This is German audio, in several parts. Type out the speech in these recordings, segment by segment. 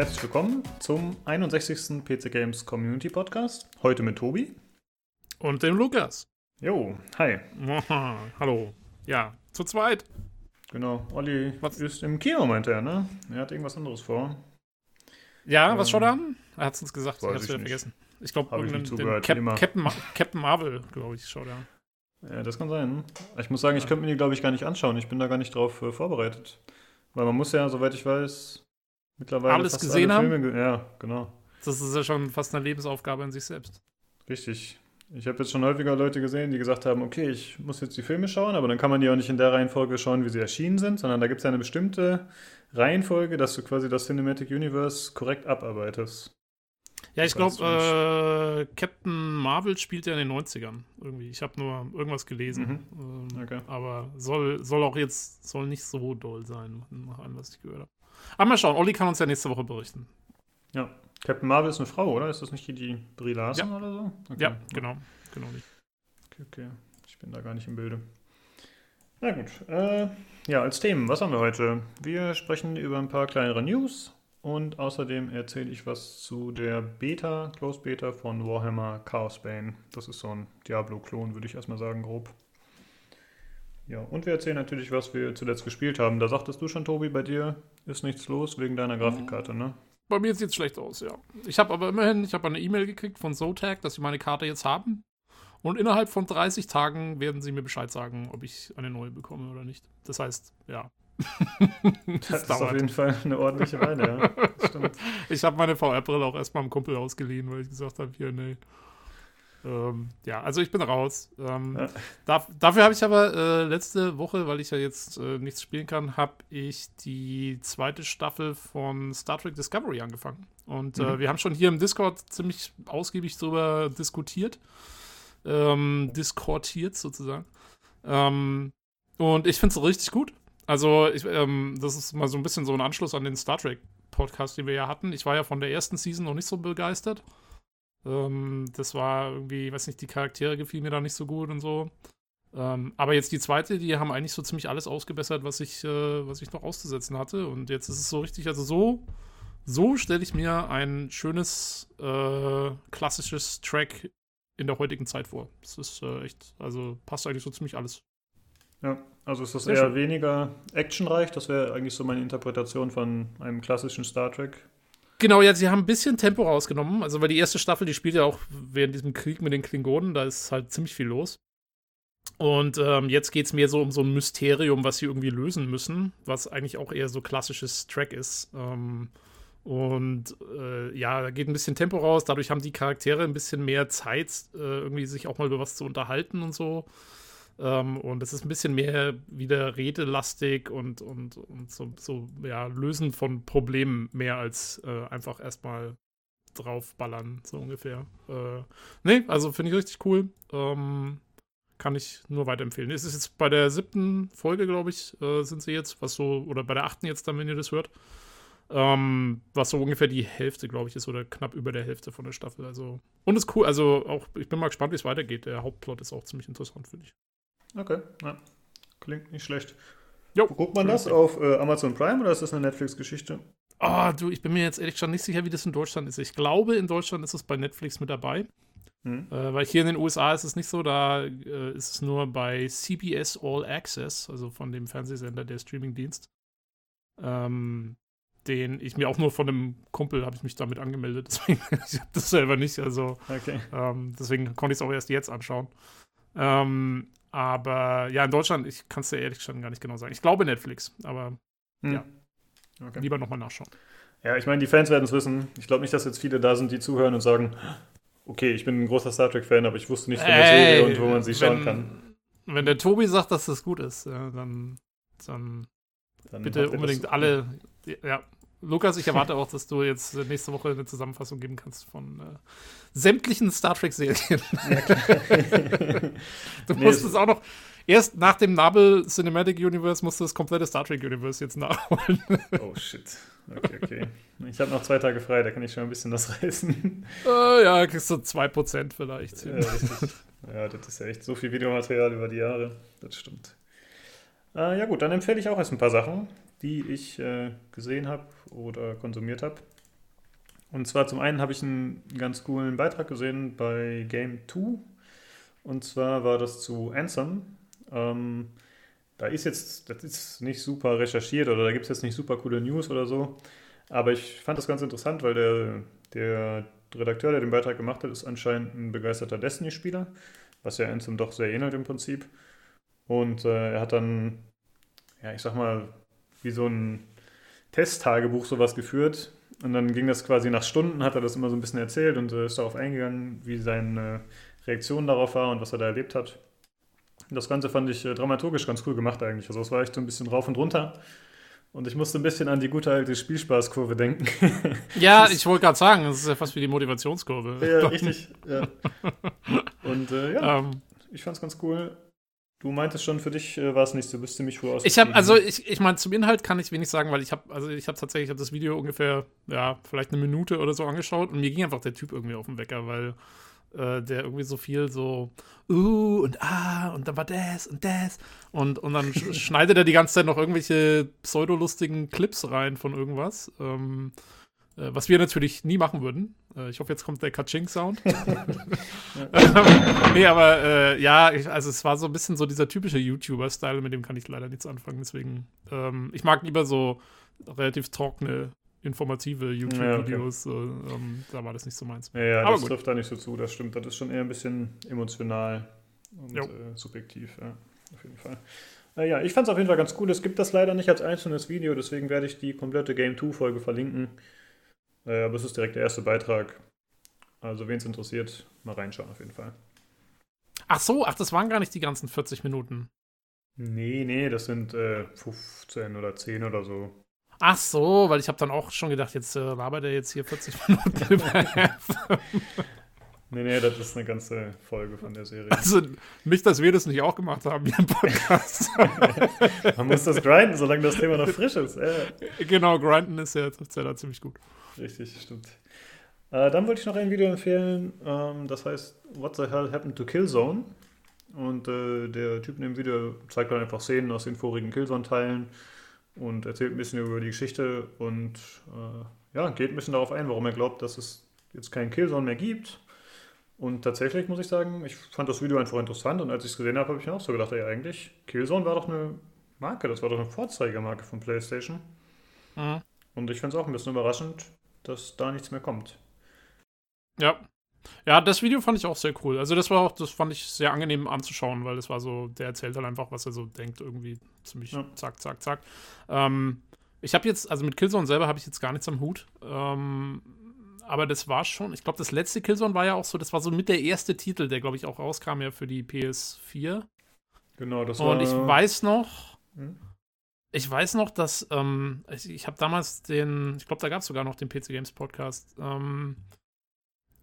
herzlich willkommen zum 61. PC Games Community Podcast. Heute mit Tobi. Und dem Lukas. Jo, hi. Hallo. Ja, zu zweit. Genau, Olli was? ist im Kino, meint er, ne? Er hat irgendwas anderes vor. Ja, was ähm, schaut er an? Er hat es uns gesagt, ich hab's wieder vergessen. Ich glaube, Cap Captain, Captain Marvel, glaube ich, schaut er an. Ja, das kann sein. Ich muss sagen, ich könnte mir die, glaube ich, gar nicht anschauen. Ich bin da gar nicht drauf äh, vorbereitet. Weil man muss ja, soweit ich weiß, mittlerweile alles gesehen haben. Ge ja, genau. Das ist ja schon fast eine Lebensaufgabe in sich selbst. Richtig. Ich habe jetzt schon häufiger Leute gesehen, die gesagt haben, okay, ich muss jetzt die Filme schauen, aber dann kann man die auch nicht in der Reihenfolge schauen, wie sie erschienen sind, sondern da gibt es ja eine bestimmte Reihenfolge, dass du quasi das Cinematic Universe korrekt abarbeitest. Ja, ich glaube, äh, Captain Marvel spielt ja in den 90ern irgendwie. Ich habe nur irgendwas gelesen. Mhm. Ähm, okay. Aber soll, soll auch jetzt soll nicht so doll sein, nach allem, was ich gehört habe. Aber mal schauen, Olli kann uns ja nächste Woche berichten. Ja. Captain Marvel ist eine Frau, oder? Ist das nicht die Brie Larson ja. oder so? Okay. Ja, genau. Genau. Okay, okay. Ich bin da gar nicht im Bilde. Na gut. Äh, ja, als Themen, was haben wir heute? Wir sprechen über ein paar kleinere News und außerdem erzähle ich was zu der Beta, Close Beta von Warhammer Chaos Bane. Das ist so ein Diablo-Klon, würde ich erstmal sagen, grob. Ja, und wir erzählen natürlich, was wir zuletzt gespielt haben. Da sagtest du schon, Tobi, bei dir ist nichts los wegen deiner Grafikkarte, ne? Bei mir sieht es schlecht aus, ja. Ich habe aber immerhin, ich habe eine E-Mail gekriegt von Zotac, dass sie meine Karte jetzt haben. Und innerhalb von 30 Tagen werden sie mir Bescheid sagen, ob ich eine neue bekomme oder nicht. Das heißt, ja, das, das ist auf jeden Fall eine ordentliche Weile, ja. Stimmt. Ich habe meine VR-Brille auch erstmal am Kumpel ausgeliehen, weil ich gesagt habe, hier, nee. Ähm, ja, also ich bin raus. Ähm, ja. da, dafür habe ich aber äh, letzte Woche, weil ich ja jetzt äh, nichts spielen kann, habe ich die zweite Staffel von Star Trek Discovery angefangen. Und äh, mhm. äh, wir haben schon hier im Discord ziemlich ausgiebig darüber diskutiert. Ähm, diskortiert sozusagen. Ähm, und ich finde es richtig gut. Also, ich, ähm, das ist mal so ein bisschen so ein Anschluss an den Star Trek-Podcast, den wir ja hatten. Ich war ja von der ersten Season noch nicht so begeistert. Ähm, das war irgendwie, ich weiß nicht, die Charaktere gefielen mir da nicht so gut und so. Ähm, aber jetzt die zweite, die haben eigentlich so ziemlich alles ausgebessert, was ich, äh, was ich noch auszusetzen hatte. Und jetzt ist es so richtig, also so, so stelle ich mir ein schönes, äh, klassisches Track in der heutigen Zeit vor. Das ist äh, echt, also passt eigentlich so ziemlich alles. Ja, also ist das Sehr eher schön. weniger actionreich? Das wäre eigentlich so meine Interpretation von einem klassischen Star Trek. Genau, ja, sie haben ein bisschen Tempo rausgenommen. Also, weil die erste Staffel, die spielt ja auch während diesem Krieg mit den Klingonen, da ist halt ziemlich viel los. Und ähm, jetzt geht es mehr so um so ein Mysterium, was sie irgendwie lösen müssen, was eigentlich auch eher so klassisches Track ist. Ähm, und äh, ja, da geht ein bisschen Tempo raus. Dadurch haben die Charaktere ein bisschen mehr Zeit, äh, irgendwie sich auch mal über was zu unterhalten und so. Ähm, und es ist ein bisschen mehr wieder redelastig und, und, und so, so ja, Lösen von Problemen mehr als äh, einfach erstmal draufballern, so ungefähr. Äh, nee, also finde ich richtig cool. Ähm, kann ich nur weiterempfehlen. Es ist jetzt bei der siebten Folge, glaube ich, äh, sind sie jetzt, was so, oder bei der achten jetzt dann, wenn ihr das hört. Ähm, was so ungefähr die Hälfte, glaube ich, ist, oder knapp über der Hälfte von der Staffel. Also, und ist cool, also auch, ich bin mal gespannt, wie es weitergeht. Der Hauptplot ist auch ziemlich interessant, finde ich. Okay, ja. klingt nicht schlecht. Jo, Guckt man das auf äh, Amazon Prime oder ist das eine Netflix-Geschichte? Ah, oh, du, ich bin mir jetzt ehrlich schon nicht sicher, wie das in Deutschland ist. Ich glaube, in Deutschland ist es bei Netflix mit dabei. Hm. Äh, weil hier in den USA ist es nicht so, da äh, ist es nur bei CBS All Access, also von dem Fernsehsender, der Streamingdienst. Ähm, den ich mir auch nur von einem Kumpel habe ich mich damit angemeldet, deswegen ich habe das selber nicht, also okay. ähm, deswegen konnte ich es auch erst jetzt anschauen. Ähm, aber ja, in Deutschland, ich kann es dir ehrlich gesagt gar nicht genau sagen. Ich glaube Netflix, aber hm. ja. Okay. Lieber nochmal nachschauen. Ja, ich meine, die Fans werden es wissen. Ich glaube nicht, dass jetzt viele da sind, die zuhören und sagen, okay, ich bin ein großer Star Trek-Fan, aber ich wusste nicht von der Serie und wo man sie schauen kann. Wenn der Tobi sagt, dass das gut ist, dann, dann, dann bitte unbedingt alle, ja, Lukas, ich erwarte auch, dass du jetzt nächste Woche eine Zusammenfassung geben kannst von äh, sämtlichen Star Trek-Serien. Du nee, musst es auch noch. Erst nach dem Nabel Cinematic Universe musst du das komplette Star Trek Universe jetzt nachholen. oh shit. Okay, okay. Ich habe noch zwei Tage frei, da kann ich schon ein bisschen das reißen. Äh, ja, kriegst du 2% vielleicht. Ja, richtig. ja, das ist ja echt so viel Videomaterial über die Jahre. Das stimmt. Äh, ja, gut, dann empfehle ich auch erst ein paar Sachen die ich äh, gesehen habe oder konsumiert habe. Und zwar zum einen habe ich einen ganz coolen Beitrag gesehen bei Game 2. Und zwar war das zu Anthem. Ähm, da ist jetzt, das ist nicht super recherchiert oder da gibt es jetzt nicht super coole News oder so. Aber ich fand das ganz interessant, weil der, der Redakteur, der den Beitrag gemacht hat, ist anscheinend ein begeisterter Destiny-Spieler, was ja Anthem doch sehr ähnelt im Prinzip. Und äh, er hat dann, ja, ich sag mal, wie so ein Testtagebuch sowas geführt. Und dann ging das quasi nach Stunden, hat er das immer so ein bisschen erzählt und äh, ist darauf eingegangen, wie seine Reaktion darauf war und was er da erlebt hat. Das Ganze fand ich äh, dramaturgisch ganz cool gemacht eigentlich. Also es war echt so ein bisschen rauf und runter. Und ich musste ein bisschen an die gute alte Spielspaßkurve denken. Ja, ich wollte gerade sagen, das ist ja fast wie die Motivationskurve. Ja, richtig. Ja. Und äh, ja, ähm, ich fand's ganz cool. Du meintest schon, für dich äh, war es nicht so, bist ziemlich früh aus. Ich habe, also ich, ich meine, zum Inhalt kann ich wenig sagen, weil ich habe, also ich habe tatsächlich hab das Video ungefähr, ja, vielleicht eine Minute oder so angeschaut und mir ging einfach der Typ irgendwie auf den Wecker, weil äh, der irgendwie so viel so, uh und ah und dann war das und das und, und dann schneidet er die ganze Zeit noch irgendwelche pseudolustigen Clips rein von irgendwas. Ähm, äh, was wir natürlich nie machen würden. Äh, ich hoffe, jetzt kommt der Kaching-Sound. nee, aber äh, ja, ich, also es war so ein bisschen so dieser typische YouTuber-Style, mit dem kann ich leider nichts anfangen. Deswegen, ähm, ich mag lieber so relativ trockene, informative YouTube-Videos. Ja, okay. ähm, da war das nicht so meins. Ja, ja das gut. trifft da nicht so zu, das stimmt. Das ist schon eher ein bisschen emotional und äh, subjektiv, ja, auf jeden Fall. Naja, ich fand es auf jeden Fall ganz cool. Es gibt das leider nicht als einzelnes Video, deswegen werde ich die komplette Game 2-Folge verlinken. Äh, aber es ist direkt der erste Beitrag. Also, wen es interessiert, mal reinschauen auf jeden Fall. Ach so, ach, das waren gar nicht die ganzen 40 Minuten. Nee, nee, das sind äh, 15 oder 10 oder so. Ach so, weil ich habe dann auch schon gedacht, jetzt äh, labert er jetzt hier 40 Minuten über Nee, nee, das ist eine ganze Folge von der Serie. Also nicht, dass wir das nicht auch gemacht haben hier im Podcast. Man muss das grinden, solange das Thema noch frisch ist. Ja. Genau, grinden ist ja, ist ja da ziemlich gut. Richtig, stimmt. Äh, dann wollte ich noch ein Video empfehlen, ähm, das heißt What the Hell Happened to Killzone? Und äh, der Typ in dem Video zeigt dann einfach Szenen aus den vorigen Killzone-Teilen und erzählt ein bisschen über die Geschichte und äh, ja, geht ein bisschen darauf ein, warum er glaubt, dass es jetzt keinen Killzone mehr gibt. Und tatsächlich muss ich sagen, ich fand das Video einfach interessant und als ich es gesehen habe, habe ich mir auch so gedacht, ey, eigentlich, Killzone war doch eine Marke, das war doch eine Vorzeigemarke von PlayStation. Mhm. Und ich finde es auch ein bisschen überraschend, dass da nichts mehr kommt. Ja. Ja, das Video fand ich auch sehr cool. Also das war auch, das fand ich sehr angenehm anzuschauen, weil das war so, der erzählt halt einfach, was er so denkt, irgendwie ziemlich ja. zack, zack, zack. Ähm, ich habe jetzt, also mit Killzone selber habe ich jetzt gar nichts am Hut. Ähm, aber das war schon, ich glaube, das letzte Killzone war ja auch so, das war so mit der erste Titel, der, glaube ich, auch rauskam ja für die PS4. Genau, das war. Und ich weiß noch, hm? ich weiß noch, dass ähm, ich, ich habe damals den, ich glaube, da gab es sogar noch den PC Games Podcast. Ähm,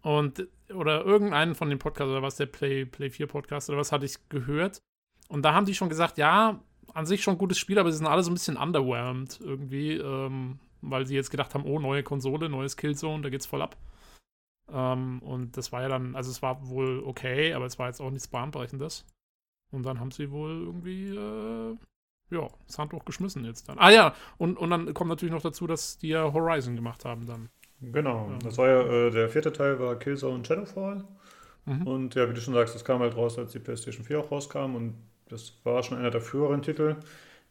und, oder irgendeinen von den Podcasts, oder was, der Play, Play 4 Podcast, oder was hatte ich gehört. Und da haben die schon gesagt, ja, an sich schon ein gutes Spiel, aber sie sind alle so ein bisschen underwhelmed irgendwie, ähm, weil sie jetzt gedacht haben, oh, neue Konsole, neues Killzone, da geht's voll ab. Ähm, und das war ja dann, also es war wohl okay, aber es war jetzt auch nichts Bahnbrechendes. Und dann haben sie wohl irgendwie äh, ja, das Handtuch geschmissen jetzt dann. Ah ja, und, und dann kommt natürlich noch dazu, dass die ja Horizon gemacht haben dann. Genau, ja. das war ja, äh, der vierte Teil war Killzone Shadowfall. Mhm. Und ja, wie du schon sagst, das kam halt raus, als die PlayStation 4 auch rauskam und das war schon einer der früheren Titel.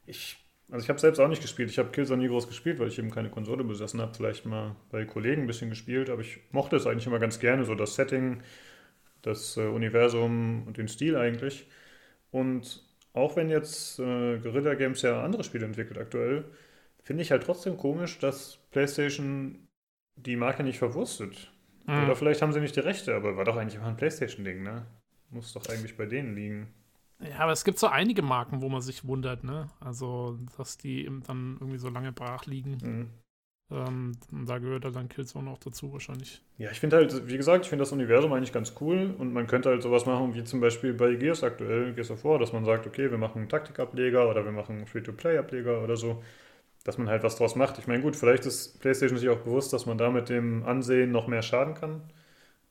Ich, also ich habe selbst auch nicht gespielt. Ich habe Killzone nie groß gespielt, weil ich eben keine Konsole besessen habe. Vielleicht mal bei Kollegen ein bisschen gespielt, aber ich mochte es eigentlich immer ganz gerne, so das Setting, das äh, Universum und den Stil eigentlich. Und auch wenn jetzt äh, Guerilla Games ja andere Spiele entwickelt aktuell, finde ich halt trotzdem komisch, dass PlayStation die Marke nicht verwurstet. Mhm. Oder vielleicht haben sie nicht die Rechte, aber war doch eigentlich immer ein PlayStation-Ding, ne? Muss doch eigentlich bei denen liegen. Ja, aber es gibt so einige Marken, wo man sich wundert, ne? Also, dass die eben dann irgendwie so lange brach liegen. Mhm. Ähm, da gehört halt dann Killzone auch dazu wahrscheinlich. Ja, ich finde halt, wie gesagt, ich finde das Universum eigentlich ganz cool und man könnte halt sowas machen wie zum Beispiel bei Gears aktuell, Gears of War, dass man sagt, okay, wir machen einen Taktikableger oder wir machen einen Free-to-Play-Ableger oder so, dass man halt was draus macht. Ich meine, gut, vielleicht ist PlayStation sich auch bewusst, dass man da mit dem Ansehen noch mehr schaden kann,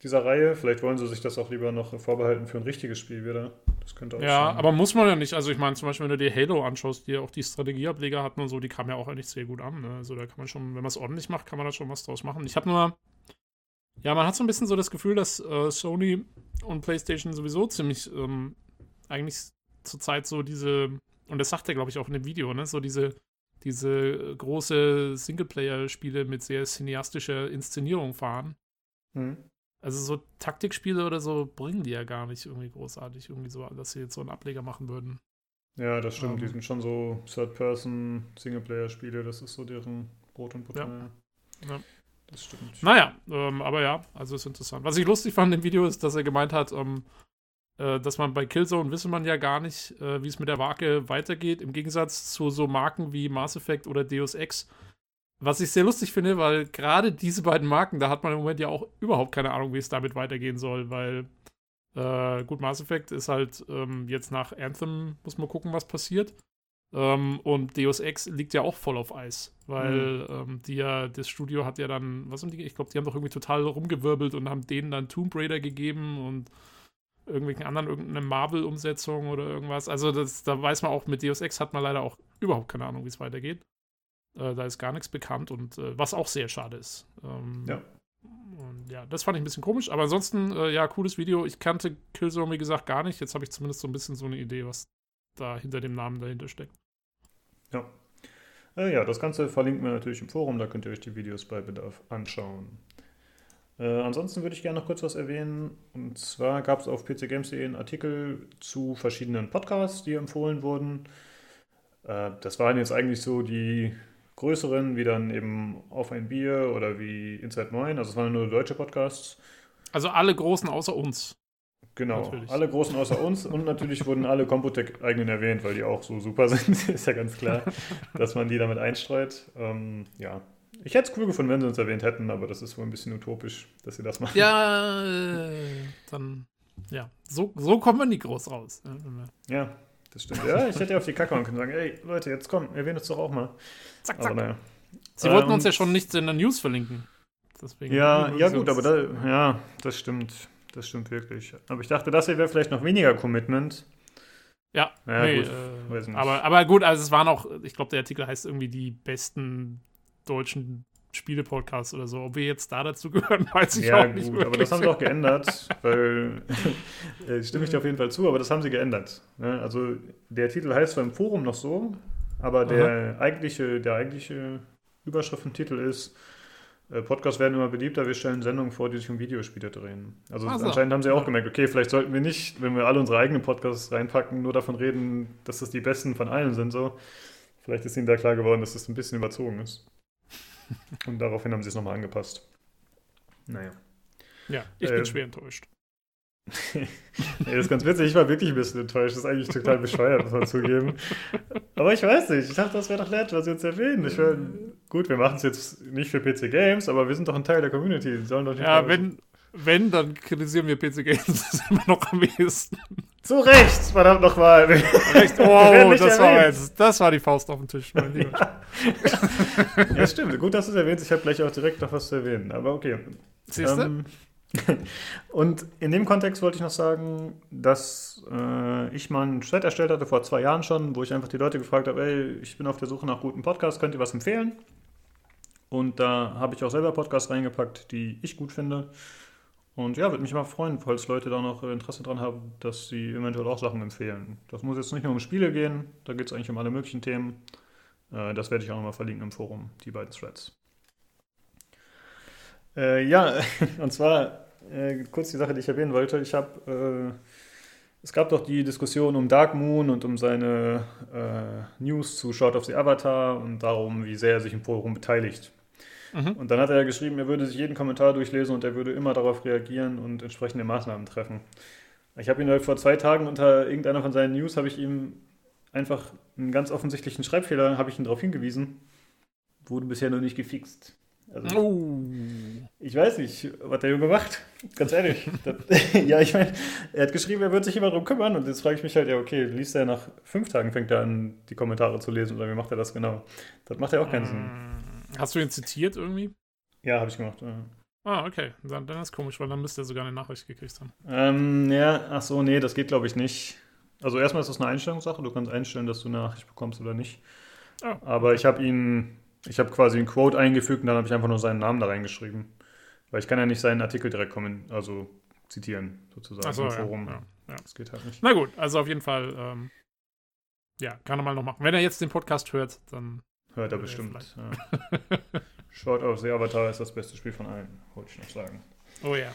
dieser Reihe. Vielleicht wollen sie sich das auch lieber noch vorbehalten für ein richtiges Spiel wieder. Das könnte auch Ja, sein. aber muss man ja nicht. Also ich meine, zum Beispiel, wenn du dir Halo anschaust, die ja auch die Strategieableger hatten und so, die kamen ja auch eigentlich sehr gut an. Ne? Also da kann man schon, wenn man es ordentlich macht, kann man da schon was draus machen. Ich habe nur, ja, man hat so ein bisschen so das Gefühl, dass äh, Sony und PlayStation sowieso ziemlich ähm, eigentlich zurzeit so diese, und das sagt er, glaube ich, auch in dem Video, ne, so diese, diese große Singleplayer-Spiele mit sehr cineastischer Inszenierung fahren. Hm. Also so Taktikspiele oder so bringen die ja gar nicht irgendwie großartig, irgendwie so, dass sie jetzt so einen Ableger machen würden. Ja, das stimmt. Die Ähm. sind schon so Third-Person-Singleplayer-Spiele. Das ist so deren Brot und Butter. Ja. Das stimmt. Naja, ähm, aber ja, also ist interessant. Was ich lustig fand im Video ist, dass er gemeint hat, ähm, äh, dass man bei Killzone wisse man ja gar nicht, äh, wie es mit der Marke weitergeht, im Gegensatz zu so Marken wie Mass Effect oder Deus Ex. Was ich sehr lustig finde, weil gerade diese beiden Marken, da hat man im Moment ja auch überhaupt keine Ahnung, wie es damit weitergehen soll, weil äh, gut, Mass Effect ist halt ähm, jetzt nach Anthem, muss man gucken, was passiert. Ähm, und Deus Ex liegt ja auch voll auf Eis, weil ähm, die ja, das Studio hat ja dann, was haben die, ich glaube, die haben doch irgendwie total rumgewirbelt und haben denen dann Tomb Raider gegeben und irgendwelchen anderen, irgendeine Marvel-Umsetzung oder irgendwas. Also das, da weiß man auch, mit Deus Ex hat man leider auch überhaupt keine Ahnung, wie es weitergeht. Äh, da ist gar nichts bekannt und äh, was auch sehr schade ist. Ähm, Ja. Und ja, das fand ich ein bisschen komisch, aber ansonsten, äh, ja, cooles Video. Ich kannte Killzone, wie gesagt, gar nicht. Jetzt habe ich zumindest so ein bisschen so eine Idee, was da hinter dem Namen dahinter steckt. Ja. Äh, ja, das Ganze verlinken wir natürlich im Forum. Da könnt ihr euch die Videos bei Bedarf anschauen. Äh, ansonsten würde ich gerne noch kurz was erwähnen. Und zwar gab es auf pcgames.de einen Artikel zu verschiedenen Podcasts, die empfohlen wurden. Äh, das waren jetzt eigentlich so die größeren, wie dann eben Auf ein Bier oder wie Inside Moin. Also es waren nur deutsche Podcasts. Also alle Großen außer uns. Genau, Natürlich. alle großen außer uns und natürlich wurden alle Computec-eigenen erwähnt, weil die auch so super sind. ist ja ganz klar, dass man die damit einstreut. Ähm, ja, ich hätte es cool gefunden, wenn sie uns erwähnt hätten, aber das ist wohl ein bisschen utopisch, dass sie das machen. Ja, äh, dann, ja, so, so kommen wir nie groß raus. Ja, das stimmt. Ja, ich hätte ja auf die Kacke hauen können und sagen, ey, Leute, jetzt komm, erwähnt uns doch auch mal. Zack, Aber zack. naja. Sie wollten Ähm, uns ja schon nichts in der News verlinken. Deswegen Ja, ja gut, aber da, ja, das stimmt. Das stimmt wirklich. Aber ich dachte, das hier wäre vielleicht noch weniger Commitment. Ja, Ja, nee, gut, äh, weiß nicht. aber, aber gut, also es waren auch, ich glaube, der Artikel heißt irgendwie die besten deutschen Spiele-Podcasts oder so. Ob wir jetzt da dazu gehören, weiß ich Ja, auch nicht. gut, aber das haben sie auch geändert, weil, äh, stimme ich dir auf jeden Fall zu, aber das haben sie geändert. Ne? Also der Titel heißt zwar im Forum noch so, aber der eigentliche, der eigentliche Überschriftentitel ist äh, Podcasts werden immer beliebter, wir stellen Sendungen vor, die sich um Videospiele drehen. Also so. anscheinend haben sie auch gemerkt, okay, vielleicht sollten wir nicht, wenn wir alle unsere eigenen Podcasts reinpacken, nur davon reden, dass das die besten von allen sind. So. Vielleicht ist ihnen da klar geworden, dass das ein bisschen überzogen ist. Und daraufhin haben sie es nochmal angepasst. Naja. Ja, ich äh, bin schwer enttäuscht. Das ist ganz witzig. Ich war wirklich ein bisschen enttäuscht. Das ist eigentlich total bescheuert, muss man zugeben. Aber ich weiß nicht. Ich dachte, das wäre doch nett, was sie jetzt erwähnen. Ich war, gut, wir machen es jetzt nicht für PC Games, aber wir sind doch ein Teil der Community. Sollen doch nicht Ja, wenn, wenn, dann kritisieren wir PC Games das ist immer noch am ehesten. Zu Recht, verdammt nochmal. Echt, werden oh, das war, jetzt, das war die Faust auf den Tisch, mein Lieber. ja, stimmt. Gut, dass du es erwähnst. Ich habe gleich auch direkt noch was zu erwähnen. Aber okay. Siehst du? Ähm, und in dem Kontext wollte ich noch sagen, dass äh, ich mal einen Chat erstellt hatte vor zwei Jahren schon, wo ich einfach die Leute gefragt habe, ey, ich bin auf der Suche nach guten Podcasts, könnt ihr was empfehlen? Und da habe ich auch selber Podcasts reingepackt, die ich gut finde. Und ja, würde mich mal freuen, falls Leute da noch Interesse dran haben, dass sie eventuell auch Sachen empfehlen. Das muss jetzt nicht nur um Spiele gehen, da geht es eigentlich um alle möglichen Themen. Äh, das werde ich auch nochmal verlinken im Forum, die beiden Threads. Äh, ja, und zwar äh, kurz die Sache, die ich erwähnen wollte. Ich habe, äh, es gab doch die Diskussion um Dark Moon und um seine äh, News zu Short of the Avatar und darum, wie sehr er sich im Forum beteiligt. Mhm. Und dann hat er geschrieben, er würde sich jeden Kommentar durchlesen und er würde immer darauf reagieren und entsprechende Maßnahmen treffen. Ich habe ihn halt vor zwei Tagen unter irgendeiner von seinen News, habe ich ihm einfach einen ganz offensichtlichen Schreibfehler, habe ich ihn darauf hingewiesen. Wurde bisher noch nicht gefixt. Also, Oh. ich weiß nicht, was der Junge macht. Ganz ehrlich. Das, ja, ich meine, er hat geschrieben, er wird sich immer darum kümmern. Und jetzt frage ich mich halt, ja, okay, liest er nach fünf Tagen, fängt er an, die Kommentare zu lesen oder wie macht er das genau? Das macht ja auch keinen Sinn. Hast du ihn zitiert irgendwie? Ja, habe ich gemacht. ja. Ah, okay. Dann, dann ist komisch, weil dann müsste er sogar eine Nachricht gekriegt haben. Ähm, ja, ach so, nee, das geht glaube ich nicht. Also erstmal ist das eine Einstellungssache. Du kannst einstellen, dass du eine Nachricht bekommst oder nicht. Oh. Aber ich habe ihn, ich habe quasi ein Quote eingefügt und dann habe ich einfach nur seinen Namen da reingeschrieben. Weil ich kann ja nicht seinen Artikel direkt kommen, also zitieren, sozusagen so, im Forum. Ja, ja. Das geht halt nicht. Na gut, also auf jeden Fall, ähm, ja, kann er mal noch machen. Wenn er jetzt den Podcast hört, dann. Hört er bestimmt. Ja. Short of the Avatar ist das beste Spiel von allen, wollte ich noch sagen. Oh ja.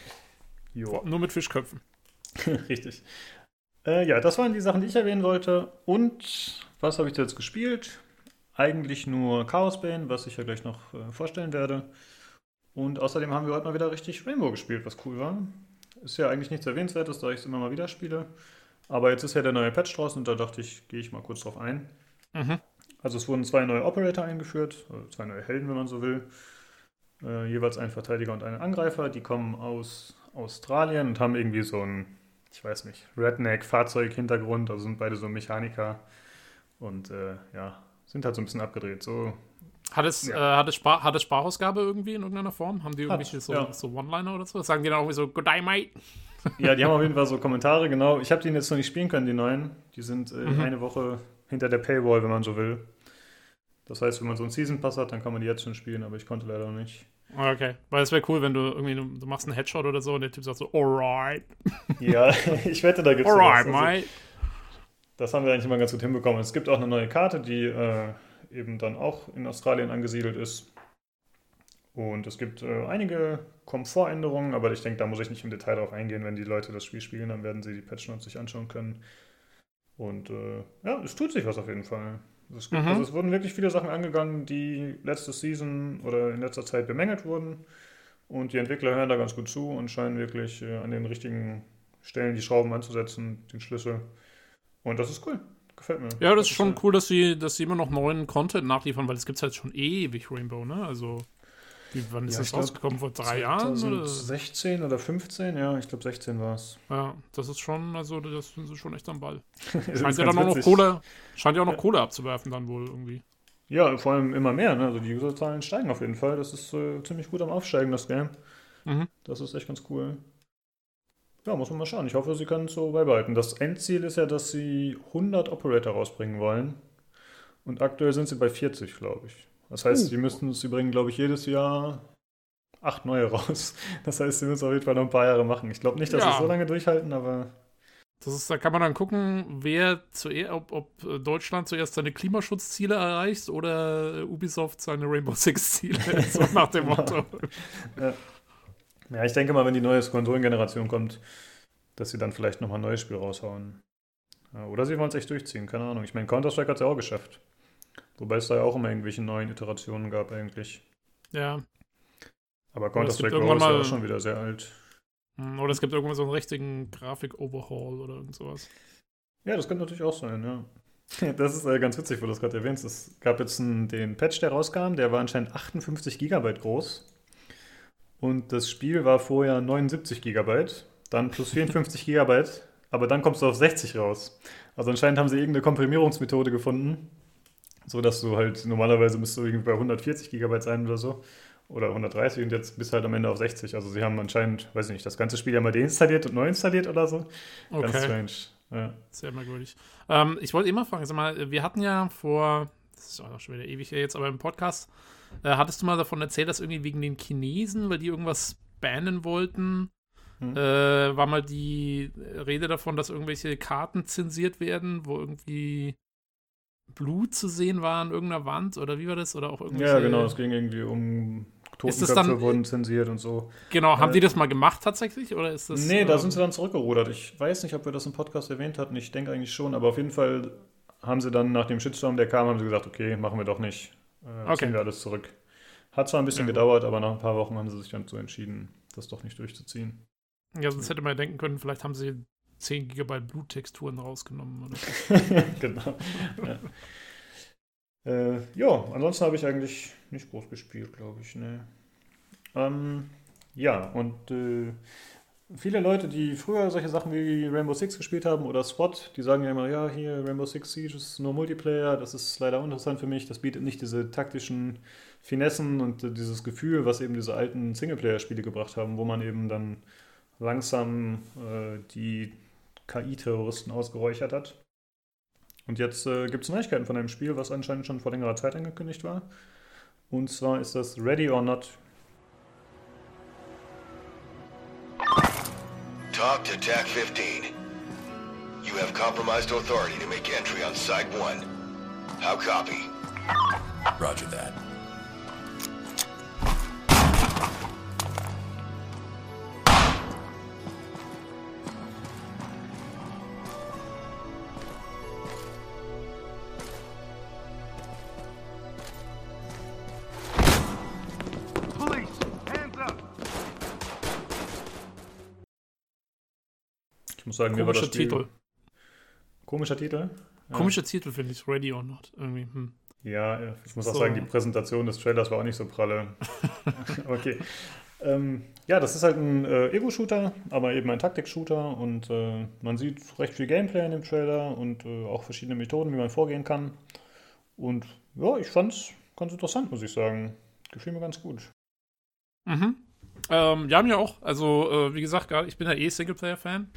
Jo. Nur mit Fischköpfen. Richtig. Äh, ja, das waren die Sachen, die ich erwähnen wollte. Und was habe ich jetzt gespielt? Eigentlich nur Chaos Bane, was ich ja gleich noch äh, vorstellen werde. Und außerdem haben wir heute mal wieder richtig Rainbow gespielt, was cool war. Ist ja eigentlich nichts Erwähnenswertes, da ich es immer mal wieder spiele. Aber jetzt ist ja der neue Patch draußen und da dachte ich, gehe ich mal kurz drauf ein. Mhm. Also es wurden zwei neue Operator eingeführt, also zwei neue Helden, wenn man so will. Äh, jeweils ein Verteidiger und ein Angreifer. Die kommen aus Australien und haben irgendwie so ein, ich weiß nicht, Redneck-Fahrzeug-Hintergrund. Also sind beide so Mechaniker und äh, ja, sind halt so ein bisschen abgedreht. So hat es, ja. äh, hat, es Spar hat es Sprachausgabe irgendwie in irgendeiner Form? Haben die irgendwelche hat, so, ja. so One-Liner oder so? Sagen die dann auch irgendwie so, Good day, mate? Ja, die haben auf jeden Fall so Kommentare, genau. Ich habe die jetzt noch nicht spielen können, die neuen. Die sind äh, mhm. eine Woche hinter der Paywall, wenn man so will. Das heißt, wenn man so einen Season Pass hat, dann kann man die jetzt schon spielen, aber ich konnte leider nicht. Okay, weil es wäre cool, wenn du irgendwie, du machst einen Headshot oder so und der Typ sagt so, alright. Ja, ich wette, da gibt es Alright, also, mate. Das haben wir eigentlich immer ganz gut hinbekommen. Es gibt auch eine neue Karte, die äh, eben dann auch in Australien angesiedelt ist. Und es gibt äh, einige Komfortänderungen, aber ich denke, da muss ich nicht im Detail drauf eingehen. Wenn die Leute das Spiel spielen, dann werden sie die Patch Notes sich anschauen können. Und äh, ja, es tut sich was auf jeden Fall. Es, gibt, mhm. also es wurden wirklich viele Sachen angegangen, die letzte Season oder in letzter Zeit bemängelt wurden. Und die Entwickler hören da ganz gut zu und scheinen wirklich äh, an den richtigen Stellen die Schrauben anzusetzen, den Schlüssel. Und das ist cool. Gefällt mir. Ja, das ist schon cool, dass sie, dass sie immer noch neuen Content nachliefern, weil es gibt halt schon ewig Rainbow, ne? Also. Wie, wann ist ja, das rausgekommen? Vor drei Jahren? 16 oder? oder 15? Ja, ich glaube 16 war es. Ja, das ist schon, also das sind sie schon echt am Ball. scheint ja dann auch noch Kohle, scheint ja auch noch ja. Kohle abzuwerfen dann wohl irgendwie. Ja, vor allem immer mehr, ne? Also die Userzahlen steigen auf jeden Fall. Das ist äh, ziemlich gut am Aufsteigen, das Game. Mhm. Das ist echt ganz cool. Ja, muss man mal schauen. Ich hoffe, sie können es so beibehalten. Das Endziel ist ja, dass sie 100 Operator rausbringen wollen. Und aktuell sind sie bei 40, glaube ich. Das heißt, uh. sie müssen, sie bringen, glaube ich, jedes Jahr acht neue raus. Das heißt, sie müssen auf jeden Fall noch ein paar Jahre machen. Ich glaube nicht, dass ja. sie so lange durchhalten, aber. Das ist, da kann man dann gucken, wer zuerst, ob, ob Deutschland zuerst seine Klimaschutzziele erreicht oder Ubisoft seine Rainbow Six Ziele, so nach dem Motto. ja. ja, ich denke mal, wenn die neue Konsolengeneration kommt, dass sie dann vielleicht nochmal ein neues Spiel raushauen. Oder sie wollen es echt durchziehen, keine Ahnung. Ich meine, Counter-Strike hat es ja auch geschafft. Wobei es da ja auch immer irgendwelche neuen Iterationen gab eigentlich. Ja. Aber Counter-Strike Go ist ja auch schon wieder sehr alt. Hm, oder es gibt irgendwann so einen richtigen Grafik-Overhaul oder irgend sowas. Ja, das könnte natürlich auch sein, ja. Das ist äh, ganz witzig, wo du das gerade erwähnst. Es gab jetzt einen, den Patch, der rauskam, der war anscheinend 58 Gigabyte groß. Und das Spiel war vorher 79 Gigabyte, dann plus 54 Gigabyte, aber dann kommst du auf 60 raus. Also anscheinend haben sie irgendeine Komprimierungsmethode gefunden, so dass du halt normalerweise müsst du irgendwie bei 140 Gigabyte sein oder so. Oder 130 und jetzt bist du halt am Ende auf 60. Also sie haben anscheinend, weiß ich nicht, das ganze Spiel ja mal deinstalliert und neu installiert oder so. Okay. Ganz strange. Ja. Sehr merkwürdig. Ähm, ich wollte immer fragen, sag mal, wir hatten ja vor, das ist auch schon wieder ewig jetzt, aber im Podcast, äh, hattest du mal davon erzählt, dass irgendwie wegen den Chinesen, weil die irgendwas bannen wollten, hm. äh, war mal die Rede davon, dass irgendwelche Karten zensiert werden, wo irgendwie Blut zu sehen war an irgendeiner Wand oder wie war das? Oder auch irgendwie. Ja, genau, es ging irgendwie um Totenköpfe dann, wurden zensiert und so. Genau, haben äh, die das mal gemacht tatsächlich? Oder ist das, nee, da ähm, sind sie dann zurückgerudert. Ich weiß nicht, ob wir das im Podcast erwähnt hatten. Ich denke eigentlich schon, aber auf jeden Fall haben sie dann nach dem Shitstorm, der kam, haben sie gesagt, okay, machen wir doch nicht. Äh, okay. Ziehen wir alles zurück. Hat zwar ein bisschen ja, gedauert, aber nach ein paar Wochen haben sie sich dann so entschieden, das doch nicht durchzuziehen. Ja, sonst hätte man ja denken können, vielleicht haben sie 10 GB Bluttexturen rausgenommen. Oder? genau. Ja. Äh, ja, ansonsten habe ich eigentlich nicht groß gespielt, glaube ich. Ne. Ähm, ja, und äh, viele Leute, die früher solche Sachen wie Rainbow Six gespielt haben oder SWAT, die sagen ja immer, ja, hier Rainbow Six Siege ist nur Multiplayer, das ist leider uninteressant für mich, das bietet nicht diese taktischen Finessen und äh, dieses Gefühl, was eben diese alten Singleplayer-Spiele gebracht haben, wo man eben dann langsam äh, die KI-Terroristen ausgeräuchert hat. Und jetzt äh, gibt es Neuigkeiten von einem Spiel, was anscheinend schon vor längerer Zeit angekündigt war. Und zwar ist das Ready or Not. Talk to TAC 15. You have compromised authority to make entry on Site 1. How copy? Roger that. Muss sagen, mir war das Komischer Spiel... Titel. Komischer Titel? Ja. Komischer Titel, finde ich. Ready or not. Irgendwie. Hm. Ja, ich muss auch So. sagen, die Präsentation des Trailers war auch nicht so pralle. okay. Ähm, ja, das ist halt ein äh, Ego-Shooter, aber eben ein Taktik-Shooter und äh, man sieht recht viel Gameplay in dem Trailer und äh, auch verschiedene Methoden, wie man vorgehen kann. Und ja, ich fand's ganz interessant, muss ich sagen. Gefiel mir ganz gut. Mhm. Ähm, ja, mir auch. Also, äh, wie gesagt, gerade ich bin ja eh Singleplayer-Fan.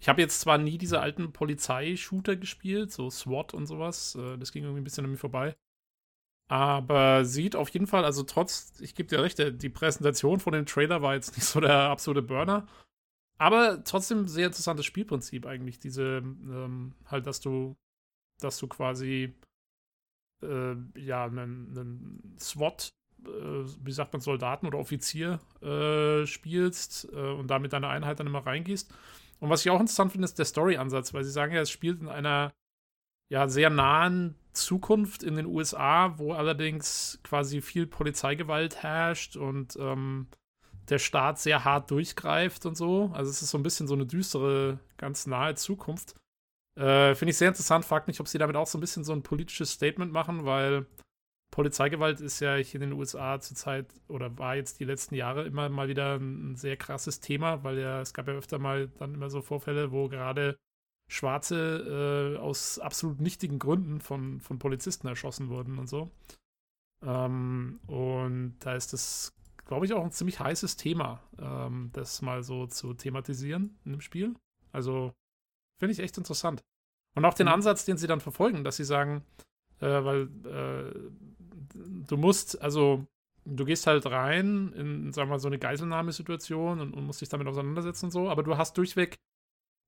Ich habe jetzt zwar nie diese alten Polizei-Shooter gespielt, so SWAT und sowas. Äh, das ging irgendwie ein bisschen an mir vorbei. Aber sieht auf jeden Fall, also trotz, ich gebe dir recht, die Präsentation von dem Trailer war jetzt nicht so der absolute Burner. Aber trotzdem sehr interessantes Spielprinzip eigentlich. Diese, ähm, halt, dass du, dass du quasi, äh, ja, einen, einen SWAT äh, wie sagt man, Soldaten oder Offizier äh, spielst äh, und damit deine Einheit dann immer reingehst. Und was ich auch interessant finde, ist der Story-Ansatz, weil sie sagen ja, es spielt in einer ja, sehr nahen Zukunft in den USA, wo allerdings quasi viel Polizeigewalt herrscht und ähm, der Staat sehr hart durchgreift und so. Also es ist so ein bisschen so eine düstere, ganz nahe Zukunft. Äh, Finde ich sehr interessant. Frag mich, ob sie damit auch so ein bisschen so ein politisches Statement machen, weil Polizeigewalt ist ja hier in den USA zurzeit oder war jetzt die letzten Jahre immer mal wieder ein, sehr krasses Thema, weil ja, es gab ja öfter mal dann immer so Vorfälle, wo gerade Schwarze äh, aus absolut nichtigen Gründen von, von Polizisten erschossen wurden und so. Ähm, und da ist das, glaube ich, auch ein ziemlich heißes Thema, ähm, das mal so zu thematisieren in dem Spiel. Also finde ich echt interessant. Und auch den Mhm. Ansatz, den sie dann verfolgen, dass sie sagen, äh, weil äh, du musst, also du gehst halt rein in, sagen wir mal, so eine Geiselnahmesituation und, und musst dich damit auseinandersetzen und so, aber du hast durchweg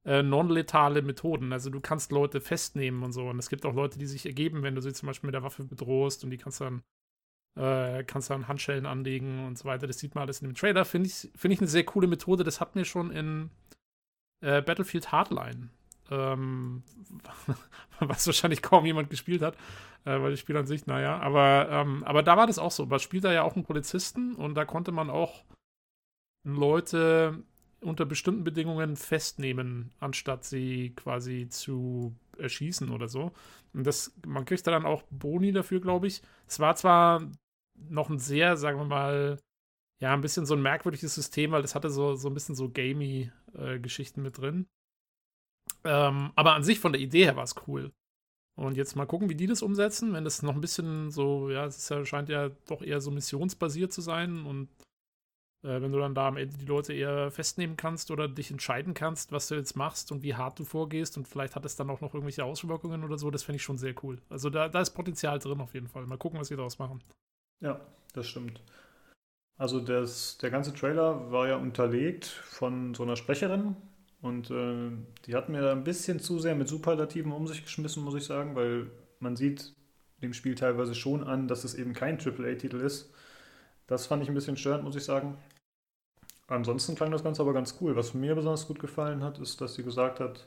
äh, non-letale Methoden. Also du kannst Leute festnehmen und so. Und es gibt auch Leute, die sich ergeben, wenn du sie zum Beispiel mit der Waffe bedrohst und die kannst dann äh, kannst dann Handschellen anlegen und so weiter. Das sieht man alles in dem Trailer. Finde ich, finde ich eine sehr coole Methode. Das hat mir schon in äh, Battlefield Hardline, ähm, was wahrscheinlich kaum jemand gespielt hat, äh, weil das Spiel an sich, naja, aber, ähm, aber da war das auch so. Man spielt da ja auch einen Polizisten und da konnte man auch Leute unter bestimmten Bedingungen festnehmen, anstatt sie quasi zu erschießen oder so. Und das, man kriegt da dann auch Boni dafür, glaube ich. Es war zwar noch ein sehr, sagen wir mal, ja, ein bisschen so ein merkwürdiges System, weil das hatte so, so ein bisschen so gamey äh, Geschichten mit drin. Ähm, aber an sich von der Idee her war es cool. Und jetzt mal gucken, wie die das umsetzen, wenn das noch ein bisschen so, ja, es ja, scheint ja doch eher so missionsbasiert zu sein und äh, wenn du dann da am Ende die Leute eher festnehmen kannst oder dich entscheiden kannst, was du jetzt machst und wie hart du vorgehst und vielleicht hat es dann auch noch irgendwelche Auswirkungen oder so, das finde ich schon sehr cool. Also da, da ist Potenzial drin auf jeden Fall. Mal gucken, was sie daraus machen. Ja, das stimmt. Also das, der ganze Trailer war ja unterlegt von so einer Sprecherin und äh, die hat mir da ein bisschen zu sehr mit Superlativen um sich geschmissen, muss ich sagen, weil man sieht dem Spiel teilweise schon an, dass es eben kein AAA-Titel ist. Das fand ich ein bisschen störend, muss ich sagen. Ansonsten klang das Ganze aber ganz cool. Was mir besonders gut gefallen hat, ist, dass sie gesagt hat,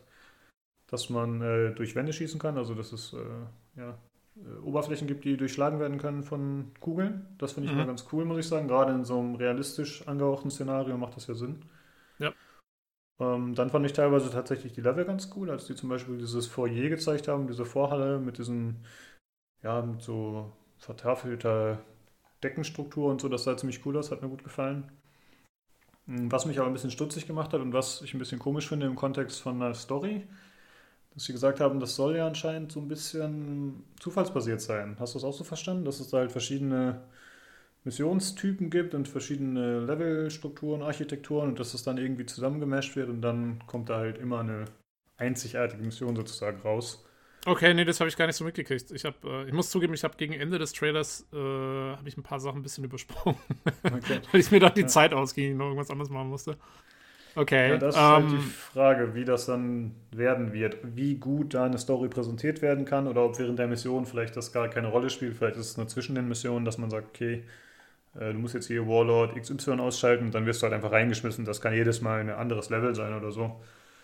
dass man äh, durch Wände schießen kann, also dass es äh, ja, äh, Oberflächen gibt, die durchschlagen werden können von Kugeln. Das finde ich Mhm. immer ganz cool, muss ich sagen. Gerade in so einem realistisch angehauchten Szenario macht das ja Sinn. Ähm, dann fand ich teilweise tatsächlich die Level ganz cool, als die zum Beispiel dieses Foyer gezeigt haben, diese Vorhalle mit diesen, ja, mit so vertafelter Deckenstruktur und so. Das sah ziemlich cool aus, hat mir gut gefallen. Mm, Was mich aber ein bisschen stutzig gemacht hat und was ich ein bisschen komisch finde im Kontext von einer Story, dass sie gesagt haben, das soll ja anscheinend so ein bisschen zufallsbasiert sein. Hast du das auch so verstanden, dass es da halt verschiedene Missionstypen gibt und verschiedene Levelstrukturen, Architekturen und dass es dann irgendwie zusammengemasht wird und dann kommt da halt immer eine einzigartige Mission sozusagen raus. Okay, nee, das habe ich gar nicht so mitgekriegt. Ich, hab, äh, ich muss zugeben, ich habe gegen Ende des Trailers äh, habe ich ein paar Sachen ein bisschen übersprungen, okay. weil ich mir da die ja. Zeit ausging und noch irgendwas anderes machen musste. Okay. Ja, das ist halt die ähm, Frage, wie das dann werden wird. Wie gut da eine Story präsentiert werden kann oder ob während der Mission vielleicht das gar keine Rolle spielt. Vielleicht ist es nur zwischen den Missionen, dass man sagt, okay, äh, du musst jetzt hier Warlord XY ausschalten, dann wirst du halt einfach reingeschmissen. Das kann jedes Mal ein anderes Level sein oder so.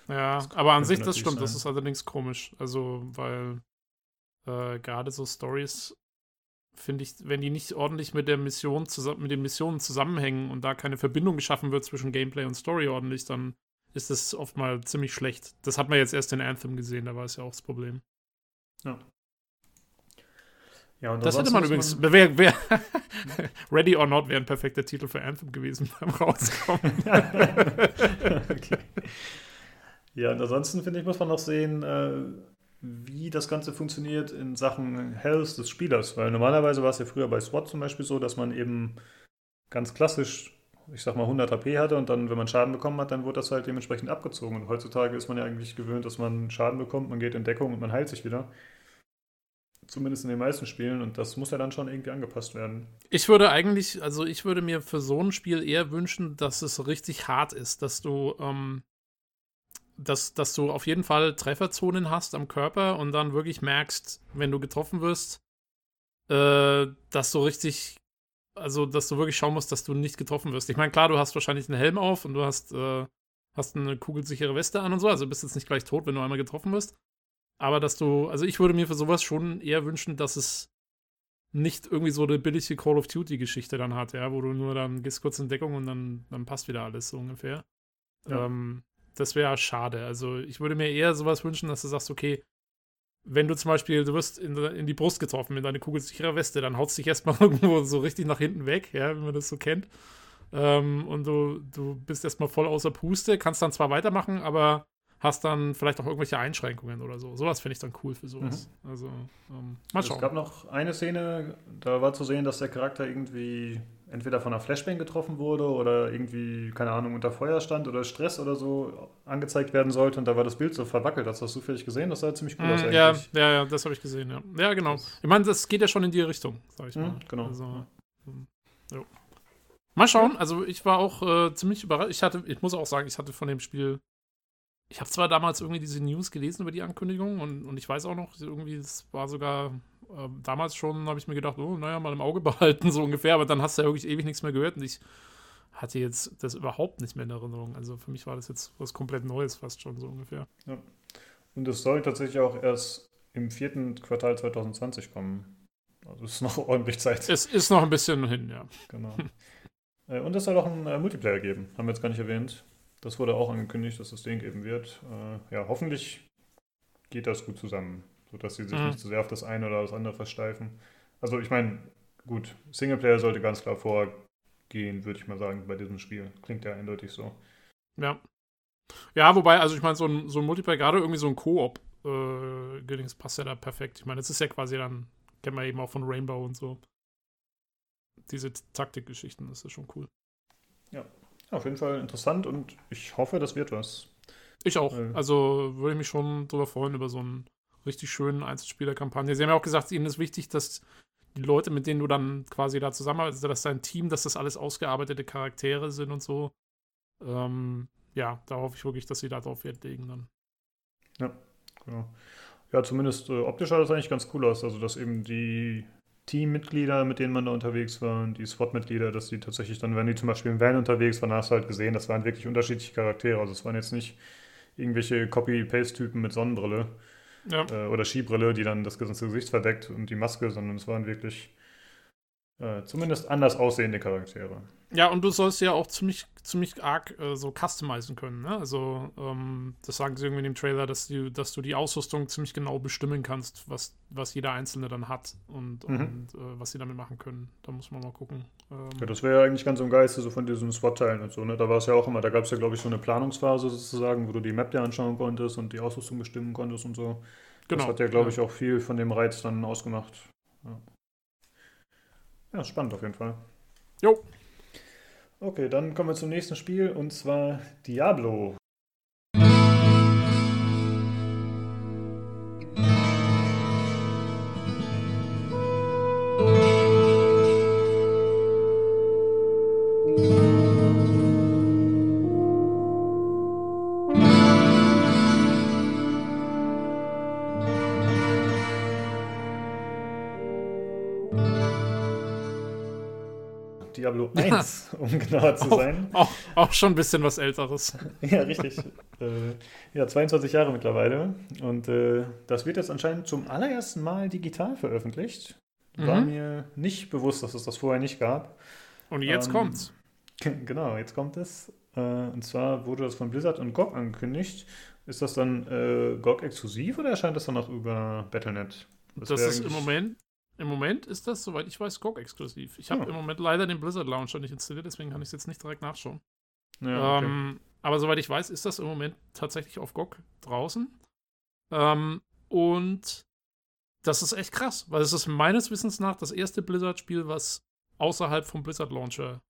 Ja, aber an sich, das stimmt. Sein. Das ist allerdings komisch. Also, weil äh, gerade so Stories finde ich, wenn die nicht ordentlich mit der Mission zusammen, mit den Missionen zusammenhängen und da keine Verbindung geschaffen wird zwischen Gameplay und Story ordentlich, dann ist das oft mal ziemlich schlecht. Das hat man jetzt erst in Anthem gesehen, da war es ja auch das Problem. Ja. Ja, das hätte man übrigens. Man wär, wär Ready or Not wäre ein perfekter Titel für Anthem gewesen beim Rauskommen. okay. Ja, und ansonsten finde ich, muss man noch sehen, äh, wie das Ganze funktioniert in Sachen Health des Spielers. Weil normalerweise war es ja früher bei SWAT zum Beispiel so, dass man eben ganz klassisch, ich sag mal, 100 HP hatte und dann, wenn man Schaden bekommen hat, dann wurde das halt dementsprechend abgezogen. Und heutzutage ist man ja eigentlich gewöhnt, dass man Schaden bekommt, man geht in Deckung und man heilt sich wieder. Zumindest in den meisten Spielen und das muss ja dann schon irgendwie angepasst werden. Ich würde eigentlich, also ich würde mir für so ein Spiel eher wünschen, dass es richtig hart ist, dass du ähm, dass, dass du auf jeden Fall Trefferzonen hast am Körper und dann wirklich merkst, wenn du getroffen wirst, äh, dass du richtig, also dass du wirklich schauen musst, dass du nicht getroffen wirst. Ich meine, klar, du hast wahrscheinlich einen Helm auf und du hast, äh, hast eine kugelsichere Weste an und so, also bist jetzt nicht gleich tot, wenn du einmal getroffen wirst. Aber dass du, also ich würde mir für sowas schon eher wünschen, dass es nicht irgendwie so eine billige Call of Duty-Geschichte dann hat, ja, wo du nur dann gehst kurz in Deckung und dann, dann passt wieder alles so ungefähr. Ja. Ähm, das wäre schade. Also ich würde mir eher sowas wünschen, dass du sagst, okay, wenn du zum Beispiel, du wirst in, in die Brust getroffen mit deiner kugelsichere Weste, dann haust dich erstmal irgendwo so richtig nach hinten weg, ja, wie man das so kennt. Ähm, und du, du bist erstmal voll außer Puste, kannst dann zwar weitermachen, aber hast dann vielleicht auch irgendwelche Einschränkungen oder so. Sowas finde ich dann cool für sowas. Mhm. Also, ähm, mal schauen. Es gab noch eine Szene, da war zu sehen, dass der Charakter irgendwie entweder von einer Flashbang getroffen wurde oder irgendwie, keine Ahnung, unter Feuer stand oder Stress oder so angezeigt werden sollte und da war das Bild so verwackelt. Hast du das zufällig gesehen? Das sah ziemlich cool mm, aus eigentlich. Ja, ja, ja, das habe ich gesehen, ja. Ja, genau. Ich meine, das geht ja schon in die Richtung, sag ich mhm, mal. genau. Also, ja. Mal schauen, also ich war auch äh, ziemlich überrascht. Ich hatte, ich muss auch sagen, ich hatte von dem Spiel ich habe zwar damals irgendwie diese News gelesen über die Ankündigung und, und ich weiß auch noch, irgendwie, es war sogar äh, damals schon, habe ich mir gedacht, oh, naja, mal im Auge behalten, so ungefähr, aber dann hast du ja wirklich ewig nichts mehr gehört und ich hatte jetzt das überhaupt nicht mehr in Erinnerung. Also für mich war das jetzt was komplett Neues fast schon so ungefähr. Ja. Und es soll tatsächlich auch erst im vierten Quartal 2020 kommen. Also es ist noch ordentlich Zeit. Es ist noch ein bisschen hin, ja. Genau. Äh, und es soll auch einen äh, Multiplayer geben, haben wir jetzt gar nicht erwähnt. Das wurde auch angekündigt, dass es den geben wird. Äh, ja, hoffentlich geht das gut zusammen, sodass sie sich mhm. nicht zu sehr auf das eine oder das andere versteifen. Also ich meine, gut, Singleplayer sollte ganz klar vorgehen, würde ich mal sagen, bei diesem Spiel. Klingt ja eindeutig so. Ja. Ja, wobei, also ich meine, so ein, so ein Multiplayer, gerade irgendwie so ein Koop, äh, passt ja da perfekt. Ich meine, das ist ja quasi dann, kennen wir eben auch von Rainbow und so. Diese Taktikgeschichten, das ist schon cool. Ja, auf jeden Fall interessant und ich hoffe, das wird was. Ich auch. Äh, also würde ich mich schon darüber freuen, über so einen richtig schönen Einzelspieler-Kampagne. Sie haben ja auch gesagt, ihnen ist wichtig, dass die Leute, mit denen du dann quasi da zusammenarbeitest, dass dein Team, dass das alles ausgearbeitete Charaktere sind und so. Ähm, ja, da hoffe ich wirklich, dass sie da drauf Wert legen dann. Ja, genau. Ja, zumindest äh, optisch sah das eigentlich ganz cool aus. Also, dass eben die Teammitglieder, mit denen man da unterwegs war, die SWAT-Mitglieder, dass die tatsächlich dann, wenn die zum Beispiel im Van unterwegs waren, hast du halt gesehen, das waren wirklich unterschiedliche Charaktere. Also es waren jetzt nicht irgendwelche Copy-Paste-Typen mit Sonnenbrille ja. äh, oder Skibrille, die dann das ganze Gesicht verdeckt und die Maske, sondern es waren wirklich äh, zumindest anders aussehende Charaktere. Ja, und du sollst ja auch ziemlich, ziemlich arg äh, so customizen können. Ne? Also, ähm, das sagen sie irgendwie in dem Trailer, dass du, dass du die Ausrüstung ziemlich genau bestimmen kannst, was, was jeder Einzelne dann hat und, mhm. und äh, was sie damit machen können. Da muss man mal gucken. Ähm, ja, das wäre ja eigentlich ganz im Geiste so von diesen SWAT-Teilen und so. Ne? Da war es ja auch immer, da gab es ja, glaube ich, so eine Planungsphase sozusagen, wo du die Map dir anschauen konntest und die Ausrüstung bestimmen konntest und so. Genau. Das hat ja, glaube ich, auch viel von dem Reiz dann ausgemacht. Ja. ja, spannend auf jeden Fall. Jo. Okay, dann kommen wir zum nächsten Spiel und zwar Diablo. Diablo 1. um genauer zu auch, sein. Auch, auch, schon ein bisschen was Älteres. ja, richtig. äh, ja, 22 Jahre mittlerweile. Und äh, das wird jetzt anscheinend zum allerersten Mal digital veröffentlicht. War mhm. mir nicht bewusst, dass es das vorher nicht gab. Und jetzt ähm, kommt's. Genau, jetzt kommt es. Äh, und zwar wurde das von Blizzard und GOG angekündigt. Ist das dann äh, GOG exklusiv oder erscheint das dann auch über Battlenet? Das, das ist im Moment, im Moment ist das, soweit ich weiß, GOG exklusiv. Ich habe ja. im Moment leider den Blizzard Launcher nicht installiert, deswegen kann ich es jetzt nicht direkt nachschauen. Ja, okay. ähm, aber soweit ich weiß, ist das im Moment tatsächlich auf GOG draußen. Ähm, und das ist echt krass, weil es ist meines Wissens nach das erste Blizzard-Spiel, was außerhalb vom Blizzard Launcher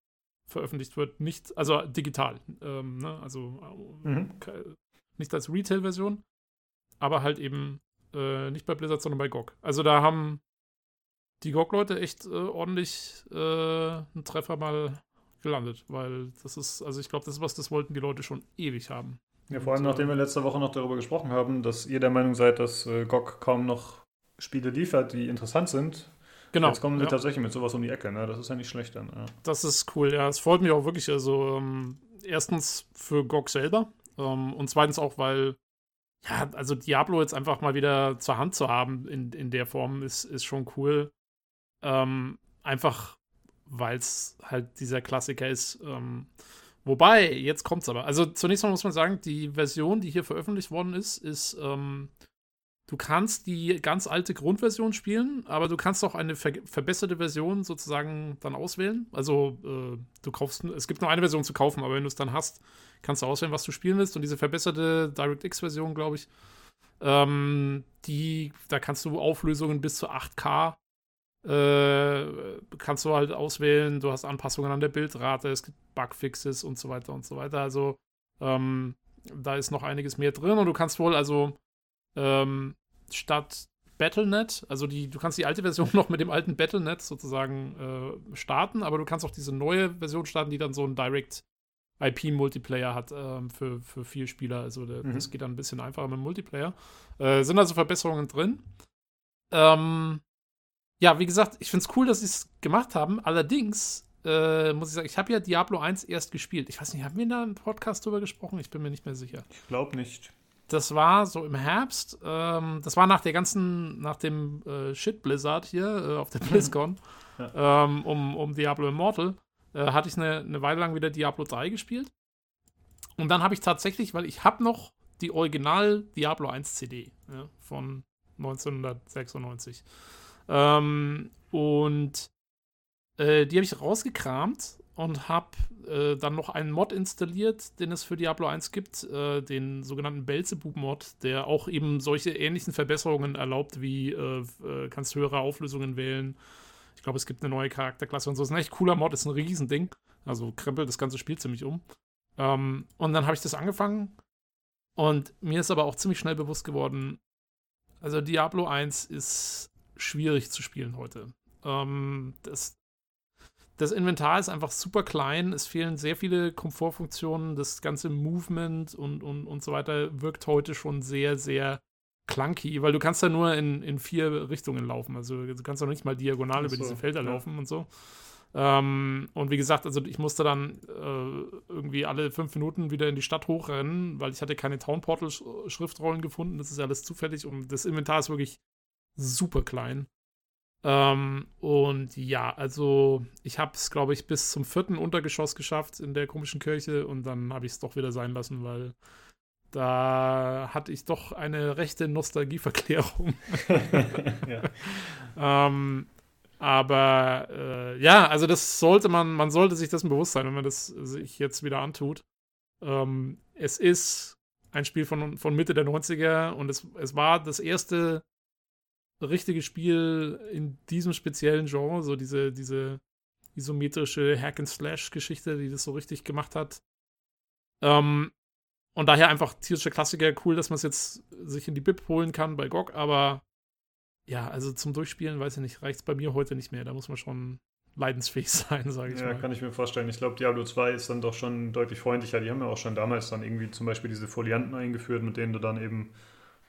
veröffentlicht wird. Nicht, also digital. Ähm, ne? Also mhm. nicht als Retail-Version, aber halt eben äh, nicht bei Blizzard, sondern bei GOG. Also da haben die GOG-Leute echt äh, ordentlich äh, einen Treffer mal gelandet, weil das ist, also ich glaube, das ist was, das wollten die Leute schon ewig haben. Ja, vor allem, Und, nachdem wir letzte Woche noch darüber gesprochen haben, dass ihr der Meinung seid, dass äh, GOG kaum noch Spiele liefert, die interessant sind. Genau. Jetzt kommen sie ja. tatsächlich mit sowas um die Ecke, ne? Das ist ja nicht schlecht dann. Ja. Das ist cool, ja. Es freut mich auch wirklich, also ähm, erstens für GOG selber ähm, und zweitens auch, weil ja, also Diablo jetzt einfach mal wieder zur Hand zu haben in, in der Form ist, ist schon cool. Ähm, einfach, weil es halt dieser Klassiker ist. Ähm, wobei, jetzt kommt es aber. Also zunächst mal muss man sagen, die Version, die hier veröffentlicht worden ist, ist ähm, Du kannst die ganz alte Grundversion spielen, aber du kannst auch eine ver verbesserte Version sozusagen dann auswählen. Also äh, du kaufst, es gibt nur eine Version zu kaufen, aber wenn du es dann hast, kannst du auswählen, was du spielen willst. Und diese verbesserte DirectX-Version, glaube ich, ähm, die, da kannst du Auflösungen bis zu 8K äh, kannst du halt auswählen. Du hast Anpassungen an der Bildrate, es gibt Bugfixes und so weiter und so weiter. Also ähm, da ist noch einiges mehr drin und du kannst wohl also ähm, statt Battlenet, also die, du kannst die alte Version noch mit dem alten Battlenet sozusagen äh, starten, aber du kannst auch diese neue Version starten, die dann so einen Direct IP-Multiplayer hat ähm, für, für vier Spieler. Also der, mhm. das geht dann ein bisschen einfacher mit dem Multiplayer. Äh, sind also Verbesserungen drin. Ähm, ja, wie gesagt, ich finde es cool, dass sie es gemacht haben. Allerdings äh, muss ich sagen, ich habe ja Diablo 1 erst gespielt. Ich weiß nicht, haben wir da einen Podcast drüber gesprochen? Ich bin mir nicht mehr sicher. Ich glaube nicht. Das war so im Herbst. Ähm, das war nach der ganzen, nach dem äh, Shit Blizzard hier äh, auf der BlizzCon ja. ähm, um, um Diablo Immortal. Äh, hatte ich eine, eine Weile lang wieder Diablo 3 gespielt. Und dann habe ich tatsächlich, weil ich habe noch die Original Diablo 1 CD ja, von 1996. Ähm, und äh, die habe ich rausgekramt und habe äh, dann noch einen Mod installiert, den es für Diablo 1 gibt, äh, den sogenannten Belzebub-Mod, der auch eben solche ähnlichen Verbesserungen erlaubt, wie äh, äh kannst höhere Auflösungen wählen. Ich glaube, es gibt eine neue Charakterklasse und so. Das ist ein echt cooler Mod, ist ein Riesending. Also krempelt das ganze Spiel ziemlich um. Ähm, und dann habe ich das angefangen und mir ist aber auch ziemlich schnell bewusst geworden, also Diablo 1 ist schwierig zu spielen heute. Ähm, das, das Inventar ist einfach super klein. Es fehlen sehr viele Komfortfunktionen. Das ganze Movement und, und, und so weiter wirkt heute schon sehr, sehr clunky, weil du kannst ja nur in, in vier Richtungen laufen. Also du kannst doch nicht mal diagonal so, über diese Felder ja. laufen und so. Ähm, und wie gesagt, also ich musste dann äh, irgendwie alle fünf Minuten wieder in die Stadt hochrennen, weil ich hatte keine Town Portal Schriftrollen gefunden. Das ist alles zufällig und das Inventar ist wirklich super klein. Ähm, und ja, also ich habe es, glaube ich, bis zum vierten Untergeschoss geschafft in der komischen Kirche und dann habe ich es doch wieder sein lassen, weil da hatte ich doch eine rechte Nostalgieverklärung. ähm, aber äh, ja, also das sollte man, man sollte sich dessen bewusst sein, wenn man das sich jetzt wieder antut. Ähm, es ist ein Spiel von, von Mitte der 90er und es, es war das erste richtige Spiel in diesem speziellen Genre, so diese, diese isometrische Hack-and-Slash-Geschichte, die das so richtig gemacht hat. Ähm, und daher einfach tierische Klassiker, cool, dass man es jetzt sich in die Bib holen kann bei GOG, aber ja, also zum Durchspielen, weiß ich nicht, reicht es bei mir heute nicht mehr. Da muss man schon leidensfähig sein, sage ich ja, mal. Ja, kann ich mir vorstellen. Ich glaube, Diablo 2 ist dann doch schon deutlich freundlicher. Die haben ja auch schon damals dann irgendwie zum Beispiel diese Folianten eingeführt, mit denen du dann eben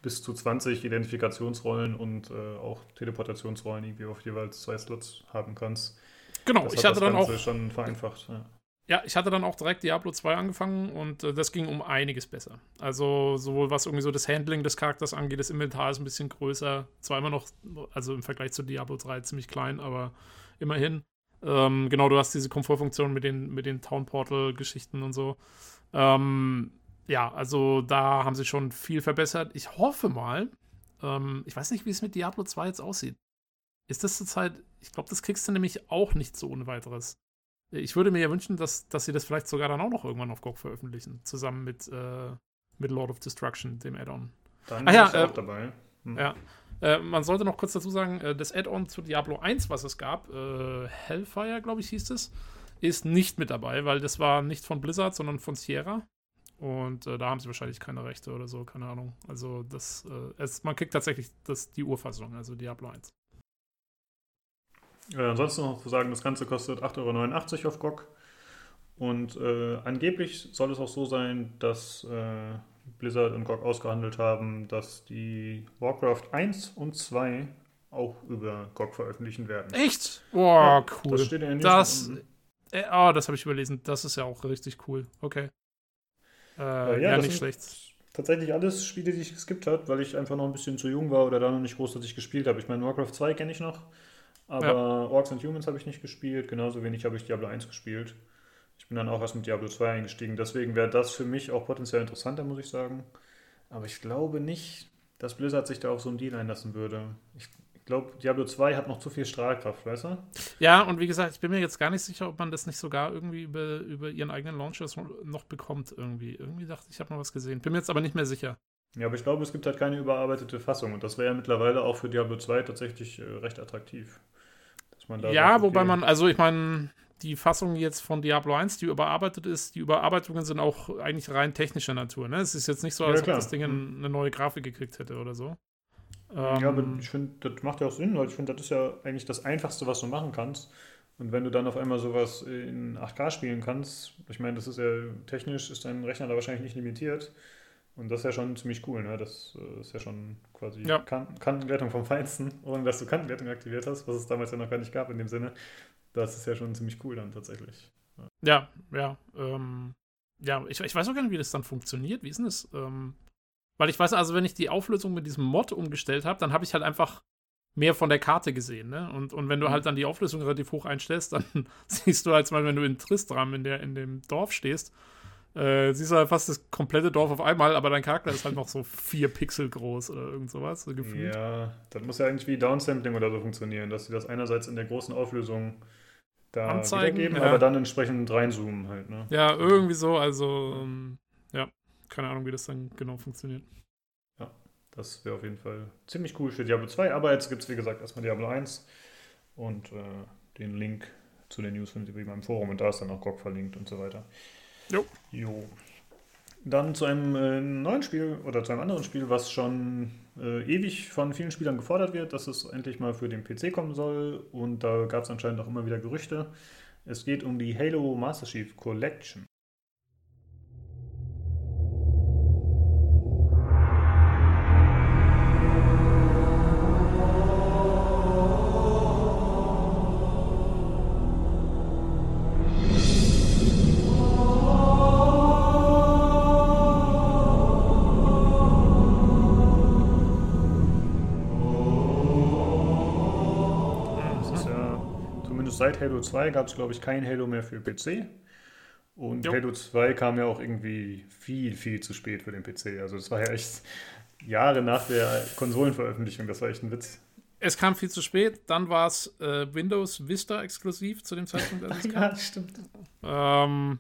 bis zu 20 Identifikationsrollen und äh, auch Teleportationsrollen irgendwie auf jeweils zwei Slots haben kannst. Genau, ich hatte dann Ganze auch. schon vereinfacht. Ja. Ja, ich hatte dann auch direkt Diablo 2 angefangen und äh, das ging um einiges besser. Also sowohl was irgendwie so das Handling des Charakters angeht, das Inventar ist ein bisschen größer. Zwar immer noch, also im Vergleich zu Diablo 3 ziemlich klein, aber immerhin. Ähm, genau, du hast diese Komfortfunktion mit den, mit den Town Portal-Geschichten und so. Ähm, ja, also da haben sie schon viel verbessert. Ich hoffe mal, ähm, ich weiß nicht, wie es mit Diablo 2 jetzt aussieht. Ist das zurzeit, ich glaube, das kriegst du nämlich auch nicht so ohne weiteres. Ich würde mir ja wünschen, dass, dass sie das vielleicht sogar dann auch noch irgendwann auf GOG veröffentlichen, zusammen mit, äh, mit Lord of Destruction, dem Add-on. Dann Ah ja, ist äh, auch dabei. Hm. Ja. Äh, man sollte noch kurz dazu sagen, äh, das Add-on zu Diablo 1, was es gab, äh, Hellfire, glaube ich, hieß es, ist nicht mit dabei, weil das war nicht von Blizzard, sondern von Sierra. Und äh, da haben sie wahrscheinlich keine Rechte oder so, keine Ahnung. Also das, äh, es, man kriegt tatsächlich das, die Urfassung, also Diablo 1. Äh, ansonsten noch zu sagen, das Ganze kostet 8,89 Euro auf GOG. Und äh, angeblich soll es auch so sein, dass äh, Blizzard und GOG ausgehandelt haben, dass die Warcraft 1 und 2 auch über GOG veröffentlichen werden. Echt? Boah, Ja, cool. Das steht in den Das, unten. oh, das habe ich überlesen. Das ist ja auch richtig cool. Okay. Äh, Äh, ja, das nicht schlecht. Tatsächlich alles Spiele, die ich geskippt habe, weil ich einfach noch ein bisschen zu jung war oder da noch nicht großartig gespielt habe. Ich meine, Warcraft 2 kenne ich noch, aber Orcs and Humans habe ich nicht gespielt. Genauso wenig habe ich Diablo 1 gespielt. Ich bin dann auch erst mit Diablo 2 eingestiegen. Deswegen wäre das für mich auch potenziell interessanter, muss ich sagen. Aber ich glaube nicht, dass Blizzard sich da auf so einen Deal einlassen würde. Ich glaube, Diablo 2 hat noch zu viel Strahlkraft, weißt du? Ja, und wie gesagt, ich bin mir jetzt gar nicht sicher, ob man das nicht sogar irgendwie über, über ihren eigenen Launchers noch bekommt irgendwie. Irgendwie dachte ich, ich habe mal was gesehen. Bin mir jetzt aber nicht mehr sicher. Ja, aber ich glaube, es gibt halt keine überarbeitete Fassung. Und das wäre ja mittlerweile auch für Diablo 2 tatsächlich äh, recht attraktiv. Dass man da ja, sagt, wobei okay, man, also ich meine, die Fassung jetzt von Diablo 1, die überarbeitet ist, die Überarbeitungen sind auch eigentlich rein technischer Natur. Ne? Es ist jetzt nicht so, Ja, als ob klar. das Ding ein- eine neue Grafik gekriegt hätte oder so. Ja, aber Ähm, ich finde, das macht ja auch Sinn, weil ich finde, das ist ja eigentlich das Einfachste, was du machen kannst. Und wenn du dann auf einmal sowas in 8K spielen kannst, ich meine, das ist ja technisch, ist dein Rechner da wahrscheinlich nicht limitiert. Und das ist ja schon ziemlich cool, ne? Das äh, ist ja schon quasi Ja. kan Kantenglättung vom Feinsten, ohne dass du Kantenglättung aktiviert hast, was es damals ja noch gar nicht gab in dem Sinne. Das ist ja schon ziemlich cool dann tatsächlich. Ja, ja. Ähm, ja, ich, ich weiß auch gar nicht, wie das dann funktioniert. Wie ist denn das? Ähm, weil ich weiß, also wenn ich die Auflösung mit diesem Mod umgestellt habe, dann habe ich halt einfach mehr von der Karte gesehen. Ne? Und, und wenn du Mhm. halt dann die Auflösung relativ hoch einstellst, dann siehst du halt Beispiel, wenn du in Tristram in, der, in dem Dorf stehst, äh, siehst du halt fast das komplette Dorf auf einmal, aber dein Charakter ist halt noch so vier Pixel groß oder irgend sowas, so gefühlt. Ja, das muss ja eigentlich wie Downsampling oder so funktionieren, dass sie das einerseits in der großen Auflösung da Anzeigen, wiedergeben, ja. aber dann entsprechend reinzoomen halt, ne? Ja, irgendwie so, also ähm, ja, keine Ahnung, wie das dann genau funktioniert. Das wäre auf jeden Fall ziemlich cool für Diablo 2, aber jetzt gibt es wie gesagt erstmal Diablo 1 und äh, den Link zu den News findet ihr wie beim Forum und da ist dann auch GOG verlinkt und so weiter. Jo. Jo. Dann zu einem äh, neuen Spiel oder zu einem anderen Spiel, was schon äh, ewig von vielen Spielern gefordert wird, dass es endlich mal für den PC kommen soll und da gab es anscheinend auch immer wieder Gerüchte. Es geht um die Halo Master Chief Collection. 2 gab es, glaube ich, kein Halo mehr für PC. Und Jo. Halo 2 kam ja auch irgendwie viel, viel zu spät für den PC. Also das war ja echt Jahre nach der Konsolenveröffentlichung. Das war echt ein Witz. Es kam viel zu spät, dann war es äh, Windows Vista exklusiv zu dem Zeitpunkt, als es kam. stimmt. Ähm,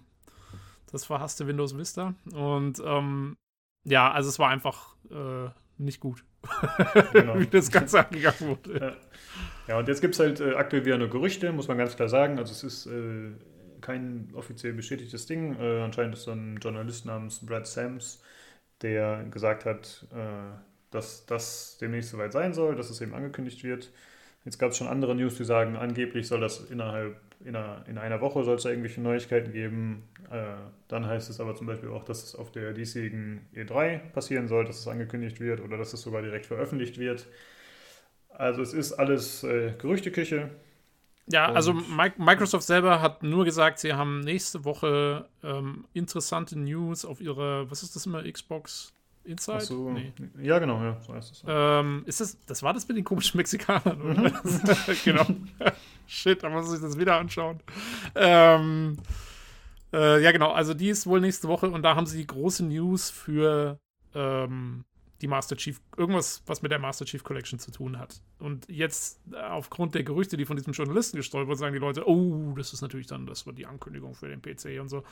das verhasste Windows Vista. Und ähm, ja, also es war einfach äh, nicht gut, Genau. wie das Ganze angegangen wurde. Ja. ja, und jetzt gibt es halt äh, aktuell wieder nur Gerüchte, muss man ganz klar sagen. Also es ist äh, kein offiziell bestätigtes Ding. Äh, anscheinend ist so ein Journalist namens Brad Sams, der gesagt hat, äh, dass das demnächst soweit sein soll, dass es eben angekündigt wird. Jetzt gab es schon andere News, die sagen, angeblich soll das innerhalb in einer, in einer Woche soll es da irgendwelche Neuigkeiten geben. Äh, dann heißt es aber zum Beispiel auch, dass es auf der diesjährigen E3 passieren soll, dass es angekündigt wird oder dass es sogar direkt veröffentlicht wird. Also es ist alles äh, Gerüchteküche. Ja, Und- also Mi- Microsoft selber hat nur gesagt, sie haben nächste Woche ähm, interessante News auf ihrer, was ist das immer, Xbox Inside? Ach so, Nee. Ja, genau, ja, so heißt es. Ähm, ist das, das war das mit den komischen Mexikanern, oder? Mhm. genau. Shit, da muss ich das wieder anschauen. Ähm, äh, ja, genau, also die ist wohl nächste Woche und da haben sie die große News für ähm, die Master Chief, irgendwas, was mit der Master Chief Collection zu tun hat. Und jetzt, äh, aufgrund der Gerüchte, die von diesem Journalisten gestreut wurden, sagen die Leute, oh, das ist natürlich dann, das wird die Ankündigung für den PC und so.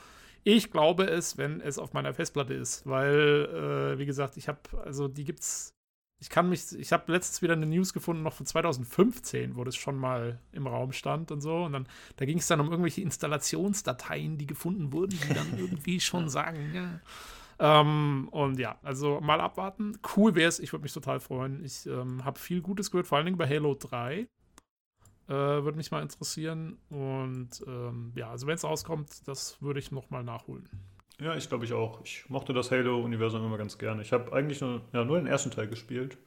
Ich glaube es, wenn es auf meiner Festplatte ist, weil, äh, wie gesagt, ich habe, also die gibt's, ich kann mich, ich habe letztens wieder eine News gefunden, noch von 2015, wo das schon mal im Raum stand und so. Und dann, da ging es dann um irgendwelche Installationsdateien, die gefunden wurden, die dann irgendwie schon sagen, ja. Ähm, und ja, also mal abwarten. Cool wäre es, ich würde mich total freuen. Ich ähm, habe viel Gutes gehört, vor allen Dingen bei Halo 3. Äh, würde mich mal interessieren. Und ähm, ja, also wenn es rauskommt, das würde ich nochmal nachholen. Ja, ich glaube ich auch. Ich mochte das Halo-Universum immer ganz gerne. Ich habe eigentlich nur, ja, nur den ersten Teil gespielt.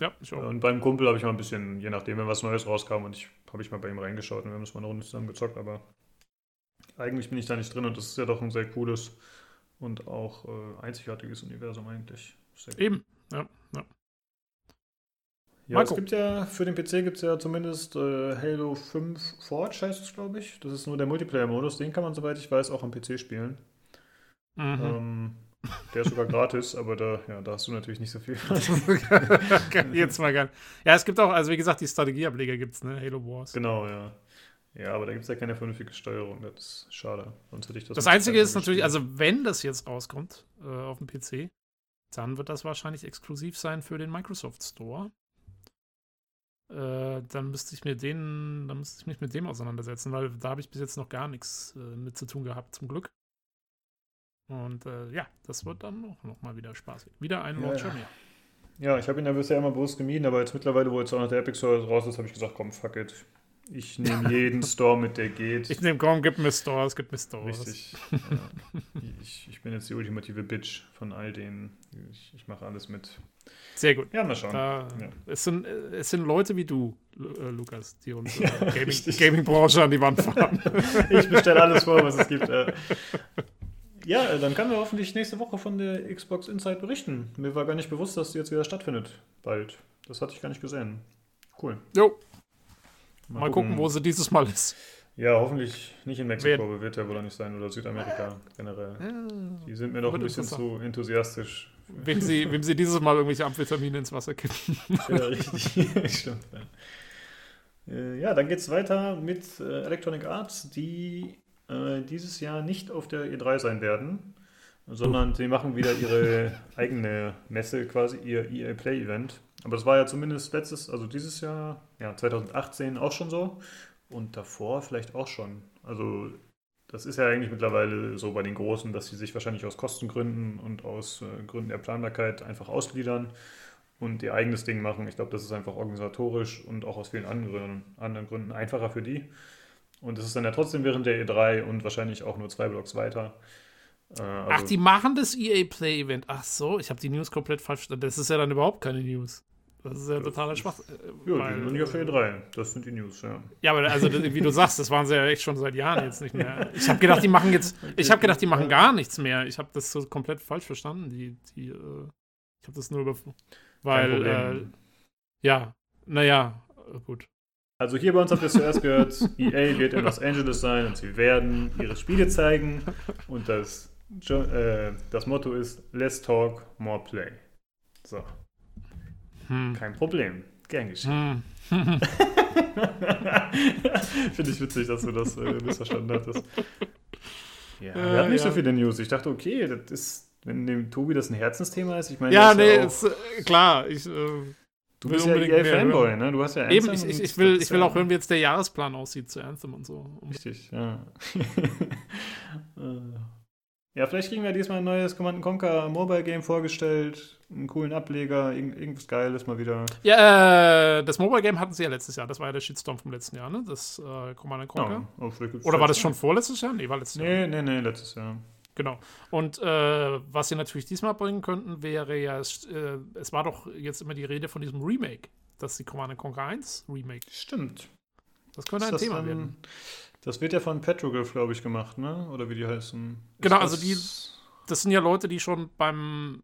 Ja, ich auch. Und beim Kumpel habe ich mal ein bisschen, je nachdem, wenn was Neues rauskam, und ich habe ich mal bei ihm reingeschaut und wir haben das mal eine Runde zusammen gezockt, aber eigentlich bin ich da nicht drin und das ist ja doch ein sehr cooles und auch äh, einzigartiges Universum eigentlich. Sehr. Eben. Ja, ja. Ja, Mal es gibt ja, für den PC gibt es ja zumindest äh, Halo 5 Forge, heißt es, glaube ich. Das ist nur der Multiplayer-Modus. Den kann man, soweit ich weiß, auch am PC spielen. Mhm. Ähm, der ist sogar gratis, aber da, ja, da hast du natürlich nicht so viel. Jetzt mal gern. Ja, es gibt auch, also wie gesagt, die Strategieableger gibt es, ne? Halo Wars. genau, ja. Ja, aber da gibt es ja keine vernünftige Steuerung. Das ist schade. Sonst hätte ich das Das Einzige ist natürlich, also wenn das jetzt rauskommt äh, auf dem PC, dann wird das wahrscheinlich exklusiv sein für den Microsoft Store. Äh, dann müsste ich mir den, dann müsste ich mich mit dem auseinandersetzen, weil da habe ich bis jetzt noch gar nichts äh, mit zu tun gehabt, zum Glück. Und äh, ja, das wird dann auch noch mal wieder spaßig. Wieder ein Ja, Launcher ja. mehr. Ja, ich habe ihn ja bisher immer bewusst gemieden, aber jetzt mittlerweile, wo jetzt auch noch der Epic Store raus ist, habe ich gesagt, komm, fuck it. Ich nehme jeden Store mit, der geht. Ich nehme, komm, gib mir Stores, gib mir Stores. Richtig. ja. ich, ich bin jetzt die ultimative Bitch von all denen. Ich, ich mache alles mit. Sehr gut. Ja, mal schauen. Da, Ja. es, sind, äh, es sind Leute wie du, äh, Lukas, die uns Ja, äh, Gaming-. Gaming-Branche an die Wand fahren. Ich bestelle alles vor, was es gibt. Ja, dann können wir hoffentlich nächste Woche von der Xbox Inside berichten. Mir war gar nicht bewusst, dass die jetzt wieder stattfindet. Bald. Das hatte ich gar nicht gesehen. Cool. jo, mal gucken, wo sie dieses Mal ist. Ja, hoffentlich nicht in Mexiko, wird ja wohl auch nicht sein, oder Südamerika generell. Die sind mir doch ein bisschen zu enthusiastisch. Wem sie, wem sie dieses Mal irgendwelche Amphetamine ins Wasser kippen. Ja, richtig. Stimmt. Ja. Äh, Ja, dann geht's weiter mit äh, Electronic Arts, die äh, dieses Jahr nicht auf der E3 sein werden, sondern sie machen wieder ihre eigene Messe, quasi ihr EA Play Event. Aber das war ja zumindest letztes, also dieses Jahr, ja, 2018 auch schon so und davor vielleicht auch schon. Also das ist ja eigentlich mittlerweile so bei den Großen, dass sie sich wahrscheinlich aus Kostengründen und aus äh, Gründen der Planbarkeit einfach ausgliedern und ihr eigenes Ding machen. Ich glaube, das ist einfach organisatorisch und auch aus vielen anderen, anderen Gründen einfacher für die. Und es ist dann ja trotzdem während der E3 und wahrscheinlich auch nur zwei Blocks weiter. Äh, also, Ach, die machen das EA Play Event. Ach so, ich habe die News komplett falsch verstanden. Das ist ja dann überhaupt keine News. Das ist ja totaler Schwach. äh, ja, die weil- sind auf der E3. Das sind die News, ja. Ja, aber also wie du sagst, das waren sie ja echt schon seit Jahren jetzt nicht mehr. Ich habe gedacht, die machen jetzt, ich habe gedacht, die machen gar nichts mehr. Ich habe das so komplett falsch verstanden. Die, die, äh, ich habe das nur über, weil, äh, ja, naja, äh, gut. Also hier bei uns habt ihr es zuerst gehört, EA wird in Los Angeles sein und sie werden ihre Spiele zeigen. Und das, äh, das Motto ist Less Talk, More Play. So, Hm. kein Problem. Gern geschehen. Hm. Finde ich witzig, dass du das äh, missverstanden hattest. Ja, Äh, wir hatten nicht ja. so viele News. Ich dachte, okay, das ist, wenn dem Tobi das ein Herzensthema ist, ich meine, Ja, das nee, ja auch, ist, äh, klar. Ich, äh, du bist ja EA-Fanboy, ne? Du hast ja eben, Anthem ich, ich, und ich will, ich will auch hören, wie jetzt der Jahresplan aussieht zu Anthem und so. Richtig, ja. Ja, vielleicht kriegen wir diesmal ein neues Command Conquer Mobile Game vorgestellt, einen coolen Ableger, irgend, irgendwas Geiles mal wieder. Ja, äh, das Mobile Game hatten sie ja letztes Jahr. Das war ja der Shitstorm vom letzten Jahr, ne? Das äh, Command Conquer. Ja, Oder war das schon vorletztes Jahr? Nee, war letztes Jahr. Nee, nee, nee, letztes Jahr. Genau. Und äh, was sie natürlich diesmal bringen könnten, wäre ja, es, äh, es war doch jetzt immer die Rede von diesem Remake, dass die Command Conquer 1 Remake. Stimmt. Das könnte ein Ist das Thema dann- werden. Das wird ja von Petroglyph, glaube ich, gemacht, ne? Oder wie die heißen. Ist Genau, also die- Das sind ja Leute, die schon beim,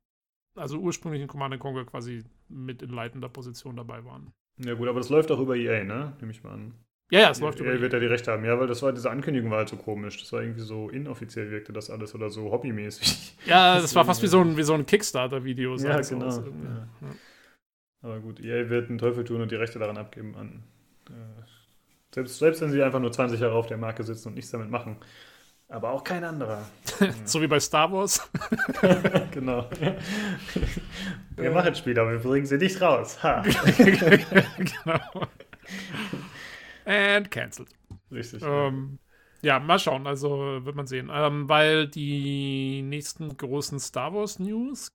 also ursprünglichen Command Conquer quasi mit in leitender Position dabei waren. Ja, gut, aber das läuft auch über EA, ne? Nehme ich mal an. Ja, ja, es läuft über. wird ja die Rechte haben. Ja, weil das war, diese Ankündigung war halt so komisch. Das war irgendwie so inoffiziell wirkte das alles oder so hobbymäßig. Ja, das war fast wie so ein, wie so ein Kickstarter-Video. Ja, genau. irgendwie. Ja. Ja. Aber gut, EA wird einen Teufel tun und die Rechte daran abgeben an. Äh, selbst, selbst wenn sie einfach nur 20 Jahre auf der Marke sitzen und nichts damit machen. Aber auch kein anderer. So wie bei Star Wars. genau. Wir machen Spiele, aber wir bringen sie nicht raus. Ha. genau. And cancelled. Richtig. Ähm, ja, mal schauen, also wird man sehen. Ähm, weil die nächsten großen Star Wars News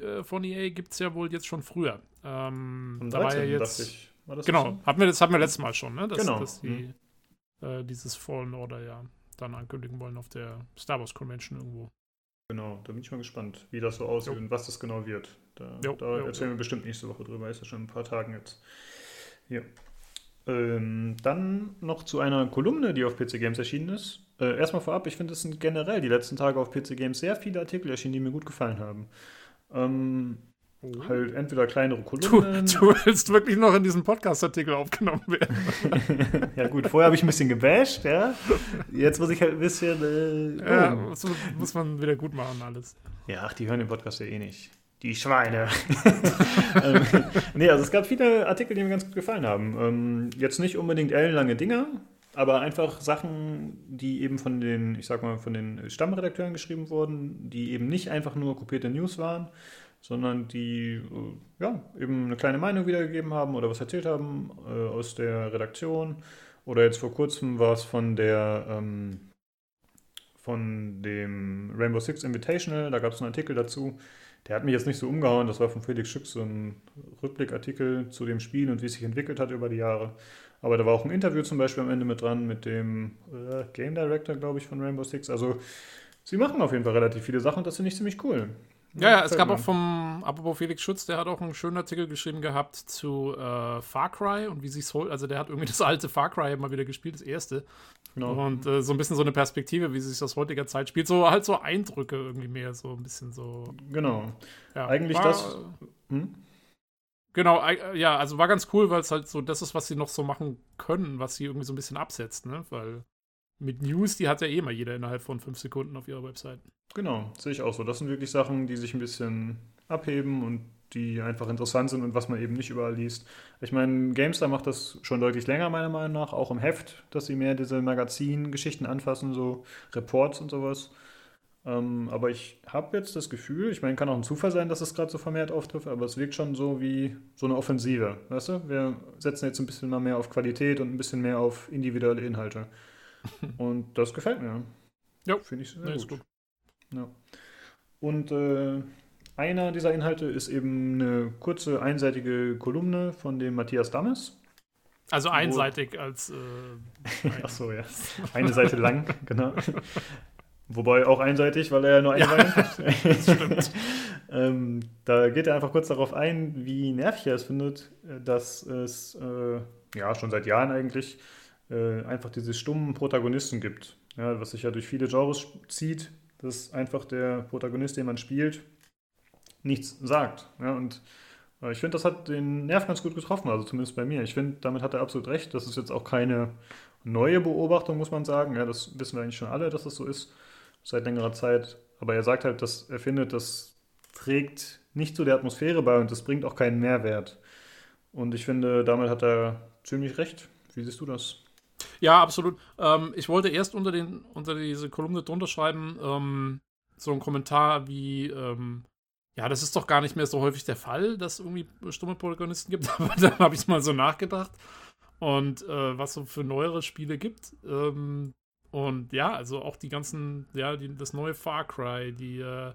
äh, von EA gibt es ja wohl jetzt schon früher. Ähm, da war ja 13. jetzt. War das Genau, hatten wir, das hatten wir letztes Mal schon, ne? Dass, Genau. dass die äh, dieses Fallen Order ja dann ankündigen wollen auf der Star Wars Convention irgendwo. Genau, da bin ich mal gespannt, wie das so aussieht Jo. und was das genau wird. Da, Jo, da jo, erzählen wir bestimmt nächste Woche drüber, ist ja schon ein paar Tagen jetzt. Ja. Ähm, dann noch zu einer Kolumne, die auf PC Games erschienen ist. Äh, erstmal vorab, ich finde, es sind generell die letzten Tage auf PC Games sehr viele Artikel erschienen, die mir gut gefallen haben. Ähm, halt entweder kleinere Du, Kolumnen. du willst wirklich noch in diesem Podcast-Artikel aufgenommen werden. ja gut, vorher habe ich ein bisschen gebasht, ja. Jetzt muss ich halt ein bisschen. Äh, Ja, muss, muss man wieder gut machen, alles. Ja, ach, die hören den Podcast ja eh nicht. Die Schweine. ähm, nee, also es gab viele Artikel, die mir ganz gut gefallen haben. Ähm, jetzt nicht unbedingt ellenlange Dinger, aber einfach Sachen, die eben von den, ich sag mal, von den Stammredakteuren geschrieben wurden, die eben nicht einfach nur kopierte News waren, sondern die äh, ja, eben eine kleine Meinung wiedergegeben haben oder was erzählt haben äh, aus der Redaktion. Oder jetzt vor kurzem war es von der ähm, von dem Rainbow Six Invitational, da gab es einen Artikel dazu. Der hat mich jetzt nicht so umgehauen, das war von Felix Schück so ein Rückblickartikel zu dem Spiel und wie es sich entwickelt hat über die Jahre. Aber da war auch ein Interview zum Beispiel am Ende mit dran mit dem äh, Game Director, glaube ich, von Rainbow Six. Also sie machen auf jeden Fall relativ viele Sachen und das finde ich ziemlich cool. Ja, ja, es gab auch vom, apropos Felix Schütz, der hat auch einen schönen Artikel geschrieben gehabt zu äh, Far Cry und wie sich's holt. Also der hat irgendwie das alte Far Cry mal wieder gespielt, das erste. Genau. Und äh, so ein bisschen so eine Perspektive, wie sich aus heutiger Zeit spielt. So halt so Eindrücke irgendwie mehr, so ein bisschen so. genau. Ja, Eigentlich war, das- Hm? Genau, ei- ja, also war ganz cool, weil es halt so das ist, was sie noch so machen können, was sie irgendwie so ein bisschen absetzt, ne? Weil mit News, die hat ja eh mal jeder innerhalb von fünf Sekunden auf ihrer Website. Genau, sehe ich auch so. Das sind wirklich Sachen, die sich ein bisschen abheben und die einfach interessant sind und was man eben nicht überall liest. Ich meine, GameStar macht das schon deutlich länger, meiner Meinung nach, auch im Heft, dass sie mehr diese Magazin-Geschichten anfassen, so Reports und sowas. Ähm, aber ich habe jetzt das Gefühl, ich meine, kann auch ein Zufall sein, dass es gerade so vermehrt auftrifft, aber es wirkt schon so wie so eine Offensive. Weißt du? Wir setzen jetzt ein bisschen mal mehr auf Qualität und ein bisschen mehr auf individuelle Inhalte. Und das gefällt mir. Jo. Finde ich sehr Nee, gut. gut. Ja. Und äh, einer dieser Inhalte ist eben eine kurze einseitige Kolumne von dem Matthias Dammes. Also einseitig als äh, ein- Ach so, ja. Eine Seite lang, genau. Wobei auch einseitig, weil er ja nur eine Meinung hat. stimmt. ähm, da geht er einfach kurz darauf ein, wie nervig er es findet, äh, dass es äh, ja schon seit Jahren eigentlich äh, einfach diese stummen Protagonisten gibt. Ja, was sich ja durch viele Genres zieht, dass einfach der Protagonist, den man spielt, nichts sagt. Ja, und äh, ich finde, das hat den Nerv ganz gut getroffen, also zumindest bei mir. Ich finde, damit hat er absolut recht. Das ist jetzt auch keine neue Beobachtung, muss man sagen. Ja, das wissen wir eigentlich schon alle, dass das so ist, seit längerer Zeit. Aber er sagt halt, dass er findet, das trägt nicht zu der Atmosphäre bei und das bringt auch keinen Mehrwert. Und ich finde, damit hat er ziemlich recht. Wie siehst du das? Ja, absolut. Ähm, ich wollte erst unter, den, unter diese Kolumne drunter schreiben, ähm, so einen Kommentar wie, ähm, ja, das ist doch gar nicht mehr so häufig der Fall, dass es irgendwie stumme Protagonisten gibt. Aber dann habe ich mal so nachgedacht und äh, was so für neuere Spiele gibt. Ähm, und ja, also auch die ganzen, ja, die, das neue Far Cry, die äh,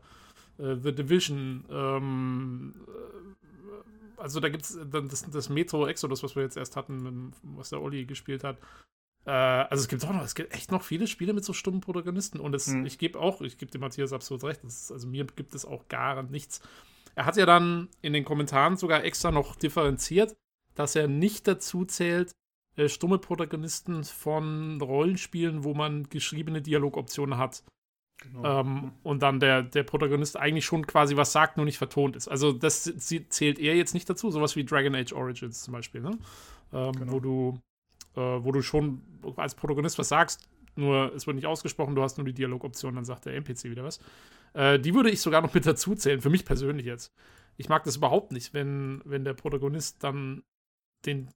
äh, The Division, ähm, äh, also da gibt es das, das Metro Exodus, was wir jetzt erst hatten, was der Olli gespielt hat. Äh, also es gibt auch noch, es gibt echt noch viele Spiele mit so stummen Protagonisten. Und es, Mhm. ich gebe auch, ich gebe dem Matthias absolut recht, ist, also mir gibt es auch gar nichts. Er hat ja dann in den Kommentaren sogar extra noch differenziert, dass er nicht dazu zählt, äh, stumme Protagonisten von Rollenspielen, wo man geschriebene Dialogoptionen hat. Genau. Ähm, und dann der, der Protagonist eigentlich schon quasi was sagt, nur nicht vertont ist. Also das zählt er jetzt nicht dazu, sowas wie Dragon Age Origins zum Beispiel, ne? Ähm, genau. wo du äh, wo du schon als Protagonist was sagst, nur es wird nicht ausgesprochen, du hast nur die Dialogoption, dann sagt der NPC wieder was. Äh, die würde ich sogar noch mit dazu zählen, für mich persönlich jetzt. Ich mag das überhaupt nicht, wenn, wenn der Protagonist dann den,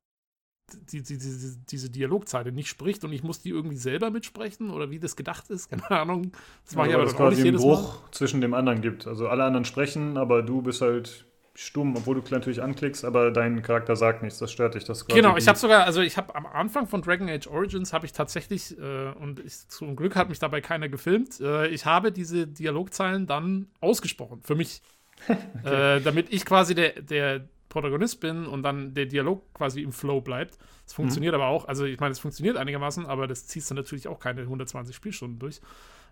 die, die, die, diese Dialogzeile nicht spricht und ich muss die irgendwie selber mitsprechen oder wie das gedacht ist, keine Ahnung. Das mache ja, ich aber dann auch nicht jedes Bruch Mal. zwischen dem anderen gibt. Also alle anderen sprechen, aber du bist halt stumm, obwohl du natürlich anklickst, aber dein Charakter sagt nichts. Das stört dich. Das genau, ich habe sogar, also ich habe am Anfang von Dragon Age Origins habe ich tatsächlich, äh, und ich, zum Glück hat mich dabei keiner gefilmt, äh, ich habe diese Dialogzeilen dann ausgesprochen, für mich. okay. äh, damit ich quasi der, der Protagonist bin und dann der Dialog quasi im Flow bleibt. Das funktioniert mhm. aber auch, also ich meine, es funktioniert einigermaßen, aber das ziehst du natürlich auch keine 120 Spielstunden durch.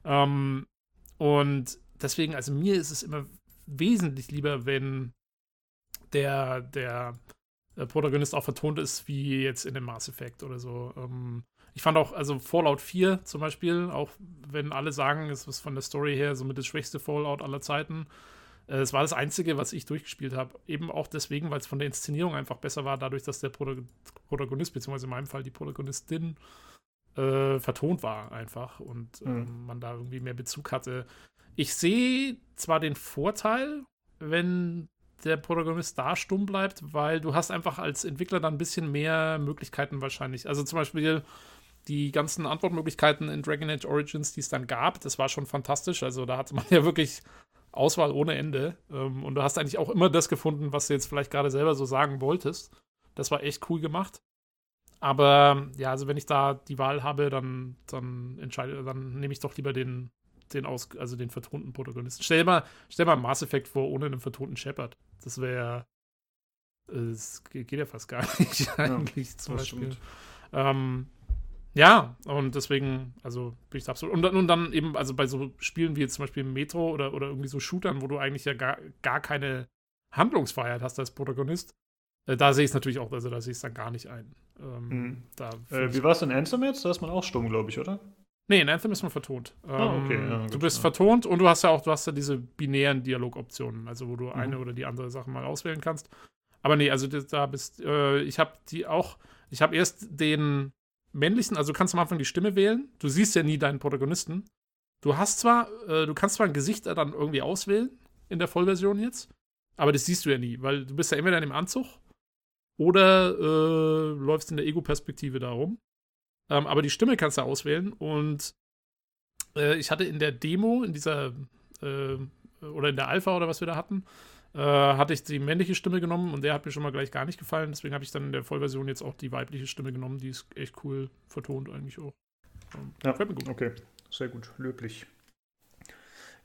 Ähm, und deswegen, also mir ist es immer wesentlich lieber, wenn der, der äh, Protagonist auch vertont ist, wie jetzt in dem Mass Effect oder so. Ähm, ich fand auch, also Fallout 4 zum Beispiel, auch wenn alle sagen, es ist von der Story her somit das schwächste Fallout aller Zeiten, äh, es war das einzige, was ich durchgespielt habe. Eben auch deswegen, weil es von der Inszenierung einfach besser war, dadurch, dass der Protag Protagonist, beziehungsweise in meinem Fall die Protagonistin, äh, vertont war einfach und ähm, mhm. man da irgendwie mehr Bezug hatte. Ich sehe zwar den Vorteil, wenn der Protagonist da stumm bleibt, weil du hast einfach als Entwickler dann ein bisschen mehr Möglichkeiten wahrscheinlich. Also zum Beispiel die ganzen Antwortmöglichkeiten in Dragon Age Origins, die es dann gab, das war schon fantastisch. Also da hatte man ja wirklich Auswahl ohne Ende. Ähm, und du hast eigentlich auch immer das gefunden, was du jetzt vielleicht gerade selber so sagen wolltest. Das war echt cool gemacht. Aber ja, also wenn ich da die Wahl habe, dann, dann entscheide, dann nehme ich doch lieber den, den aus, also den vertonten Protagonisten. Stell mal, stell mal Mass Effect vor, ohne einen vertonten Shepard. Das wäre. Es geht ja fast gar nicht, eigentlich, ja, zum Beispiel. Ähm, ja, und deswegen, also bin ich da absolut. Und, und dann eben, also bei so Spielen wie jetzt zum Beispiel Metro oder, oder irgendwie so Shootern, wo du eigentlich ja gar, gar keine Handlungsfreiheit hast als Protagonist, äh, da sehe ich es natürlich auch, also da sehe ich es dann gar nicht ein. Ähm, mhm. äh, wie war es in Anthem jetzt? Da ist man auch stumm, glaube ich, oder? Nee, in Anthem ist man vertont. Ah, okay. Ähm, ja, du bist ja. vertont und du hast ja auch, du hast ja diese binären Dialogoptionen, also wo du mhm. eine oder die andere Sache mal auswählen kannst. Aber nee, also da bist, äh, ich habe die auch, ich habe erst den männlichen, also du kannst am Anfang die Stimme wählen. Du siehst ja nie deinen Protagonisten. Du hast zwar, äh, du kannst zwar ein Gesicht dann irgendwie auswählen in der Vollversion jetzt, aber das siehst du ja nie, weil du bist ja entweder in dem Anzug oder äh, läufst in der Ego-Perspektive darum. Ähm, aber die Stimme kannst du auswählen. Und äh, ich hatte in der Demo, in dieser, äh, oder in der Alpha oder was wir da hatten, äh, hatte ich die männliche Stimme genommen und der hat mir schon mal gleich gar nicht gefallen. Deswegen habe ich dann in der Vollversion jetzt auch die weibliche Stimme genommen. Die ist echt cool vertont eigentlich auch. Ähm, ja, okay. Sehr gut, löblich.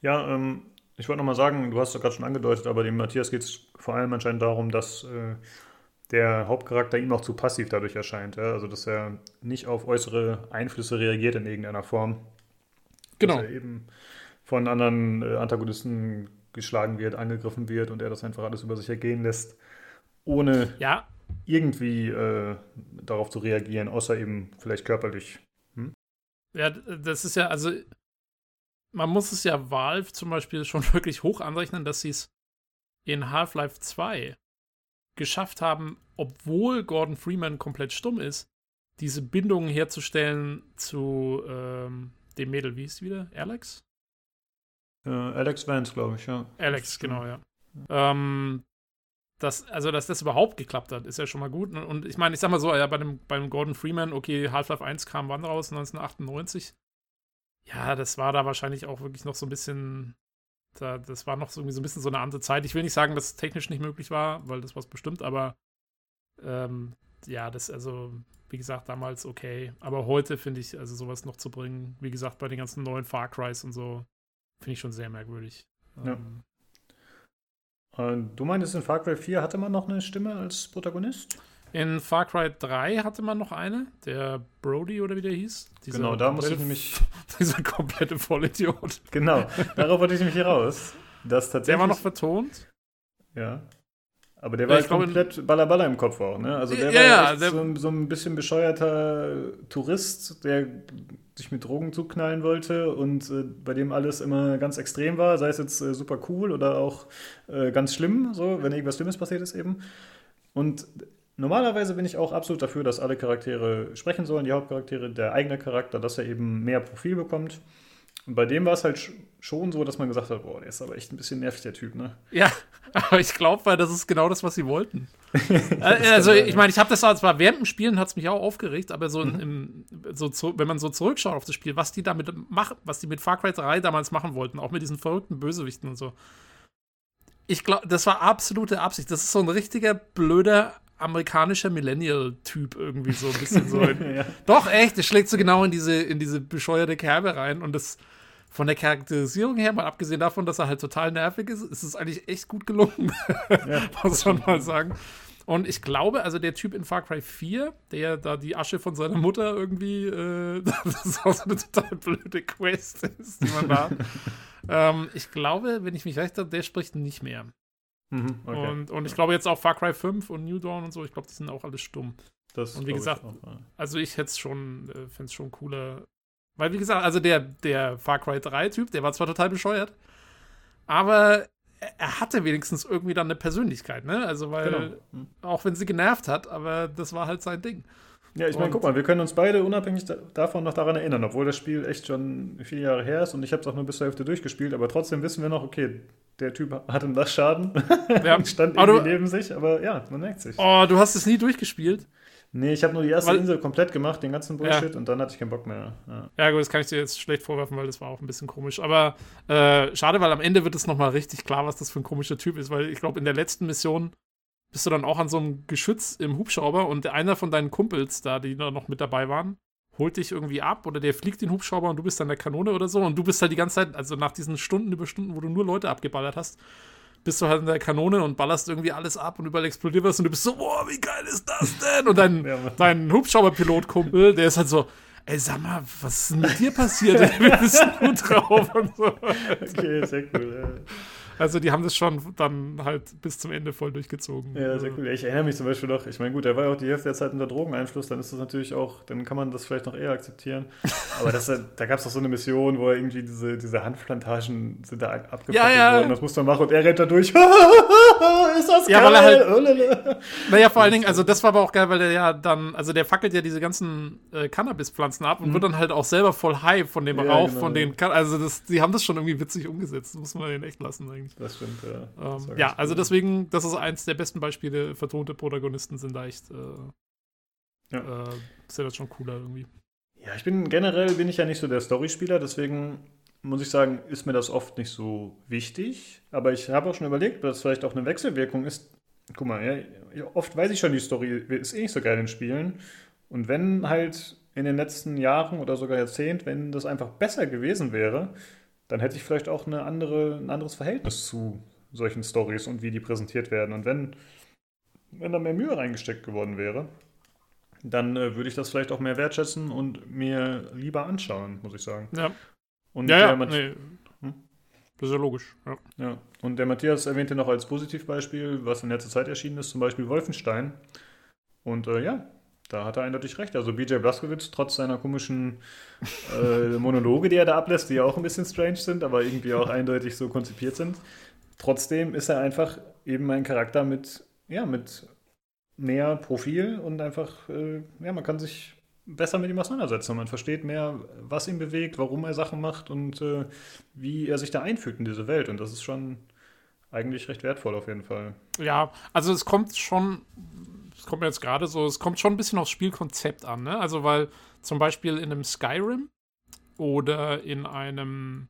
Ja, ähm, ich wollte nochmal sagen, du hast es gerade schon angedeutet, aber dem Matthias geht es vor allem anscheinend darum, dass äh, der Hauptcharakter ihm auch zu passiv dadurch erscheint. Ja? Also, dass er nicht auf äußere Einflüsse reagiert in irgendeiner Form. Genau. Dass er eben von anderen äh, Antagonisten geschlagen wird, angegriffen wird und er das einfach alles über sich ergehen lässt, ohne ja. irgendwie äh, darauf zu reagieren, außer eben vielleicht körperlich. Hm? Ja, das ist ja, also man muss es ja Valve zum Beispiel schon wirklich hoch anrechnen, dass sie es in Half-Life 2 geschafft haben, obwohl Gordon Freeman komplett stumm ist, diese Bindungen herzustellen zu ähm, dem Mädel. Wie ist die wieder? Alex? Äh, Alex Vance, glaube ich, ja. Alex, genau, ja. Ähm, das, also, dass das überhaupt geklappt hat, ist ja schon mal gut. Und ich meine, ich sag mal so, ja, bei dem, bei dem Gordon Freeman, okay, Half-Life 1 kam wann raus? 1998. Ja, das war da wahrscheinlich auch wirklich noch so ein bisschen da, das war noch so, irgendwie so ein bisschen so eine andere Zeit. Ich will nicht sagen, dass es technisch nicht möglich war, weil das war bestimmt, aber ähm, ja, das, also, wie gesagt, damals okay. Aber heute finde ich, also sowas noch zu bringen, wie gesagt, bei den ganzen neuen Far Crys und so, finde ich schon sehr merkwürdig. Ja. Ähm, du meinst, in Far Cry 4 hatte man noch eine Stimme als Protagonist? In Far Cry 3 hatte man noch eine, der Brody oder wie der hieß. Dieser genau, da muss ich nämlich. dieser komplette Vollidiot. Genau, darauf wollte ich nämlich hier raus. Dass tatsächlich, der war noch vertont. Ja. Aber der war Ja, halt ich glaube, komplett Ballaballa im Kopf auch, ne? Also der Ja, war ja, echt der- so, ein- so ein bisschen bescheuerter Tourist, der sich mit Drogen zuknallen wollte und äh, bei dem alles immer ganz extrem war, sei es jetzt äh, super cool oder auch äh, ganz schlimm, so, wenn irgendwas Schlimmes passiert ist eben. Und normalerweise bin ich auch absolut dafür, dass alle Charaktere sprechen sollen, die Hauptcharaktere, der eigene Charakter, dass er eben mehr Profil bekommt. Und bei dem war es halt sch- schon so, dass man gesagt hat, boah, der ist aber echt ein bisschen nervig, der Typ, ne? Ja, aber ich glaube, weil das ist genau das, was sie wollten. Äh, also, ich meine, ich habe das zwar während dem Spielen hat es mich auch aufgeregt, aber so, Mhm. im, so zu, wenn man so zurückschaut auf das Spiel, was die damit machen, was die mit Far Cry 3 damals machen wollten, auch mit diesen verrückten Bösewichten und so. Ich glaube, das war absolute Absicht. Das ist so ein richtiger blöder amerikanischer Millennial-Typ irgendwie so ein bisschen so. Ja. Doch, echt, das schlägt so genau in diese, in diese bescheuerte Kerbe rein und das von der Charakterisierung her, mal abgesehen davon, dass er halt total nervig ist, ist es eigentlich echt gut gelungen, muss man mal sagen. Und ich glaube, also der Typ in Far Cry 4, der da die Asche von seiner Mutter irgendwie, äh, das ist auch so eine total blöde Quest ist, die man da hat. ähm, ich glaube, wenn ich mich recht habe, der spricht nicht mehr. Mhm, okay. Und, und ich glaube jetzt auch Far Cry 5 und New Dawn und so, ich glaube, die sind auch alles stumm. Das und wie glaub ich gesagt, auch. Also ich hätte es schon, äh, fände es schon cooler. Weil, wie gesagt, also der, der Far Cry 3-Typ, der war zwar total bescheuert, aber er, er hatte wenigstens irgendwie dann eine Persönlichkeit, ne? Also, weil, Genau. Mhm. auch wenn sie genervt hat, aber das war halt sein Ding. Ja, ich meine, guck mal, wir können uns beide unabhängig da davon noch daran erinnern, obwohl das Spiel echt schon viele Jahre her ist und ich habe es auch nur bis zur Hälfte durchgespielt, aber trotzdem wissen wir noch, okay, der Typ hatte einen Dachschaden Ja. stand Aber irgendwie neben sich, aber ja, man merkt sich. Oh, du hast es nie durchgespielt? Nee, ich habe nur die erste Weil- Insel komplett gemacht, den ganzen Bullshit und dann hatte ich keinen Bock mehr. Ja. Ja, gut, das kann ich dir jetzt schlecht vorwerfen, weil das war auch ein bisschen komisch. Aber äh, schade, weil am Ende wird es nochmal richtig klar, was das für ein komischer Typ ist, weil ich glaube, in der letzten Mission bist du dann auch an so einem Geschütz im Hubschrauber und einer von deinen Kumpels da, die da noch mit dabei waren, holt dich irgendwie ab oder der fliegt den Hubschrauber und du bist an der Kanone oder so und du bist halt die ganze Zeit, also nach diesen Stunden über Stunden, wo du nur Leute abgeballert hast, bist du halt in der Kanone und ballerst irgendwie alles ab und überall explodiert was und du bist so, boah, wie geil ist das denn? Und dein, Ja, dein Hubschrauberpilotkumpel, der ist halt so, ey, sag mal, was ist denn mit dir passiert? Wie bist du drauf? Und so. Okay, sehr cool. Also die haben das schon dann halt bis zum Ende voll durchgezogen. Ja, sehr cool. Ich erinnere mich zum Beispiel noch, ich meine, gut, der war ja auch die Hälfte der Zeit unter Drogeneinfluss, dann ist das natürlich auch, dann kann man das vielleicht noch eher akzeptieren. Aber das, da gab es doch so eine Mission, wo er irgendwie diese, diese Hanfplantagen sind da abgefackelt Ja, ja. worden, das musste man machen und er rennt da durch. ist das Ja, geil? weil er halt- Ulala. Naja, vor allen Dingen, also das war aber auch geil, weil der ja dann, also der fackelt ja diese ganzen äh, Cannabis-Pflanzen ab und wird dann halt auch selber voll high von dem Mhm. Ja, Rauch, genau. von den, also das, die haben das schon irgendwie witzig umgesetzt, muss man denen echt lassen eigentlich. Das stimmt, ja. Das Ähm, ganz ja, also cool. deswegen, das ist eins der besten Beispiele, vertonte Protagonisten sind da echt, äh, Ja. äh, ist ja das schon cooler irgendwie. Ja, ich bin generell bin ich ja nicht so der Storyspieler, deswegen muss ich sagen, ist mir das oft nicht so wichtig. Aber ich habe auch schon überlegt, dass vielleicht auch eine Wechselwirkung ist. Guck mal, ja, oft weiß ich schon, die Story ist eh nicht so geil in Spielen. Und wenn halt in den letzten Jahren oder sogar Jahrzehnt, wenn das einfach besser gewesen wäre, dann hätte ich vielleicht auch eine andere, ein anderes Verhältnis zu solchen Stories und wie die präsentiert werden. Und wenn, wenn da mehr Mühe reingesteckt geworden wäre, dann äh, würde ich das vielleicht auch mehr wertschätzen und mir lieber anschauen, muss ich sagen. Ja, Und ja, der, ja nee. Hm? Das ist ja logisch, ja. ja. Und der Matthias erwähnte noch als Positivbeispiel, was in letzter Zeit erschienen ist, zum Beispiel Wolfenstein. Und äh, ja, da hat er eindeutig recht. Also BJ Blazkowicz, trotz seiner komischen äh, Monologe, die er da ablässt, die ja auch ein bisschen strange sind, aber irgendwie auch eindeutig so konzipiert sind, trotzdem ist er einfach eben ein Charakter mit, ja, mit mehr Profil und einfach, äh, ja, man kann sich besser mit ihm auseinandersetzen. Man versteht mehr, was ihn bewegt, warum er Sachen macht und äh, wie er sich da einfügt in diese Welt. Und das ist schon eigentlich recht wertvoll auf jeden Fall. Ja, also es kommt schon, es kommt mir jetzt gerade so, es kommt schon ein bisschen aufs Spielkonzept an, ne? Also weil zum Beispiel in einem Skyrim oder in einem,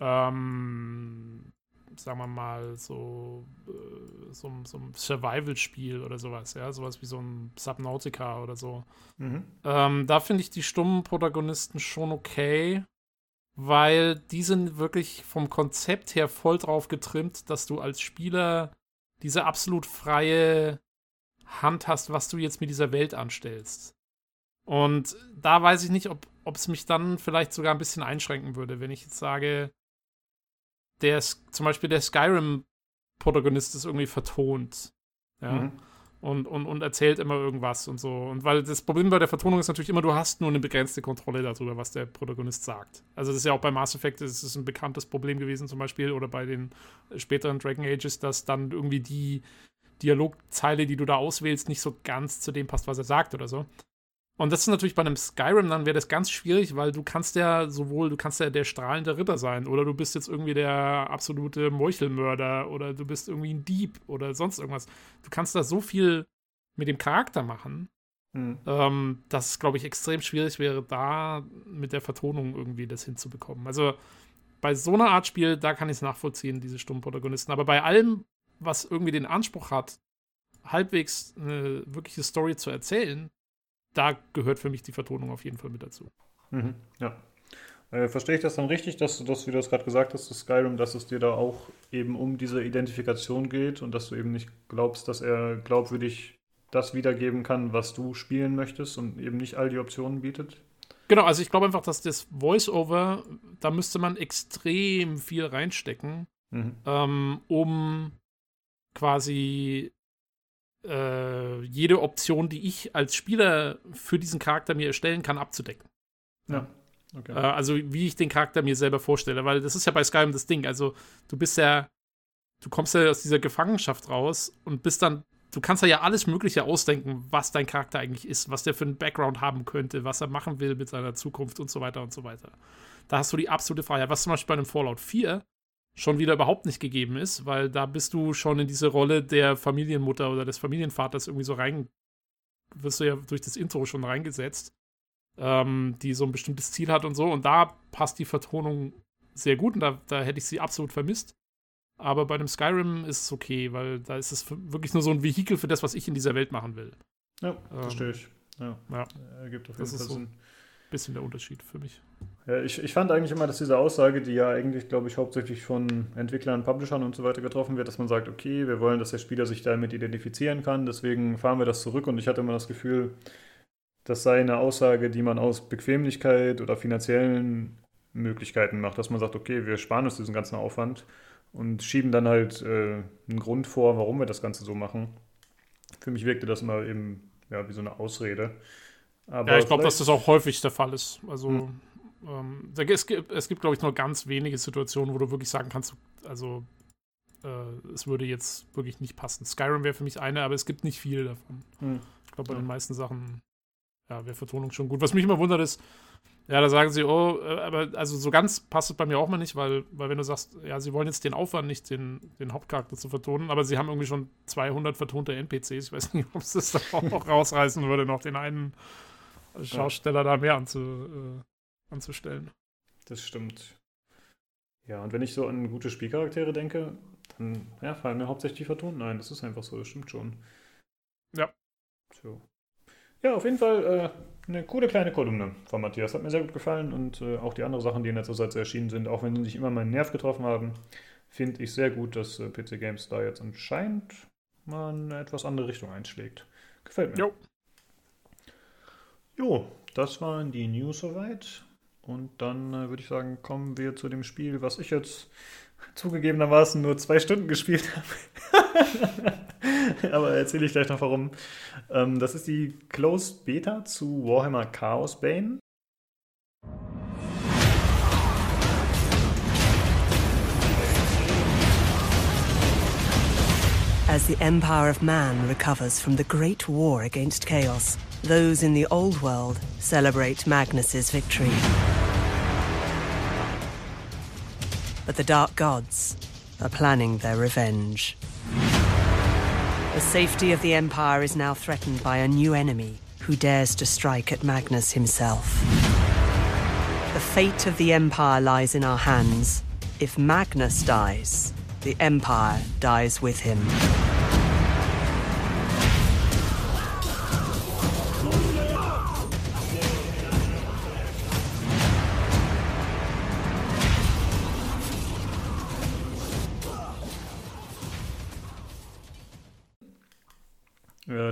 ähm, sagen wir mal, so, äh, so, so ein Survival-Spiel oder sowas, ja, sowas wie so ein Subnautica oder so. Mhm. Ähm, da finde ich die stummen Protagonisten schon okay, weil die sind wirklich vom Konzept her voll drauf getrimmt, dass du als Spieler diese absolut freie Hand hast, was du jetzt mit dieser Welt anstellst. Und da weiß ich nicht, ob ob es mich dann vielleicht sogar ein bisschen einschränken würde, wenn ich jetzt sage, der ist, zum Beispiel der Skyrim-Protagonist ist irgendwie vertont. Ja. Mhm. Und, und, und erzählt immer irgendwas und so. Und weil das Problem bei der Vertonung ist natürlich immer, du hast nur eine begrenzte Kontrolle darüber, was der Protagonist sagt. Also das ist ja auch bei Mass Effect, das ist ein bekanntes Problem gewesen zum Beispiel, oder bei den späteren Dragon Ages, dass dann irgendwie die Dialogzeile, die du da auswählst, nicht so ganz zu dem passt, was er sagt oder so. Und das ist natürlich bei einem Skyrim, dann wäre das ganz schwierig, weil du kannst ja sowohl, du kannst ja der strahlende Ritter sein oder du bist jetzt irgendwie der absolute Meuchelmörder oder du bist irgendwie ein Dieb oder sonst irgendwas. Du kannst da so viel mit dem Charakter machen, mhm. ähm, dass es, glaube ich, extrem schwierig wäre, da mit der Vertonung irgendwie das hinzubekommen. Also bei so einer Art Spiel, da kann ich es nachvollziehen, diese stummen Protagonisten. Aber bei allem, was irgendwie den Anspruch hat, halbwegs eine wirkliche Story zu erzählen, da gehört für mich die Vertonung auf jeden Fall mit dazu. Mhm, ja. Äh, verstehe ich das dann richtig, dass du das, wie du es gerade gesagt hast, das Skyrim, dass es dir da auch eben um diese Identifikation geht und dass du eben nicht glaubst, dass er glaubwürdig das wiedergeben kann, was du spielen möchtest und eben nicht all die Optionen bietet? Genau, also ich glaube einfach, dass das Voice-Over, da müsste man extrem viel reinstecken, mhm. ähm, um quasi äh, jede Option, die ich als Spieler für diesen Charakter mir erstellen kann, abzudecken. Ja. Okay. Äh, also wie ich den Charakter mir selber vorstelle, weil das ist ja bei Skyrim das Ding. Also du bist ja, du kommst ja aus dieser Gefangenschaft raus und bist dann, du kannst ja alles Mögliche ausdenken, was dein Charakter eigentlich ist, was der für einen Background haben könnte, was er machen will mit seiner Zukunft und so weiter und so weiter. Da hast du die absolute Freiheit. Was zum Beispiel bei einem Fallout 4 schon wieder überhaupt nicht gegeben ist, weil da bist du schon in diese Rolle der Familienmutter oder des Familienvaters irgendwie so rein, wirst du ja durch das Intro schon reingesetzt, ähm, die so ein bestimmtes Ziel hat und so. Und da passt die Vertonung sehr gut und da, da hätte ich sie absolut vermisst. Aber bei dem Skyrim ist es okay, weil da ist es wirklich nur so ein Vehikel für das, was ich in dieser Welt machen will. Ja, ähm, verstehe ich. Ja, ja. ergibt auf jeden Fall Sinn. So bisschen der Unterschied für mich. Ja, ich, ich fand eigentlich immer, dass diese Aussage, die ja eigentlich, glaube ich, hauptsächlich von Entwicklern, Publishern und so weiter getroffen wird, dass man sagt, okay, wir wollen, dass der Spieler sich damit identifizieren kann, deswegen fahren wir das zurück und ich hatte immer das Gefühl, das sei eine Aussage, die man aus Bequemlichkeit oder finanziellen Möglichkeiten macht, dass man sagt, okay, wir sparen uns diesen ganzen Aufwand und schieben dann halt äh, einen Grund vor, warum wir das Ganze so machen. Für mich wirkte das immer eben ja, wie so eine Ausrede. Aber ja, ich glaube, dass das auch häufig der Fall ist. Also hm. Ähm, es gibt, es gibt glaube ich, nur ganz wenige Situationen, wo du wirklich sagen kannst, also äh, es würde jetzt wirklich nicht passen. Skyrim wäre für mich eine, aber es gibt nicht viele davon. Hm. Ich glaube, bei ja. den meisten Sachen ja, wäre Vertonung schon gut. Was mich immer wundert ist, ja, da sagen sie, oh, äh, aber also so ganz passt es bei mir auch mal nicht, weil, weil wenn du sagst, ja, sie wollen jetzt den Aufwand nicht, den, den Hauptcharakter zu vertonen, aber sie haben irgendwie schon 200 vertonte NPCs. Ich weiß nicht, ob es das da auch rausreißen würde, noch den einen Schausteller da mehr anzu, äh, anzustellen. Das stimmt. Ja, und wenn ich so an gute Spielcharaktere denke, dann ja, fallen mir hauptsächlich die Vertonten ein. Das ist einfach so, das stimmt schon. Ja. So. Ja, auf jeden Fall äh, eine coole kleine Kolumne von Matthias. Hat mir sehr gut gefallen und äh, auch die anderen Sachen, die in letzter Zeit so erschienen sind, auch wenn sie nicht immer meinen Nerv getroffen haben, finde ich sehr gut, dass äh, PC Games da jetzt anscheinend mal eine etwas andere Richtung einschlägt. Gefällt mir. Jo. Jo, das waren die News soweit. Und dann äh, würde ich sagen, kommen wir zu dem Spiel, was ich jetzt zugegebenermaßen nur zwei Stunden gespielt habe. Aber erzähle ich gleich noch warum. Ähm, das ist die Closed Beta zu Warhammer Chaos Bane. As the Empire of Man recovers from the Great War against Chaos, Those in the old world celebrate Magnus's victory. But the Dark Gods are planning their revenge. The safety of the Empire is now threatened by a new enemy who dares to strike at Magnus himself. The fate of the Empire lies in our hands. If Magnus dies, the Empire dies with him.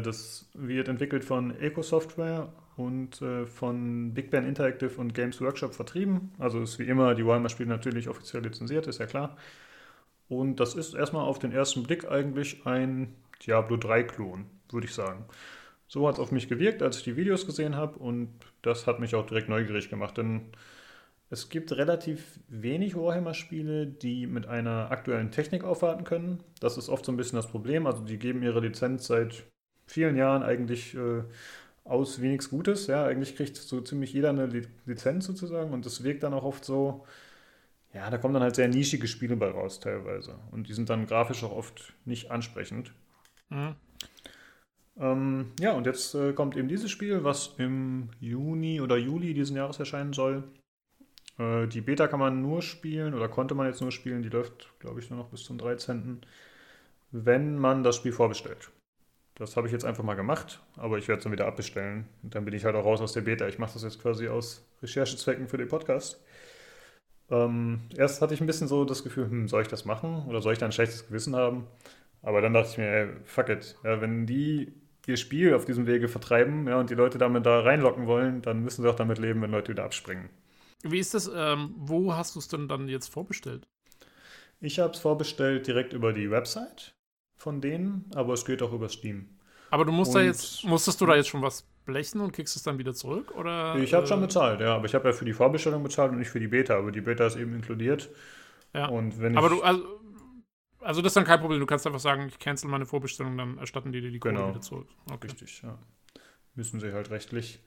das wird entwickelt von Eco Software und äh, von Big Ben Interactive und Games Workshop vertrieben. Also ist wie immer die Warhammer-Spiele natürlich offiziell lizenziert, ist ja klar. Und das ist erstmal auf den ersten Blick eigentlich ein Diablo 3-Klon, würde ich sagen. So hat es auf mich gewirkt, als ich die Videos gesehen habe und das hat mich auch direkt neugierig gemacht, denn es gibt relativ wenig Warhammer-Spiele, die mit einer aktuellen Technik aufwarten können. Das ist oft so ein bisschen das Problem. Also die geben ihre Lizenz seit vielen Jahren eigentlich äh, aus wie nichts Gutes. Ja, eigentlich kriegt so ziemlich jeder eine Lizenz sozusagen und das wirkt dann auch oft so, ja, da kommen dann halt sehr nischige Spiele bei raus teilweise. Und die sind dann grafisch auch oft nicht ansprechend. Mhm. Ähm, ja, und jetzt äh, kommt eben dieses Spiel, was im Juni oder Juli diesen Jahres erscheinen soll. Äh, die Beta kann man nur spielen oder konnte man jetzt nur spielen. Die läuft, glaube ich, nur noch bis zum 13. Wenn man das Spiel vorbestellt. Das habe ich jetzt einfach mal gemacht, aber ich werde es dann wieder abbestellen. Und dann bin ich halt auch raus aus der Beta. Ich mache das jetzt quasi aus Recherchezwecken für den Podcast. Ähm, erst hatte ich ein bisschen so das Gefühl, hm, soll ich das machen oder soll ich da ein schlechtes Gewissen haben? Aber dann dachte ich mir, ey, fuck it. Ja, wenn die ihr Spiel auf diesem Wege vertreiben ja, und die Leute damit da reinlocken wollen, dann müssen sie auch damit leben, wenn Leute wieder abspringen. Wie ist das? Ähm, wo hast du es denn dann jetzt vorbestellt? Ich habe es vorbestellt direkt über die Website von denen, aber es geht auch über Steam. Aber du musst und, da jetzt, musstest du da jetzt schon was blechen und kriegst es dann wieder zurück? Oder, ich habe äh, schon bezahlt, ja, aber ich habe ja für die Vorbestellung bezahlt und nicht für die Beta, aber die Beta ist eben inkludiert. Ja. Und wenn aber du, also, also das ist dann kein Problem, du kannst einfach sagen, ich cancel meine Vorbestellung, dann erstatten die dir die Kohle genau. wieder zurück. Okay. Richtig, ja. Müssen sie halt rechtlich.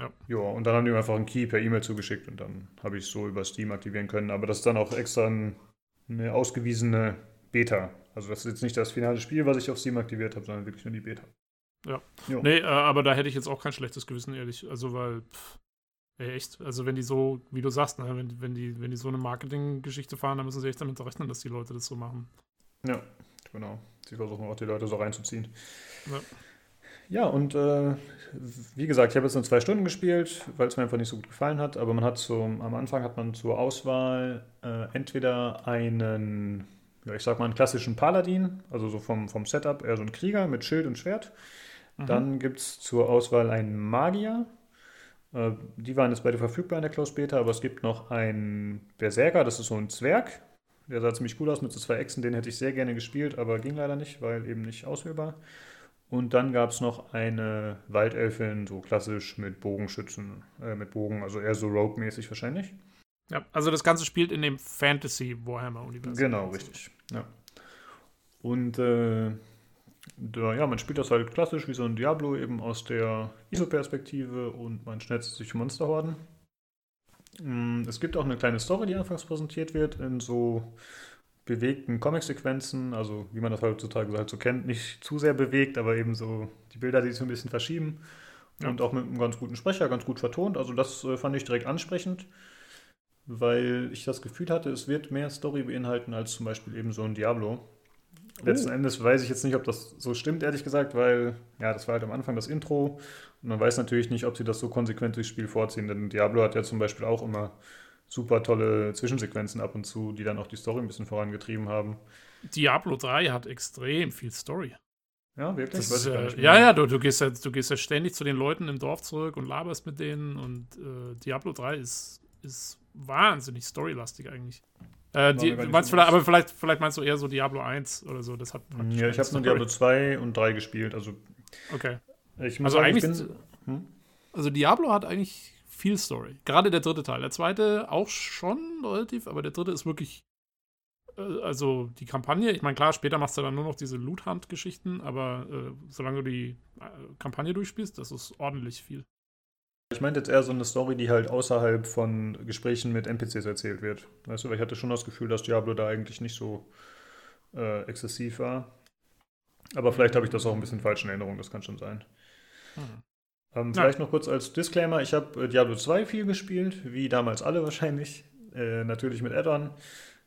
Ja. ja, und dann haben die mir einfach einen Key per E-Mail zugeschickt und dann habe ich es so über Steam aktivieren können. Aber das ist dann auch extra eine ausgewiesene Beta. Also das ist jetzt nicht das finale Spiel, was ich auf Steam aktiviert habe, sondern wirklich nur die Beta. Ja. Jo. Nee, äh, aber da hätte ich jetzt auch kein schlechtes Gewissen, ehrlich. Also, weil, pff, ey, echt, also wenn die so, wie du sagst, ne, wenn, wenn, die, wenn die so eine Marketinggeschichte fahren, dann müssen sie echt damit rechnen, dass die Leute das so machen. Ja, genau. Sie versuchen auch die Leute so reinzuziehen. Ja. Ja, und äh, wie gesagt, ich habe jetzt nur zwei Stunden gespielt, weil es mir einfach nicht so gut gefallen hat. Aber man hat so, am Anfang hat man zur Auswahl äh, entweder einen, ja, ich sag mal, einen klassischen Paladin, also so vom, vom Setup eher so ein Krieger mit Schild und Schwert. Mhm. Dann gibt es zur Auswahl einen Magier. Äh, die waren jetzt beide verfügbar in der Close Beta, aber es gibt noch einen Berserker, das ist so ein Zwerg. Der sah ziemlich cool aus mit so zwei Echsen, den hätte ich sehr gerne gespielt, aber ging leider nicht, weil eben nicht auswählbar. Und dann gab es noch eine Waldelfin, so klassisch mit Bogenschützen, äh, mit Bogen, also eher so Rogue-mäßig wahrscheinlich. Ja, also das Ganze spielt in dem Fantasy Warhammer-Universum. Genau, richtig. Ja. Und äh, da, ja, man spielt das halt klassisch wie so ein Diablo, eben aus der ISO-Perspektive und man schnetzt sich Monsterhorden. Mm, es gibt auch eine kleine Story, die anfangs präsentiert wird, in so bewegten Comic-Sequenzen, also wie man das heutzutage halt so kennt, nicht zu sehr bewegt, aber eben so die Bilder, die sich so ein bisschen verschieben. Ja. Und auch mit einem ganz guten Sprecher, ganz gut vertont. Also das äh, fand ich direkt ansprechend, weil ich das Gefühl hatte, es wird mehr Story beinhalten als zum Beispiel eben so ein Diablo. Oh. Letzten Endes weiß ich jetzt nicht, ob das so stimmt, ehrlich gesagt, weil ja, das war halt am Anfang das Intro und man weiß natürlich nicht, ob sie das so konsequent durchs Spiel vorziehen, denn Diablo hat ja zum Beispiel auch immer super tolle Zwischensequenzen ab und zu, die dann auch die Story ein bisschen vorangetrieben haben. Diablo 3 hat extrem viel Story. Ja, wirklich? Ist, äh, ja, ja, du, du, gehst ja, du gehst ja ständig zu den Leuten im Dorf zurück und laberst mit denen und äh, Diablo 3 ist, ist wahnsinnig storylastig eigentlich. Äh, die, meinst vielleicht, aber vielleicht, vielleicht meinst du eher so Diablo 1 oder so. Das hat ja, ich habe nur Diablo 2 und 3 gespielt. Also, okay. also sagen, eigentlich. Bin, hm? Also Diablo hat eigentlich viel Story. Gerade der dritte Teil. Der zweite auch schon relativ, aber der dritte ist wirklich. Äh, also die Kampagne, ich meine, klar, später machst du dann nur noch diese Loot-Hunt-Geschichten, aber äh, solange du die äh, Kampagne durchspielst, das ist ordentlich viel. Ich meinte jetzt eher so eine Story, die halt außerhalb von Gesprächen mit NPCs erzählt wird. Weißt du, weil ich hatte schon das Gefühl, dass Diablo da eigentlich nicht so äh, exzessiv war. Aber vielleicht habe ich das auch ein bisschen falsch in Erinnerung, das kann schon sein. Hm. Ähm, vielleicht noch kurz als Disclaimer: Ich habe äh, Diablo 2 viel gespielt, wie damals alle wahrscheinlich. Äh, natürlich mit Add-on.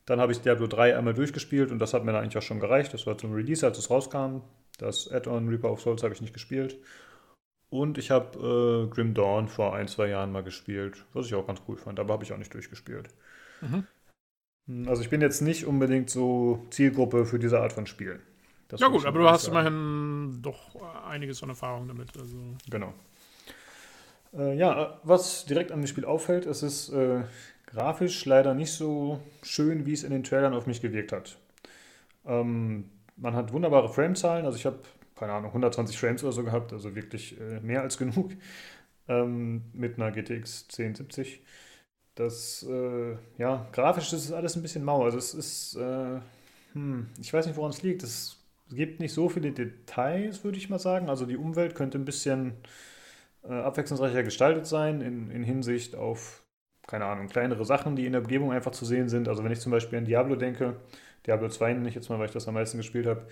Dann habe ich Diablo 3 einmal durchgespielt und das hat mir dann eigentlich auch schon gereicht. Das war zum Release, als es rauskam. Das Add-on Reaper of Souls habe ich nicht gespielt. Und ich habe äh, Grim Dawn vor ein, zwei Jahren mal gespielt, was ich auch ganz cool fand, aber habe ich auch nicht durchgespielt. Mhm. Hm, also ich bin jetzt nicht unbedingt so Zielgruppe für diese Art von Spielen. Das ja gut, aber du hast sagen. immerhin doch einiges an Erfahrung damit. Also. Genau. Äh, ja, was direkt an dem Spiel auffällt, es ist äh, grafisch leider nicht so schön, wie es in den Trailern auf mich gewirkt hat. Ähm, man hat wunderbare Frame-Zahlen. Also ich habe, keine Ahnung, 120 Frames oder so gehabt, also wirklich äh, mehr als genug ähm, mit einer GTX 1070. Das, äh, ja, grafisch ist es alles ein bisschen mau. Also es ist, äh, hm, ich weiß nicht, woran es liegt. Es gibt nicht so viele Details, würde ich mal sagen. Also die Umwelt könnte ein bisschen äh, abwechslungsreicher gestaltet sein in, in Hinsicht auf, keine Ahnung, kleinere Sachen, die in der Umgebung einfach zu sehen sind. Also wenn ich zum Beispiel an Diablo denke, Diablo 2 nenne ich jetzt mal, weil ich das am meisten gespielt habe,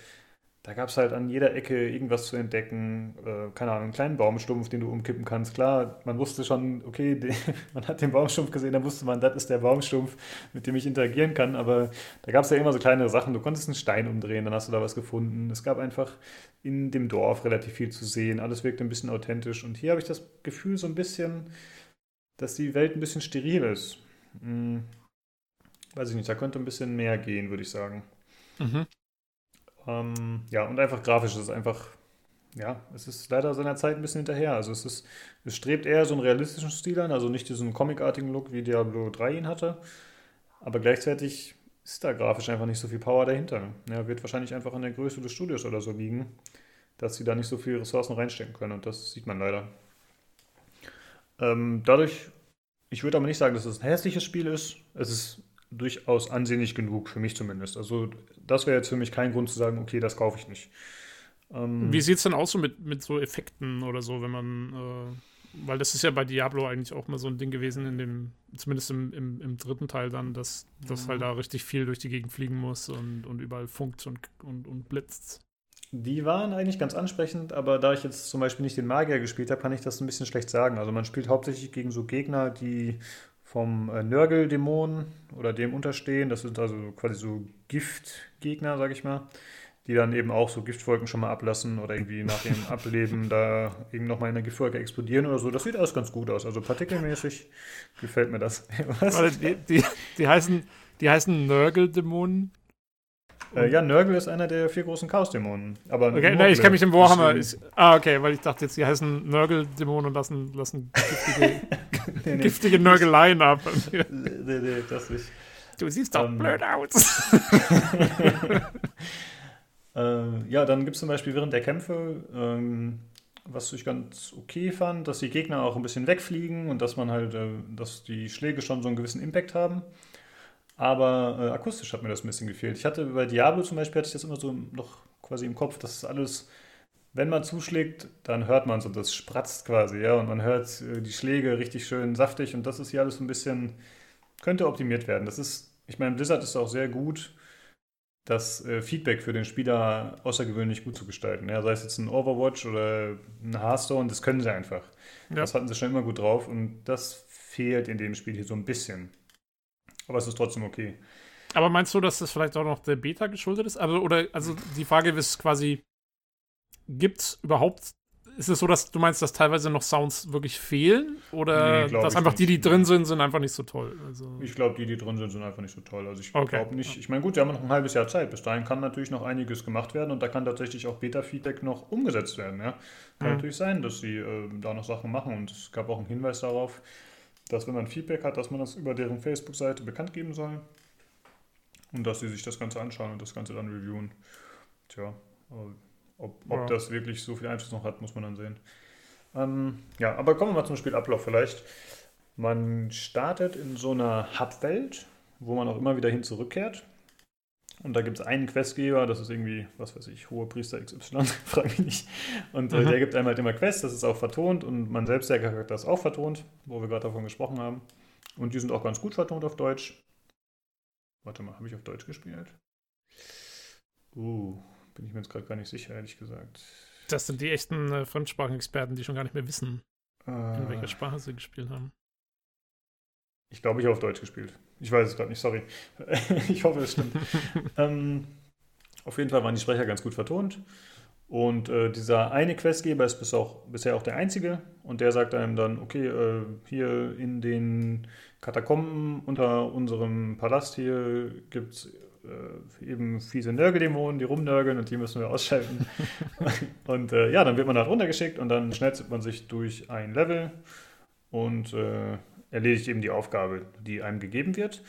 da gab es halt an jeder Ecke irgendwas zu entdecken. Äh, keine Ahnung, einen kleinen Baumstumpf, den du umkippen kannst. Klar, man wusste schon, okay, den, man hat den Baumstumpf gesehen, da wusste man, das ist der Baumstumpf, mit dem ich interagieren kann. Aber da gab es ja immer so kleinere Sachen. Du konntest einen Stein umdrehen, dann hast du da was gefunden. Es gab einfach in dem Dorf relativ viel zu sehen. Alles wirkte ein bisschen authentisch. Und hier habe ich das Gefühl so ein bisschen, dass die Welt ein bisschen steril ist. Hm, weiß ich nicht, da könnte ein bisschen mehr gehen, würde ich sagen. Mhm. Ähm, ja, und einfach grafisch ist es einfach, ja, es ist leider seiner Zeit ein bisschen hinterher. Also es ist, es strebt eher so einen realistischen Stil an, also nicht diesen comicartigen Look, wie Diablo 3 ihn hatte. Aber gleichzeitig ist da grafisch einfach nicht so viel Power dahinter. Ja, wird wahrscheinlich einfach an der Größe des Studios oder so liegen, dass sie da nicht so viele Ressourcen reinstecken können. Und das sieht man leider. Ähm, dadurch, ich würde aber nicht sagen, dass es ein hässliches Spiel ist. Es ist durchaus ansehnlich genug, für mich zumindest. Also das wäre jetzt für mich kein Grund zu sagen, okay, das kaufe ich nicht. Ähm, Wie sieht es denn aus so mit, mit so Effekten oder so, wenn man, äh, weil das ist ja bei Diablo eigentlich auch mal so ein Ding gewesen, in dem, zumindest im, im, im dritten Teil dann, dass, dass halt da richtig viel durch die Gegend fliegen muss und, und überall funkt und, und, und blitzt. Die waren eigentlich ganz ansprechend, aber da ich jetzt zum Beispiel nicht den Magier gespielt habe, kann ich das ein bisschen schlecht sagen. Also man spielt hauptsächlich gegen so Gegner, die vom äh, Nörgel-Dämon oder dem unterstehen. Das sind also quasi so Giftgegner, sag ich mal, die dann eben auch so Giftwolken schon mal ablassen oder irgendwie nach dem Ableben da eben nochmal in der Giftwolke explodieren oder so. Das sieht alles ganz gut aus. Also partikelmäßig gefällt mir das. die, die, die, heißen, die heißen Nörgel-Dämonen. Äh, ja, Nörgel ist einer der vier großen Chaos-Dämonen. okay, nee, ich kenne mich im Warhammer. Ich, ah, okay, weil ich dachte jetzt, die heißen Nörgel-Dämonen und lassen, lassen giftige, nee, nee. giftige Nörgeleien ab. nee, nee, das nicht. Du siehst doch um, ähm. blöd aus. äh, ja, dann gibt es zum Beispiel während der Kämpfe, ähm, was ich ganz okay fand, dass die Gegner auch ein bisschen wegfliegen und dass man halt, äh, dass die Schläge schon so einen gewissen Impact haben. Aber äh, akustisch hat mir das ein bisschen gefehlt. Ich hatte bei Diablo zum Beispiel, hatte ich das immer so noch quasi im Kopf, dass es alles, wenn man zuschlägt, dann hört man so, das spratzt quasi, ja, und man hört äh, die Schläge richtig schön saftig und das ist hier alles ein bisschen, könnte optimiert werden. Das ist, ich meine, Blizzard ist auch sehr gut, das äh, Feedback für den Spieler außergewöhnlich gut zu gestalten. Ja, sei es jetzt ein Overwatch oder ein Hearthstone, das können sie einfach. Ja. Das hatten sie schon immer gut drauf und das fehlt in dem Spiel hier so ein bisschen. Aber es ist trotzdem okay. Aber meinst du, dass das vielleicht auch noch der Beta geschuldet ist? Also, oder, also die Frage ist quasi, gibt es überhaupt, ist es so, dass du meinst, dass teilweise noch Sounds wirklich fehlen? Oder nee, dass einfach nicht. die, die drin sind, sind einfach nicht so toll? Also ich glaube, die, die drin sind, sind einfach nicht so toll. Also ich okay. glaube nicht, ich meine, gut, wir haben noch ein halbes Jahr Zeit. Bis dahin kann natürlich noch einiges gemacht werden und da kann tatsächlich auch Beta-Feedback noch umgesetzt werden. Ja? Kann mhm. natürlich sein, dass sie äh, da noch Sachen machen und es gab auch einen Hinweis darauf, dass wenn man Feedback hat, dass man das über deren Facebook-Seite bekannt geben soll und dass sie sich das Ganze anschauen und das Ganze dann reviewen. Tja, ob, ob ja. das wirklich so viel Einfluss noch hat, muss man dann sehen. Ähm, ja, aber kommen wir mal zum Spielablauf vielleicht. Man startet in so einer Hub-Welt, wo man auch immer wieder hin zurückkehrt. Und da gibt es einen Questgeber, das ist irgendwie, was weiß ich, hohe Priester XY, frage mich nicht. Und äh, der gibt einem halt immer Quests, das ist auch vertont und man selbst, der Charakter ist auch vertont, wo wir gerade davon gesprochen haben. Und die sind auch ganz gut vertont auf Deutsch. Warte mal, habe ich auf Deutsch gespielt? Uh, bin ich mir jetzt gerade gar nicht sicher, ehrlich gesagt. Das sind die echten äh, Fremdsprachenexperten, die schon gar nicht mehr wissen, äh, in welcher Sprache sie gespielt haben. Ich glaube, ich habe auf Deutsch gespielt. Ich weiß es gerade nicht, sorry. ich hoffe, es stimmt. ähm, auf jeden Fall waren die Sprecher ganz gut vertont. Und äh, dieser eine Questgeber ist bis auch, bisher auch der einzige. Und der sagt einem dann, okay, äh, hier in den Katakomben unter unserem Palast hier gibt es äh, eben fiese Nörgeldämonen, die rumnörgeln und die müssen wir ausschalten. und äh, ja, dann wird man halt runtergeschickt und dann schnetzelt man sich durch ein Level und äh, erledigt eben die Aufgabe, die einem gegeben wird.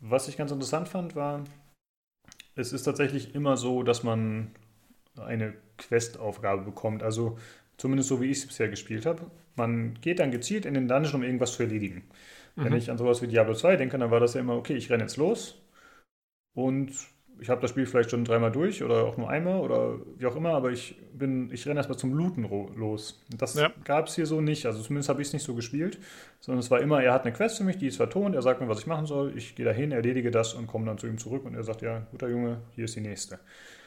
Was ich ganz interessant fand, war, es ist tatsächlich immer so, dass man eine Questaufgabe bekommt. Also zumindest so, wie ich es bisher gespielt habe. Man geht dann gezielt in den Dungeon, um irgendwas zu erledigen. Mhm. Wenn ich an sowas wie Diablo 2 denke, dann war das ja immer, okay, ich renne jetzt los und ich habe das Spiel vielleicht schon dreimal durch oder auch nur einmal oder wie auch immer, aber ich bin, ich renne erstmal zum Looten los. Das ja. gab es hier so nicht. Also zumindest habe ich es nicht so gespielt, sondern es war immer, er hat eine Quest für mich, die ist vertont, er sagt mir, was ich machen soll, ich gehe dahin, erledige das und komme dann zu ihm zurück und er sagt, ja, guter Junge, hier ist die nächste.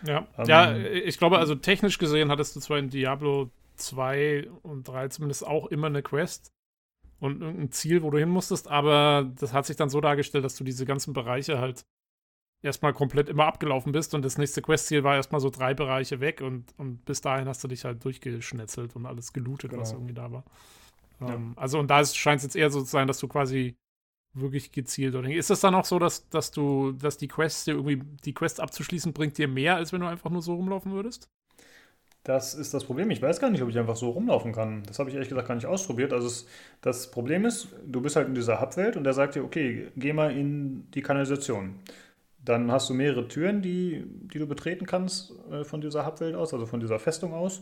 Ja, ähm, ja ich glaube, also technisch gesehen hattest du zwar in Diablo 2 und 3 zumindest auch immer eine Quest und irgendein Ziel, wo du hin musstest, aber das hat sich dann so dargestellt, dass du diese ganzen Bereiche halt erstmal komplett immer abgelaufen bist und das nächste Questziel war erstmal so drei Bereiche weg und, und bis dahin hast du dich halt durchgeschnetzelt und alles gelootet, genau. was irgendwie da war. Ja. Ähm, also und da scheint es jetzt eher so zu sein, dass du quasi wirklich gezielt oder ist es dann auch so, dass, dass du, dass die Quests dir irgendwie, die Quest abzuschließen, bringt dir mehr, als wenn du einfach nur so rumlaufen würdest? Das ist das Problem. Ich weiß gar nicht, ob ich einfach so rumlaufen kann. Das habe ich ehrlich gesagt gar nicht ausprobiert. Also es, das Problem ist, du bist halt in dieser Hubwelt und der sagt dir, okay, geh mal in die Kanalisation. Dann hast du mehrere Türen, die, die du betreten kannst äh, von dieser Hubwelt aus, also von dieser Festung aus.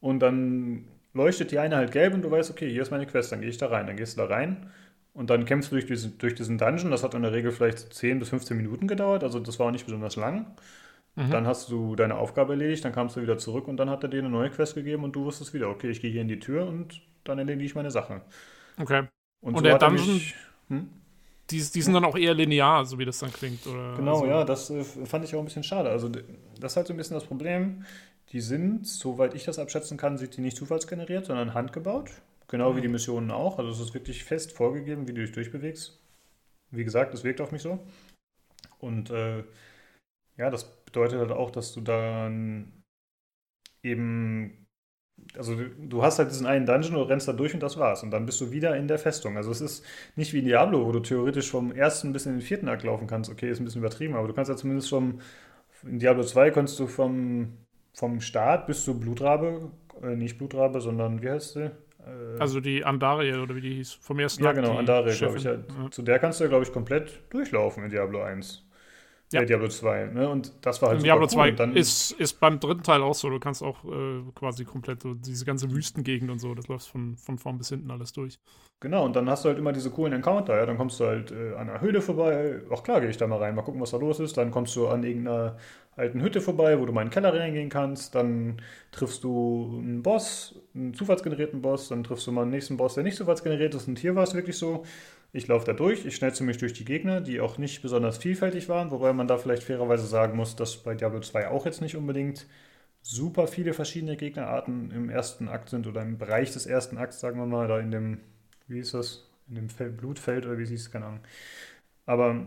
Und dann leuchtet die eine halt gelb und du weißt, okay, hier ist meine Quest, dann gehe ich da rein. Dann gehst du da rein und dann kämpfst du durch diesen, durch diesen Dungeon. Das hat in der Regel vielleicht 10 bis 15 Minuten gedauert, also das war auch nicht besonders lang. Mhm. Dann hast du deine Aufgabe erledigt, dann kamst du wieder zurück und dann hat er dir eine neue Quest gegeben und du wusstest wieder, okay, ich gehe hier in die Tür und dann erledige ich meine Sache. Okay. Und, und so der Dungeon, mich, hm? Die, die sind dann auch eher linear, so wie das dann klingt. Oder genau, also. ja, das äh, fand ich auch ein bisschen schade. Also, das ist halt so ein bisschen das Problem. Die sind, soweit ich das abschätzen kann, sind die nicht zufallsgeneriert, sondern handgebaut. Genau mhm. wie die Missionen auch. Also, es ist wirklich fest vorgegeben, wie du dich durchbewegst. Wie gesagt, es wirkt auf mich so. Und äh, ja, das bedeutet halt auch, dass du dann eben also du hast halt diesen einen Dungeon, du rennst da durch und das war's. Und dann bist du wieder in der Festung. Also es ist nicht wie in Diablo, wo du theoretisch vom ersten bis in den vierten Akt laufen kannst. Okay, ist ein bisschen übertrieben, aber du kannst ja zumindest vom, in Diablo 2 konntest du vom, vom Start bis zur Blutrabe, äh, nicht Blutrabe, sondern wie heißt sie? Äh, also die Andarie oder wie die hieß, vom ersten Ja, Akt, genau, Andarie, glaube ich. Ja. Ja. Zu der kannst du, glaube ich, komplett durchlaufen in Diablo 1. Ja. Diablo 2. Ne? Und das war halt Diablo cool. 2 ist, ist beim dritten Teil auch so. Du kannst auch äh, quasi komplett so diese ganze Wüstengegend und so, das läuft von, von vorn bis hinten alles durch. Genau, und dann hast du halt immer diese coolen Encounter. Ja? Dann kommst du halt äh, an einer Höhle vorbei. Ach klar, gehe ich da mal rein, mal gucken, was da los ist. Dann kommst du an irgendeiner alten Hütte vorbei, wo du mal in den Keller reingehen kannst. Dann triffst du einen Boss, einen zufallsgenerierten Boss. Dann triffst du mal einen nächsten Boss, der nicht zufallsgeneriert ist. Und hier war es wirklich so ich laufe da durch, ich schnetze mich durch die Gegner, die auch nicht besonders vielfältig waren, wobei man da vielleicht fairerweise sagen muss, dass bei Diablo 2 auch jetzt nicht unbedingt super viele verschiedene Gegnerarten im ersten Akt sind oder im Bereich des ersten Akts, sagen wir mal, da in dem, wie ist das, in dem Feld, Blutfeld oder wie hieß es, keine Ahnung. Aber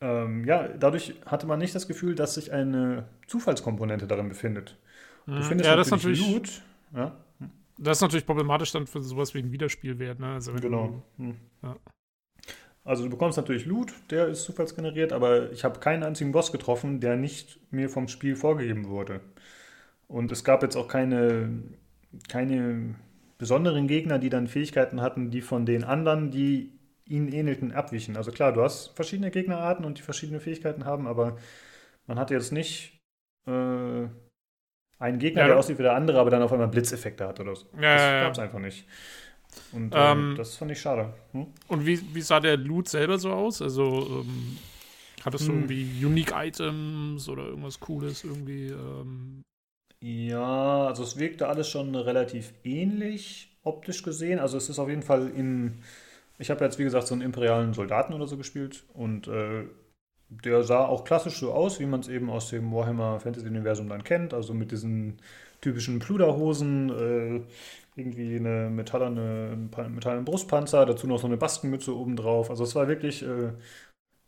ähm, ja, dadurch hatte man nicht das Gefühl, dass sich eine Zufallskomponente darin befindet. Du mhm. findest ja, natürlich, natürlich Loot, ja, das ist natürlich problematisch dann für sowas wie ein Wiederspielwert. Ne? Also genau. Hm. Ja. Also du bekommst natürlich Loot, der ist zufallsgeneriert, aber ich habe keinen einzigen Boss getroffen, der nicht mir vom Spiel vorgegeben wurde. Und es gab jetzt auch keine, keine besonderen Gegner, die dann Fähigkeiten hatten, die von den anderen, die ihnen ähnelten, abwichen. Also klar, du hast verschiedene Gegnerarten und die verschiedene Fähigkeiten haben, aber man hatte jetzt nicht äh, ein Gegner, ja, der aussieht wie der andere, aber dann auf einmal Blitzeffekte hat oder so. Ja, das ja, gab es einfach nicht. Und äh, ähm, das fand ich schade. Hm? Und wie, wie sah der Loot selber so aus? Also ähm, hattest du hm. irgendwie Unique Items oder irgendwas Cooles irgendwie? Ähm? Ja, also es wirkte alles schon relativ ähnlich optisch gesehen. Also es ist auf jeden Fall in. Ich habe jetzt wie gesagt so einen imperialen Soldaten oder so gespielt und äh, der sah auch klassisch so aus, wie man es eben aus dem Warhammer Fantasy Universum dann kennt, also mit diesen typischen Pluderhosen, äh, irgendwie eine metallerne, metallenen Brustpanzer, dazu noch so eine Baskenmütze oben drauf. Also es war wirklich äh,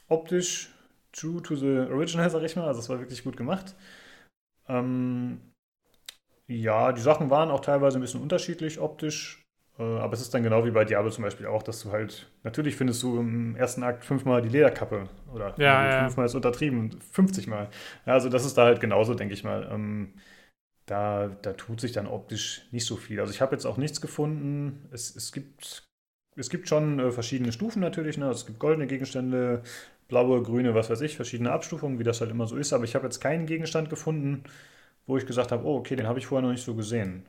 optisch true to the original, sag ich mal. Also es war wirklich gut gemacht. Ähm, ja, die Sachen waren auch teilweise ein bisschen unterschiedlich optisch. Äh, aber es ist dann genau wie bei Diablo zum Beispiel auch, dass du halt, natürlich findest du im ersten Akt fünfmal die Lederkappe oder ja, ja. fünfmal ist untertrieben, 50 Mal. Ja, also das ist da halt genauso, denke ich mal. Ähm, da, da tut sich dann optisch nicht so viel. Also ich habe jetzt auch nichts gefunden. Es, es, gibt, es gibt schon äh, verschiedene Stufen natürlich. Ne? Also es gibt goldene Gegenstände, blaue, grüne, was weiß ich, verschiedene Abstufungen, wie das halt immer so ist. Aber ich habe jetzt keinen Gegenstand gefunden, wo ich gesagt habe, oh, okay, den habe ich vorher noch nicht so gesehen.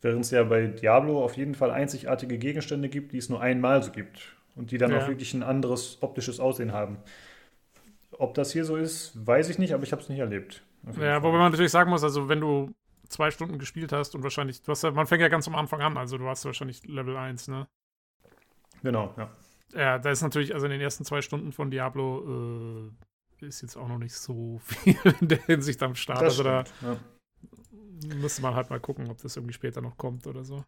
Während es ja bei Diablo auf jeden Fall einzigartige Gegenstände gibt, die es nur einmal so gibt. Und die dann Ja. auch wirklich ein anderes optisches Aussehen haben. Ob das hier so ist, weiß ich nicht, aber ich habe es nicht erlebt. Ja, Fall. wobei man natürlich sagen muss, also wenn du zwei Stunden gespielt hast und wahrscheinlich, du hast ja, man fängt ja ganz am Anfang an, also du warst wahrscheinlich Level 1, ne? Genau, ja. Ja, da ist natürlich, also in den ersten zwei Stunden von Diablo äh, ist jetzt auch noch nicht so viel in der Hinsicht am Start. Das also da stimmt, ja. Müsste man halt mal gucken, ob das irgendwie später noch kommt oder so.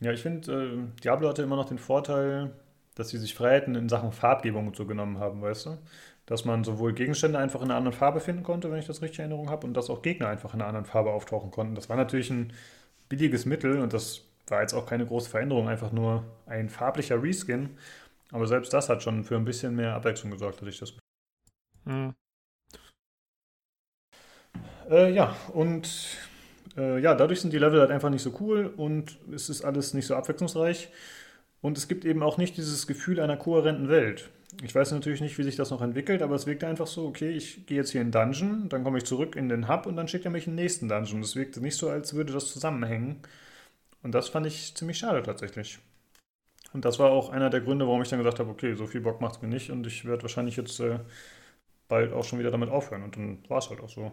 Ja, ich finde, äh, Diablo hatte immer noch den Vorteil, dass sie sich Freiheiten in Sachen Farbgebung und so genommen haben, weißt du? Dass man sowohl Gegenstände einfach in einer anderen Farbe finden konnte, wenn ich das richtig in Erinnerung habe, und dass auch Gegner einfach in einer anderen Farbe auftauchen konnten. Das war natürlich ein billiges Mittel und das war jetzt auch keine große Veränderung, einfach nur ein farblicher Reskin. Aber selbst das hat schon für ein bisschen mehr Abwechslung gesorgt, hatte ich das Hm. Äh, ja, und äh, ja, dadurch sind die Level halt einfach nicht so cool und es ist alles nicht so abwechslungsreich. Und es gibt eben auch nicht dieses Gefühl einer kohärenten Welt. Ich weiß natürlich nicht, wie sich das noch entwickelt, aber es wirkte einfach so, okay, ich gehe jetzt hier in den Dungeon, dann komme ich zurück in den Hub und dann schickt er mich in den nächsten Dungeon. Das wirkte nicht so, als würde das zusammenhängen. Und das fand ich ziemlich schade tatsächlich. Und das war auch einer der Gründe, warum ich dann gesagt habe, okay, so viel Bock macht es mir nicht und ich werde wahrscheinlich jetzt äh, bald auch schon wieder damit aufhören. Und dann war es halt auch so.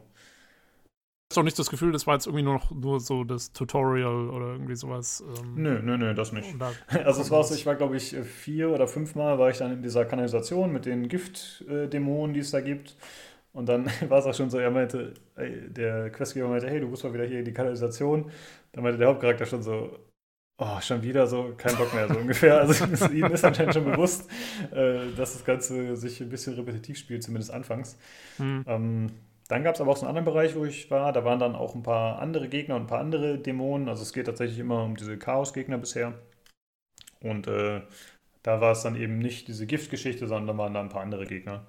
Hast du auch nicht das Gefühl, das war jetzt irgendwie nur noch nur so das Tutorial oder irgendwie sowas? Ähm, Nö, nö, nö, das nicht. da- Also es war so, ich war glaube ich vier oder fünfmal war ich dann in dieser Kanalisation mit den Giftdämonen, die es da gibt. Und dann war es auch schon so, er meinte, der Questgeber meinte, hey, du musst mal wieder hier in die Kanalisation. Dann meinte der Hauptcharakter schon so, oh, schon wieder so, kein Bock mehr, so ungefähr. Also ihnen ist anscheinend schon bewusst, äh, dass das Ganze sich ein bisschen repetitiv spielt, zumindest anfangs. Hm. Ähm, dann gab es aber auch so einen anderen Bereich, wo ich war. Da waren dann auch ein paar andere Gegner und ein paar andere Dämonen. Also es geht tatsächlich immer um diese Chaos-Gegner bisher. Und äh, da war es dann eben nicht diese Giftgeschichte, sondern waren da ein paar andere Gegner.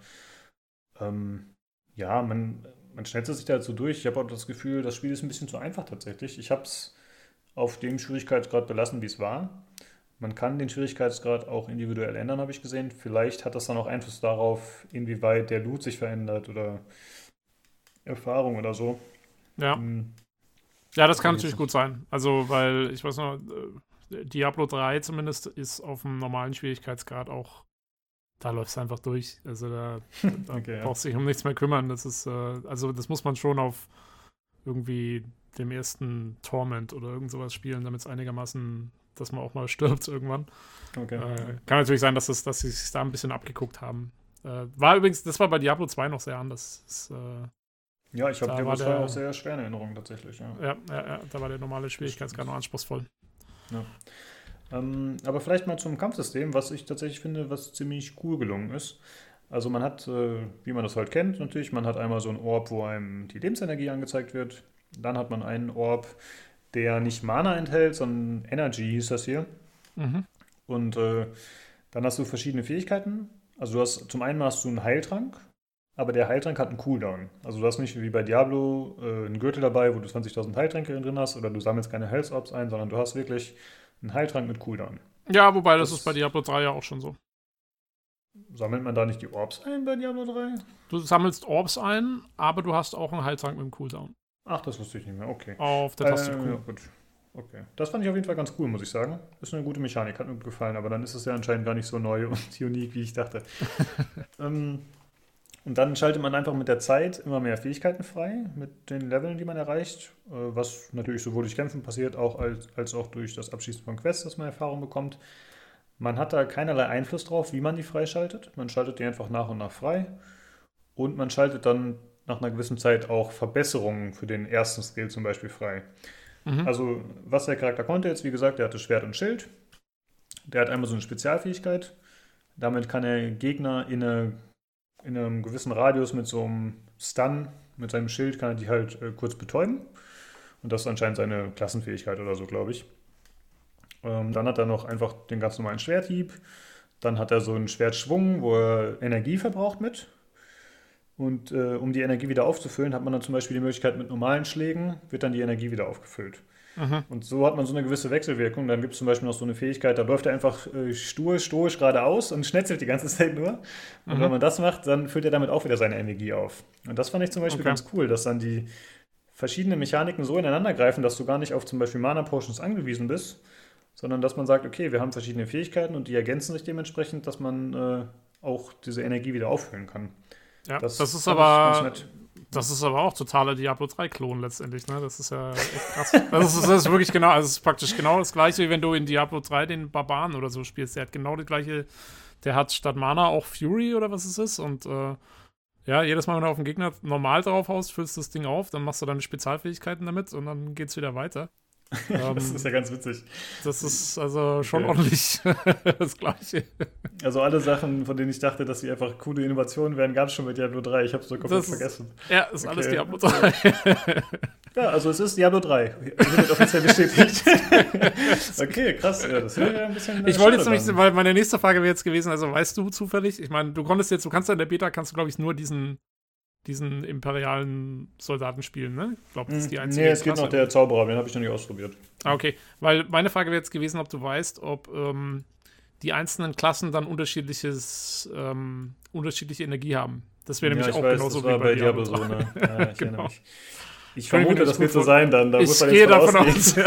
Ähm, ja, man, man schnellt sich da so durch. Ich habe auch das Gefühl, das Spiel ist ein bisschen zu einfach tatsächlich. Ich habe es auf dem Schwierigkeitsgrad belassen, wie es war. Man kann den Schwierigkeitsgrad auch individuell ändern, habe ich gesehen. Vielleicht hat das dann auch Einfluss darauf, inwieweit der Loot sich verändert oder Erfahrung oder so. Ja. Hm, ja, das kann natürlich gut sein. Also, weil ich weiß noch, äh, Diablo 3 zumindest ist auf dem normalen Schwierigkeitsgrad auch, da läuft es einfach durch. Also da, da Okay, ja. brauchst du dich um nichts mehr kümmern. Das ist, äh, also das muss man schon auf irgendwie dem ersten Torment oder irgend sowas spielen, damit es einigermaßen, dass man auch mal stirbt irgendwann. Okay. Äh, kann natürlich sein, dass, es, dass sie sich da ein bisschen abgeguckt haben. Äh, war übrigens, das war bei Diablo 2 noch sehr anders. Das, äh, Ja, ich habe 2 der- auch sehr schwer in Erinnerung tatsächlich. Ja. ja, ja, ja, da war der normale Schwierigkeitsgrad noch anspruchsvoll. Ähm, aber vielleicht mal zum Kampfsystem, was ich tatsächlich finde, was ziemlich cool gelungen ist. Also man hat, äh, wie man das halt kennt, natürlich, man hat einmal so einen Orb, wo einem die Lebensenergie angezeigt wird. Dann hat man einen Orb, der nicht Mana enthält, sondern Energy hieß das hier. Mhm. Und äh, dann hast du verschiedene Fähigkeiten. Also du hast zum einen hast du einen Heiltrank, aber der Heiltrank hat einen Cooldown. Also du hast nicht wie bei Diablo äh, einen Gürtel dabei, wo du 20.000 Heiltränke drin hast, oder du sammelst keine Health Orbs ein, sondern du hast wirklich einen Heiltrank mit Cooldown. Ja, wobei das, Das- ist bei Diablo 3 ja auch schon so. Sammelt man da nicht die Orbs ein bei Diablo 3? Du sammelst Orbs ein, aber du hast auch einen Heiltrank mit dem Cooldown. Ach, das wusste ich nicht mehr. Okay. Auf der Taste Äh, ja, gut. Okay. Das fand ich auf jeden Fall ganz cool, muss ich sagen. Ist eine gute Mechanik, hat mir gut gefallen, aber dann ist es ja anscheinend gar nicht so neu und unique, wie ich dachte. ähm, und dann schaltet man einfach mit der Zeit immer mehr Fähigkeiten frei, mit den Leveln, die man erreicht, äh, was natürlich sowohl durch Kämpfen passiert, auch als, als auch durch das Abschließen von Quests, dass man Erfahrung bekommt. Man hat da keinerlei Einfluss drauf, wie man die freischaltet. Man schaltet die einfach nach und nach frei. Und man schaltet dann nach einer gewissen Zeit auch Verbesserungen für den ersten Skill zum Beispiel frei. Mhm. Also, was der Charakter konnte jetzt, wie gesagt, der hatte Schwert und Schild. Der hat einmal so eine Spezialfähigkeit. Damit kann er Gegner in, eine, in einem gewissen Radius mit so einem Stun, mit seinem Schild, kann er die halt äh, kurz betäuben. Und das ist anscheinend seine Klassenfähigkeit oder so, glaube ich. Ähm, dann hat er noch einfach den ganz normalen Schwerthieb. Dann hat er so einen Schwertschwung, wo er Energie verbraucht mit. Und äh, um die Energie wieder aufzufüllen, hat man dann zum Beispiel die Möglichkeit, mit normalen Schlägen wird dann die Energie wieder aufgefüllt. Mhm. Und so hat man so eine gewisse Wechselwirkung. Dann gibt es zum Beispiel noch so eine Fähigkeit, da läuft er einfach äh, stur, stoisch geradeaus und schnetzelt die ganze Zeit nur. Und Mhm. wenn man das macht, dann füllt er damit auch wieder seine Energie auf. Und das fand ich zum Beispiel Okay. ganz cool, dass dann die verschiedenen Mechaniken so ineinander greifen, dass du gar nicht auf zum Beispiel Mana-Potions angewiesen bist, sondern dass man sagt, okay, wir haben verschiedene Fähigkeiten und die ergänzen sich dementsprechend, dass man äh, auch diese Energie wieder auffüllen kann. Ja, das, Das ist aber. Das ist aber auch totaler Diablo 3-Klon letztendlich, ne? Das ist ja echt krass. Das ist, das ist wirklich genau, also es ist praktisch genau das gleiche, wie wenn du in Diablo 3 den Barbaren oder so spielst. Der hat genau das gleiche, der hat statt Mana auch Fury oder was es ist und äh, ja, jedes Mal, wenn du auf den Gegner normal drauf haust, füllst du das Ding auf, dann machst du deine Spezialfähigkeiten damit und dann geht's wieder weiter. Ähm, Das ist ja ganz witzig. das ist also schon Okay. ordentlich das Gleiche. Also alle Sachen, von denen ich dachte, dass sie einfach coole Innovationen wären, gab es schon mit Diablo 3. Ich habe es so komplett Das ist- vergessen. Ja, ist alles Okay. Diablo 3. Ja, also es ist Diablo 3. Hiermit offiziell bestätigt. okay, krass. Ja, das wäre ja ein bisschen. äh, Ich wollte jetzt nämlich, weil meine nächste Frage wäre jetzt gewesen, also weißt du zufällig, ich meine, du konntest jetzt, du kannst ja in der Beta, kannst du glaube ich nur diesen, diesen imperialen Soldaten spielen, ne? Ich glaube, das ist die einzige Nee, es geht noch der Zauberer, den habe ich noch nicht ausprobiert. Ah, okay, weil meine Frage wäre jetzt gewesen, ob du weißt, ob ähm, die einzelnen Klassen dann unterschiedliches, ähm, unterschiedliche Energie haben. Das wäre nämlich ja, auch weiß, genauso das wie bei Diablo, so. 3. Ne? Ja, ich Genau. mich. Ich vermute, das wird so sein dann. Da muss Ich man gehe davon aus.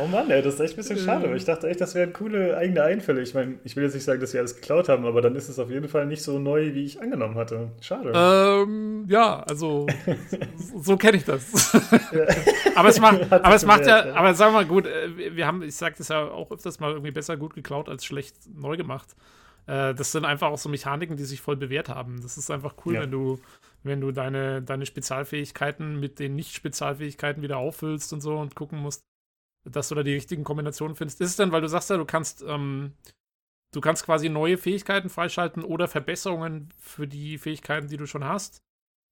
Oh Mann, ey, das ist echt ein bisschen schade. weil Ich dachte echt, das wären coole eigene Einfälle. Ich meine, ich will jetzt nicht sagen, dass sie alles geklaut haben, aber dann ist es auf jeden Fall nicht so neu, wie ich angenommen hatte. Schade. Ähm, ja, also so, kenne ich das. aber es macht, aber es macht ja, aber sagen wir mal gut, äh, wir- wir haben, ich sag das ja auch öfters mal irgendwie besser gut geklaut als schlecht neu gemacht. Äh, das sind einfach auch so Mechaniken, die sich voll bewährt haben. Das ist einfach cool, Ja. wenn du, wenn du deine, deine Spezialfähigkeiten mit den Nicht-Spezialfähigkeiten wieder auffüllst und so und gucken musst, dass du da die richtigen Kombinationen findest. Ist es denn, weil du sagst ja, du kannst, ähm, du kannst quasi neue Fähigkeiten freischalten oder Verbesserungen für die Fähigkeiten, die du schon hast?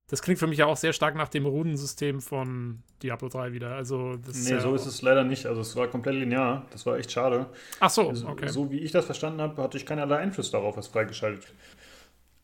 Das klingt für mich ja auch sehr stark nach dem Runensystem von Diablo 3 wieder. Also, das nee, ja so ist es leider nicht. Also es war komplett linear. Das war echt schade. Ach so, Also, okay. So wie ich das verstanden habe, hatte ich keinerlei Einfluss darauf, was freigeschaltet wird.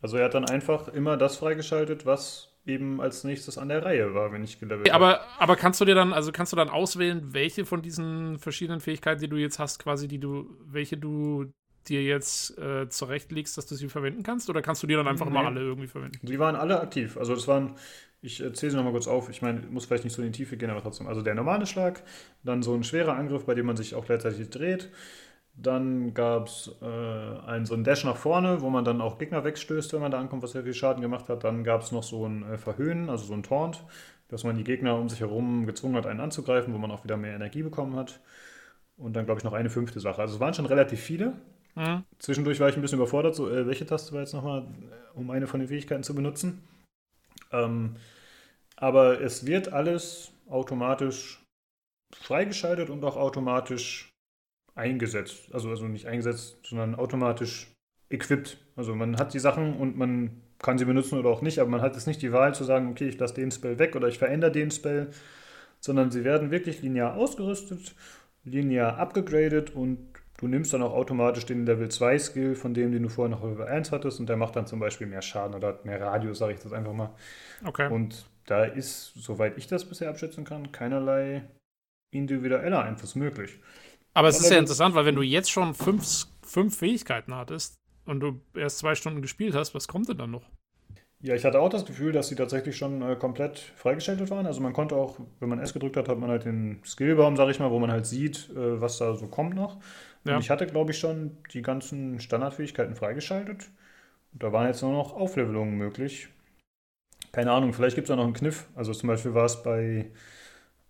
Also er hat dann einfach immer das freigeschaltet, was eben als nächstes an der Reihe war, wenn ich gelevelt habe. aber, aber kannst du dir dann, also kannst du dann auswählen, welche von diesen verschiedenen Fähigkeiten, die du jetzt hast, quasi, die du, welche du dir jetzt äh, zurechtlegst, dass du sie verwenden kannst? Oder kannst du dir dann einfach mal Nee. alle irgendwie verwenden? Die waren alle aktiv. Also das waren, ich zähle sie nochmal kurz auf. Ich meine, muss vielleicht nicht so in die Tiefe gehen, aber trotzdem. Also der normale Schlag, dann so ein schwerer Angriff, bei dem man sich auch gleichzeitig dreht. Dann gab es äh, einen, so einen Dash nach vorne, wo man dann auch Gegner wegstößt, wenn man da ankommt, was sehr viel Schaden gemacht hat. Dann gab es noch so ein äh, Verhöhnen, also so ein Taunt, dass man die Gegner um sich herum gezwungen hat, einen anzugreifen, wo man auch wieder mehr Energie bekommen hat. Und dann, glaube ich, noch eine fünfte Sache. Also es waren schon relativ viele. Mhm. Zwischendurch war ich ein bisschen überfordert, so, äh, welche Taste war jetzt nochmal, äh, um eine von den Fähigkeiten zu benutzen. Ähm, aber es wird alles automatisch freigeschaltet und auch automatisch eingesetzt. Also, also nicht eingesetzt, sondern automatisch equipped. Also man hat die Sachen und man kann sie benutzen oder auch nicht, aber man hat jetzt nicht die Wahl zu sagen, okay, ich lasse den Spell weg oder ich verändere den Spell, sondern sie werden wirklich linear ausgerüstet, linear abgegradet und du nimmst dann auch automatisch den Level 2 Skill von dem, den du vorher noch Level 1 hattest und der macht dann zum Beispiel mehr Schaden oder hat mehr Radius, sage ich das einfach mal. Okay. Und da ist, soweit ich das bisher abschätzen kann, keinerlei individueller Einfluss möglich. Aber es ist ja interessant, weil wenn du jetzt schon fünf, fünf Fähigkeiten hattest und du erst zwei Stunden gespielt hast, was kommt denn dann noch? Ja, ich hatte auch das Gefühl, dass sie tatsächlich schon äh, komplett freigeschaltet waren. Also man konnte auch, wenn man S gedrückt hat, hat man halt den Skillbaum, sag ich mal, wo man halt sieht, äh, was da so kommt noch. Und Ja. ich hatte, glaube ich, schon die ganzen Standardfähigkeiten freigeschaltet. Und da waren jetzt nur noch Auflevelungen möglich. Keine Ahnung, vielleicht gibt es auch noch einen Kniff. Also zum Beispiel war es bei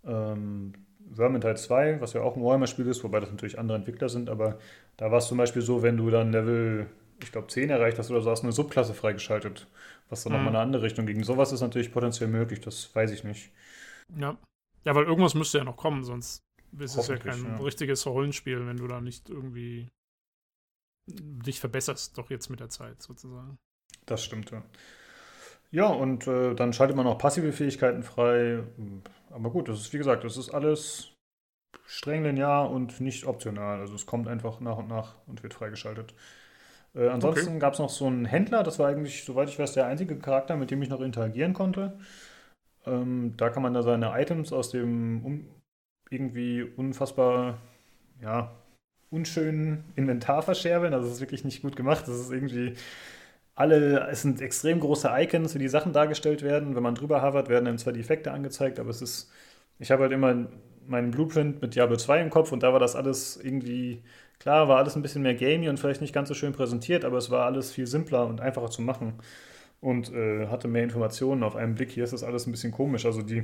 ähm, Vermintide 2, was ja auch ein Warhammer-Spiel ist, wobei das natürlich andere Entwickler sind, aber da war es zum Beispiel so, wenn du dann Level, ich glaube, 10 erreicht hast oder so, hast du eine Subklasse freigeschaltet, was dann Mhm. nochmal in eine andere Richtung ging. Sowas ist natürlich potenziell möglich, das weiß ich nicht. Ja. Ja, weil irgendwas müsste ja noch kommen, sonst ist es ja kein ja. richtiges Rollenspiel, wenn du da nicht irgendwie dich verbesserst, doch jetzt mit der Zeit sozusagen. Das stimmt, ja. Ja, und äh, dann schaltet man auch passive Fähigkeiten frei. Aber gut, das ist, wie gesagt, das ist alles streng linear und nicht optional. Also es kommt einfach nach und nach und wird freigeschaltet. Äh, ansonsten okay. gab es noch so einen Händler, das war eigentlich, soweit ich weiß, der einzige Charakter, mit dem ich noch interagieren konnte. Ähm, da kann man da seine Items aus dem um, irgendwie unfassbar, ja, unschönen Inventar verscherbeln. Also, das ist wirklich nicht gut gemacht. Das ist irgendwie alle, es sind extrem große Icons, wie die Sachen dargestellt werden. Wenn man drüber hovert, werden dann zwar die Effekte angezeigt, aber es ist, ich habe halt immer meinen Blueprint mit Diablo 2 im Kopf und da war das alles irgendwie, klar, war alles ein bisschen mehr gamey und vielleicht nicht ganz so schön präsentiert, aber es war alles viel simpler und einfacher zu machen und äh, hatte mehr Informationen auf einen Blick. Hier ist das alles ein bisschen komisch. Also die,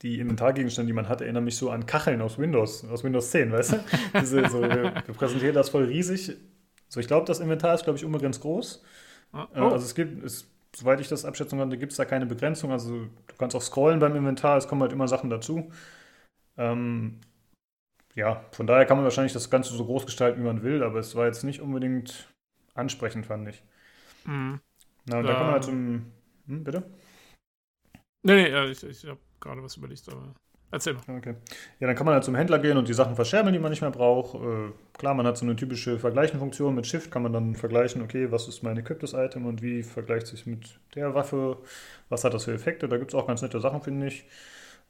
die Inventargegenstände, die man hat, erinnern mich so an Kacheln aus Windows, aus Windows 10, weißt du? Diese, so, wir, wir, präsentieren das voll riesig. So, ich glaube, das Inventar ist, glaube ich, unbegrenzt groß. Ah, äh, oh. Also es gibt, es, soweit ich das abschätzen konnte, gibt es da keine Begrenzung. Also du kannst auch scrollen beim Inventar, es kommen halt immer Sachen dazu. Ähm, ja, von daher kann man wahrscheinlich das Ganze so groß gestalten, wie man will, aber es war jetzt nicht unbedingt ansprechend, fand ich. Mhm. Na, und da, da kann man halt zum. Hm, bitte? Nee, nee, ich, ich habe gerade was überlegt, aber erzähl mal. Okay. Ja, dann kann man halt zum Händler gehen und die Sachen verscherbeln, die man nicht mehr braucht. Äh, klar, man hat so eine typische Vergleichen-Funktion mit Shift, kann man dann vergleichen, okay, was ist mein equiptes Item und wie vergleicht sich mit der Waffe, was hat das für Effekte. Da gibt es auch ganz nette Sachen, finde ich.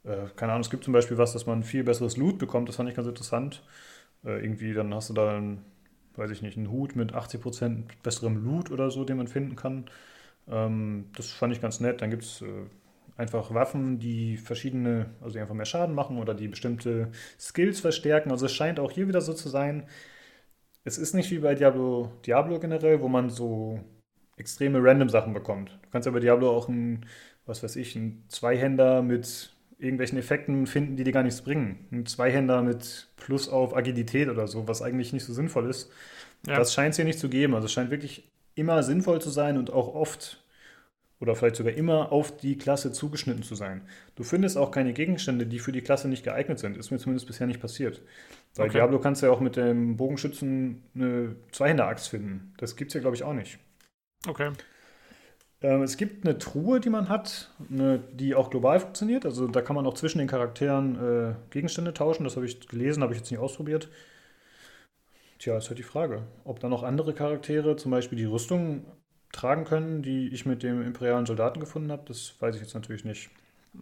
Äh, keine Ahnung, es gibt zum Beispiel was, dass man viel besseres Loot bekommt, das fand ich ganz interessant. Äh, irgendwie, dann hast du da ein weiß ich nicht, einen Hut mit 80% besserem Loot oder so, den man finden kann. Ähm, das fand ich ganz nett. Dann gibt es äh, einfach Waffen, die verschiedene, also die einfach mehr Schaden machen oder die bestimmte Skills verstärken. Also es scheint auch hier wieder so zu sein. Es ist nicht wie bei Diablo, Diablo generell, wo man so extreme random Sachen bekommt. Du kannst ja bei Diablo auch einen, was weiß ich, einen Zweihänder mit irgendwelchen Effekten finden, die dir gar nichts bringen. Ein Zweihänder mit Plus auf Agilität oder so, was eigentlich nicht so sinnvoll ist. Ja. Das scheint es hier nicht zu geben. Also es scheint wirklich immer sinnvoll zu sein und auch oft oder vielleicht sogar immer auf die Klasse zugeschnitten zu sein. Du findest auch keine Gegenstände, die für die Klasse nicht geeignet sind. Ist mir zumindest bisher nicht passiert. Bei okay. Diablo kannst du ja auch mit dem Bogenschützen eine Zweihänder-Axt finden. Das gibt es ja, glaube ich, auch nicht. Okay. Ähm, es gibt eine Truhe, die man hat, eine, die auch global funktioniert. Also da kann man auch zwischen den Charakteren äh, Gegenstände tauschen. Das habe ich gelesen, habe ich jetzt nicht ausprobiert. Tja, ist halt die Frage, ob da noch andere Charaktere zum Beispiel die Rüstung tragen können, die ich mit dem imperialen Soldaten gefunden habe. Das weiß ich jetzt natürlich nicht.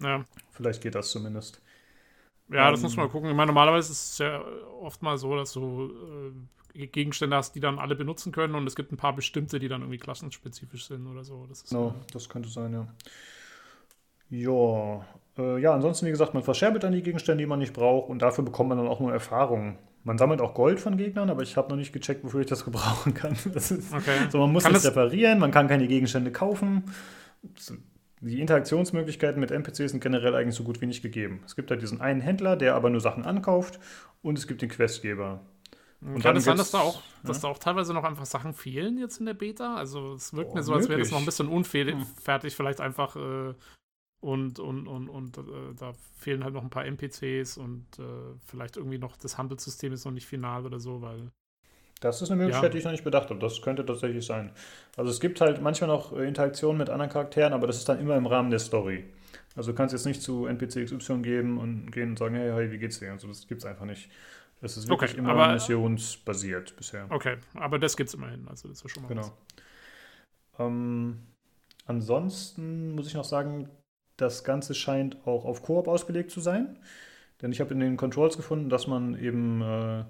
Ja. Vielleicht geht das zumindest. Ja, das ähm, muss man gucken. Ich meine, normalerweise ist es ja oft mal so, dass du äh, Gegenstände hast, die dann alle benutzen können und es gibt ein paar bestimmte, die dann irgendwie klassenspezifisch sind oder so. Das, no, äh, das könnte sein, ja. Ja, äh, ja, ansonsten, wie gesagt, man verscherbelt dann die Gegenstände, die man nicht braucht und dafür bekommt man dann auch nur Erfahrung. Man sammelt auch Gold von Gegnern, aber ich habe noch nicht gecheckt, wofür ich das gebrauchen kann. Das ist, okay. so, man muss kann es reparieren, man kann keine Gegenstände kaufen. Die Interaktionsmöglichkeiten mit NPCs sind generell eigentlich so gut wie nicht gegeben. Es gibt halt diesen einen Händler, der aber nur Sachen ankauft und es gibt den Questgeber. Und kann es sein, dass da, auch, ja? dass da auch teilweise noch einfach Sachen fehlen jetzt in der Beta? Also es wirkt oh, mir so, als wäre das noch ein bisschen unfertig, hm. vielleicht einfach äh, und, und, und, und äh, da fehlen halt noch ein paar NPCs und äh, vielleicht irgendwie noch das Handelssystem ist noch nicht final oder so, weil. Das ist eine Möglichkeit, ja. die ich noch nicht bedacht habe. Das könnte tatsächlich sein. Also es gibt halt manchmal noch äh, Interaktionen mit anderen Charakteren, aber das ist dann immer im Rahmen der Story. Also du kannst jetzt nicht zu NPC XY geben und gehen und sagen, hey, hey, wie geht's dir? Also das gibt's einfach nicht. Das ist wirklich okay, immer aber, missionsbasiert bisher. Okay, aber das gibt's immerhin. Also das ist schon mal Genau. Ähm, ansonsten muss ich noch sagen, das Ganze scheint auch auf Koop ausgelegt zu sein. Denn ich habe in den Controls gefunden, dass man eben äh,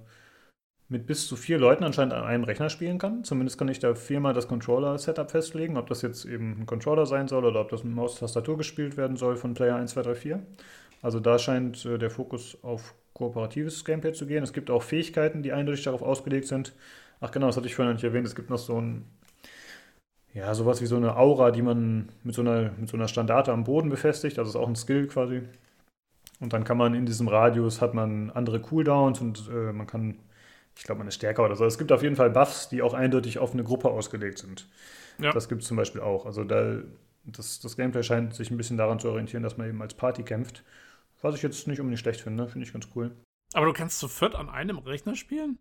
mit bis zu vier Leuten anscheinend an einem Rechner spielen kann. Zumindest kann ich da viermal das Controller-Setup festlegen, ob das jetzt eben ein Controller sein soll oder ob das mit Maustastatur gespielt werden soll von Player 1, 2, 3, 4. Also da scheint äh, der Fokus auf kooperatives Gameplay zu gehen. Es gibt auch Fähigkeiten, die eindeutig darauf ausgelegt sind. Ach genau, das hatte ich vorhin noch nicht erwähnt. Es gibt noch so ein ja, sowas wie so eine Aura, die man mit so einer, mit so einer Standarte am Boden befestigt. Also ist auch ein Skill quasi. Und dann kann man in diesem Radius hat man andere Cooldowns und äh, man kann, ich glaube, man ist stärker oder so. Es gibt auf jeden Fall Buffs, die auch eindeutig auf eine Gruppe ausgelegt sind. Ja. Das gibt es zum Beispiel auch. Also da, das, das Gameplay scheint sich ein bisschen daran zu orientieren, dass man eben als Party kämpft. Was ich jetzt nicht unbedingt schlecht finde, finde ich ganz cool. Aber du kannst zu viert an einem Rechner spielen?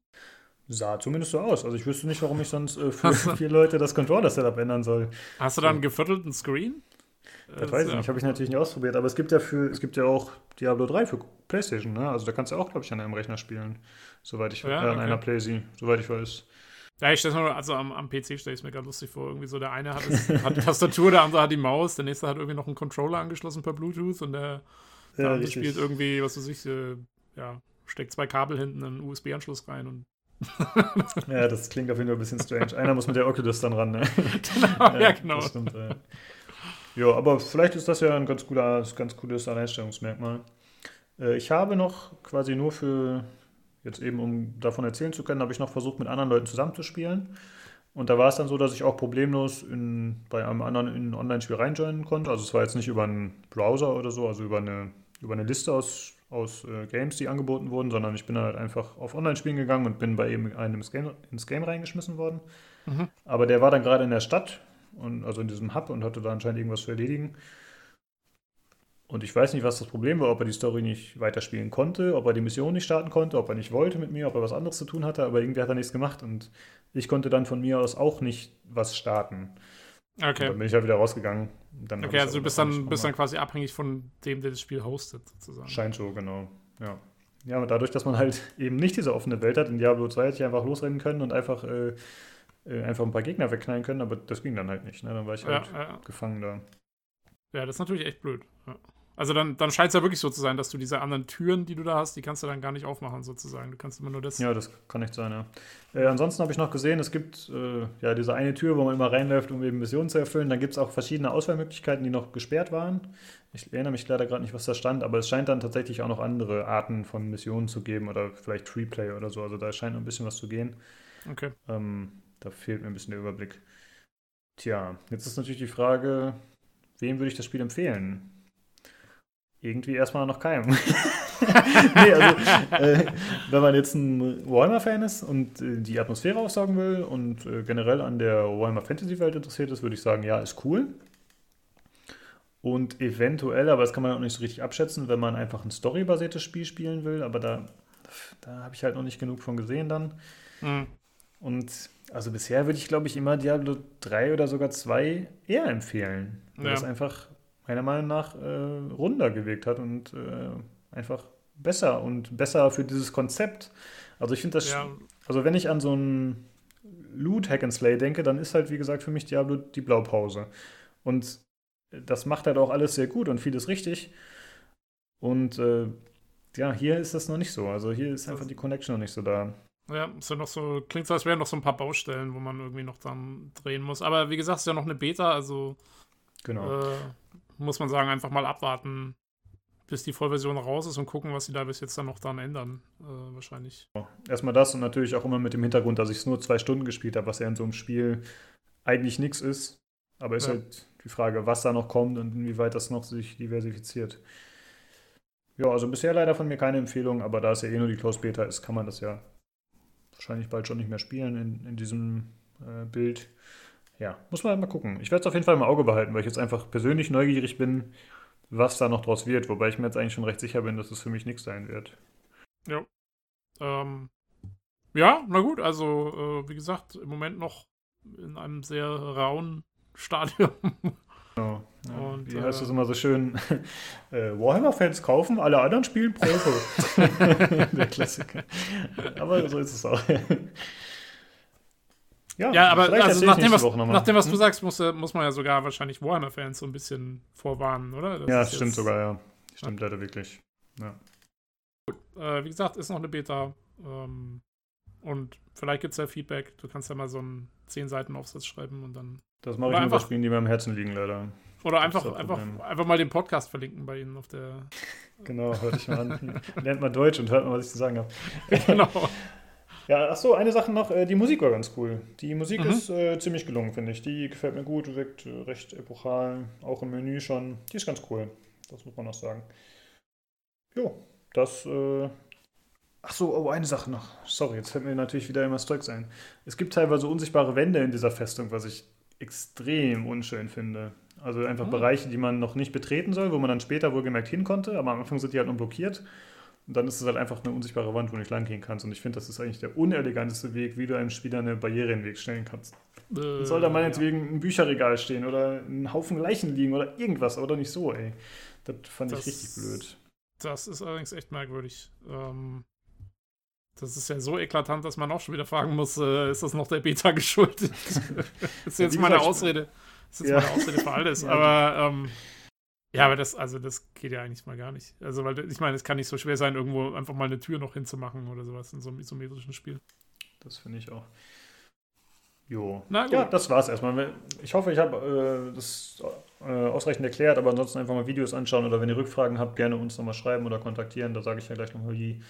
Sah zumindest so aus. Also ich wüsste nicht, warum ich sonst äh, für vier Leute das Controller-Setup ändern soll. Hast du dann einen geviertelten Screen? Das, weiß ich nicht, habe ich natürlich nicht ausprobiert. Aber es gibt ja für, es gibt ja auch Diablo 3 für PlayStation, ne? Also da kannst du auch, glaube ich, an einem Rechner spielen. Soweit ich ja, äh, an einer Playsee, soweit ich weiß. Ja, ich stelle mir, also am, am PC stelle ich es mir gerade lustig vor. Irgendwie so, der eine hat, es, hat die Tastatur, der andere hat die Maus, der nächste hat irgendwie noch einen Controller angeschlossen per Bluetooth und der, der Ja, andere richtig. spielt irgendwie, was weiß ich, äh, ja, steckt zwei Kabel hinten in einen USB-Anschluss rein und Ja, das klingt auf jeden Fall ein bisschen strange. Einer muss mit der Oculus dann ran, ne? genau, ja, genau. Das stimmt, ja. ja, aber vielleicht ist das ja ein ganz, guter, ganz cooles Alleinstellungsmerkmal. Äh, Ich habe noch quasi nur für, jetzt eben um davon erzählen zu können, habe ich noch versucht, mit anderen Leuten zusammenzuspielen. Und da war es dann so, dass ich auch problemlos in, bei einem anderen in ein Online-Spiel reinjoinen konnte. Also es war jetzt nicht über einen Browser oder so, also über eine, über eine Liste aus, aus äh, Games, die angeboten wurden, sondern ich bin halt einfach auf Online-Spielen gegangen und bin bei eben einem ins Game, ins Game reingeschmissen worden. Mhm. Aber der war dann gerade in der Stadt, und, also in diesem Hub und hatte da anscheinend irgendwas zu erledigen. Und ich weiß nicht, was das Problem war, ob er die Story nicht weiterspielen konnte, ob er die Mission nicht starten konnte, ob er nicht wollte mit mir, ob er was anderes zu tun hatte, aber irgendwie hat er nichts gemacht und ich konnte dann von mir aus auch nicht was starten. Und Okay. dann bin ich halt wieder rausgegangen. Dann Okay, also du bist dann, bist dann quasi abhängig von dem, der das Spiel hostet, sozusagen. Scheint so, genau. Ja. Ja, aber dadurch, dass man halt eben nicht diese offene Welt hat, in Diablo 2 hätte ich einfach losrennen können und einfach, äh, äh, einfach ein paar Gegner wegknallen können, aber das ging dann halt nicht. Ne? Dann war ich Ja, halt ja, gefangen da. ja, das ist natürlich echt blöd. Ja. Also dann, dann scheint es ja wirklich so zu sein, dass du diese anderen Türen, die du da hast, die kannst du dann gar nicht aufmachen, sozusagen. Du kannst immer nur das. Ja, das kann nicht sein, ja. Äh, ansonsten habe ich noch gesehen, es gibt äh, ja diese eine Tür, wo man immer reinläuft, um eben Missionen zu erfüllen. Dann gibt es auch verschiedene Auswahlmöglichkeiten, die noch gesperrt waren. Ich erinnere mich leider gerade nicht, was da stand, aber es scheint dann tatsächlich auch noch andere Arten von Missionen zu geben oder vielleicht Freeplay oder so. Also da scheint noch ein bisschen was zu gehen. Okay. Ähm, da fehlt mir ein bisschen der Überblick. Tja, jetzt ist natürlich die Frage, wem würde ich das Spiel empfehlen? Irgendwie erstmal noch keinem. nee, also, äh, wenn man jetzt ein Warhammer-Fan ist und äh, die Atmosphäre aufsaugen will und äh, generell an der Warhammer Fantasy-Welt interessiert ist, würde ich sagen, ja, ist cool. Und eventuell, aber das kann man auch nicht so richtig abschätzen, wenn man einfach ein storybasiertes Spiel spielen will, aber da, da habe ich halt noch nicht genug von gesehen dann. Mhm. Und also bisher würde ich, glaube ich, immer Diablo 3 oder sogar 2 eher empfehlen. Weil Ja. das einfach meiner Meinung nach äh, runder gewirkt hat und äh, einfach besser und besser für dieses Konzept. Also ich finde das, Ja, also wenn ich an so ein Loot Hack and Slay denke, dann ist halt, wie gesagt, für mich Diablo die Blaupause. Und das macht halt auch alles sehr gut und vieles richtig. Und äh, ja, hier ist das noch nicht so. Also hier ist einfach die Connection noch nicht so da. ja, ist ja noch so, klingt so, als wären noch so ein paar Baustellen, wo man irgendwie noch dann drehen muss. Aber wie gesagt, es ist ja noch eine Beta, also Genau. äh, muss man sagen, einfach mal abwarten, bis die Vollversion raus ist und gucken, was sie da bis jetzt dann noch dran ändern. Äh, wahrscheinlich. Erstmal das und natürlich auch immer mit dem Hintergrund, dass ich es nur zwei Stunden gespielt habe, was ja in so einem Spiel eigentlich nichts ist. Aber ist Ja. halt die Frage, was da noch kommt und inwieweit das noch sich diversifiziert. Ja, also bisher leider von mir keine Empfehlung, aber da es ja eh nur die Closed Beta ist, kann man das ja wahrscheinlich bald schon nicht mehr spielen in, in diesem äh, Bild. Ja, muss man halt mal gucken. Ich werde es auf jeden Fall im Auge behalten, weil ich jetzt einfach persönlich neugierig bin, was da noch draus wird, wobei ich mir jetzt eigentlich schon recht sicher bin, dass es für mich nichts sein wird. Ähm, ja, na gut, also äh, wie gesagt, im Moment noch in einem sehr rauen Stadium. Genau. Ja, Und, wie heißt äh, das immer so schön? äh, Warhammer-Fans kaufen, alle anderen spielen Proto. Der Klassiker. Aber so ist es auch. Ja, ja, aber also erzähl ich nach, dem, nächste was, Woche noch mal. nach dem, was du Hm? sagst, muss, äh, muss man ja sogar wahrscheinlich Warhammer-Fans so ein bisschen vorwarnen, oder? Das Ja, ist stimmt jetzt- sogar, ja. Stimmt leider wirklich. Ja. Äh, wie gesagt, ist noch eine Beta. Ähm, und vielleicht gibt es ja Feedback. Du kannst ja mal so einen 10 Seiten Aufsatz schreiben und dann. Das mache ich nur bei Spielen, die mir am Herzen liegen, leider. Oder Das einfach, das einfach, einfach mal den Podcast verlinken bei Ihnen auf der. Genau, hört ich mal an. Lernt mal Deutsch und hört mal, was ich zu sagen habe. genau. Ja, ach so, eine Sache noch, äh, die Musik war ganz cool. Die Musik Mhm. ist äh, ziemlich gelungen, finde ich. Die gefällt mir gut, wirkt äh, recht epochal, auch im Menü schon. Die ist ganz cool, das muss man noch sagen. Jo, das, äh... Ach so, oh, eine Sache noch. Sorry, jetzt fällt mir natürlich wieder immer Zeugs ein. Es gibt teilweise unsichtbare Wände in dieser Festung, was ich extrem unschön finde. Also einfach Mhm. Bereiche, die man noch nicht betreten soll, wo man dann später wohlgemerkt hin konnte, aber am Anfang sind die halt noch blockiert. Und dann ist es halt einfach eine unsichtbare Wand, wo du nicht lang gehen kannst. Und ich finde, das ist eigentlich der uneleganteste Weg, wie du einem Spieler eine Barriere in den Weg stellen kannst. Äh, Soll da ja. meinetwegen ein Bücherregal stehen oder ein Haufen Leichen liegen oder irgendwas, aber doch nicht so, ey. Das fand Das- ich richtig blöd. Das ist allerdings echt merkwürdig. Ähm, Das ist ja so eklatant, dass man auch schon wieder fragen muss, äh, ist das noch der Beta geschuldet? das ist jetzt meine Ausrede. Das ist jetzt ja. meine Ausrede für alles. ja, aber ähm, ja, aber das, also das geht ja eigentlich mal gar nicht. Also, weil ich meine, es kann nicht so schwer sein, irgendwo einfach mal eine Tür noch hinzumachen oder sowas in so einem isometrischen Spiel. Das finde ich auch. Jo. Ja, das war's erstmal. Ich hoffe, ich habe äh, das äh, ausreichend erklärt, aber ansonsten einfach mal Videos anschauen oder wenn ihr Rückfragen habt, gerne uns nochmal schreiben oder kontaktieren. Da sage ich ja gleich nochmal wie.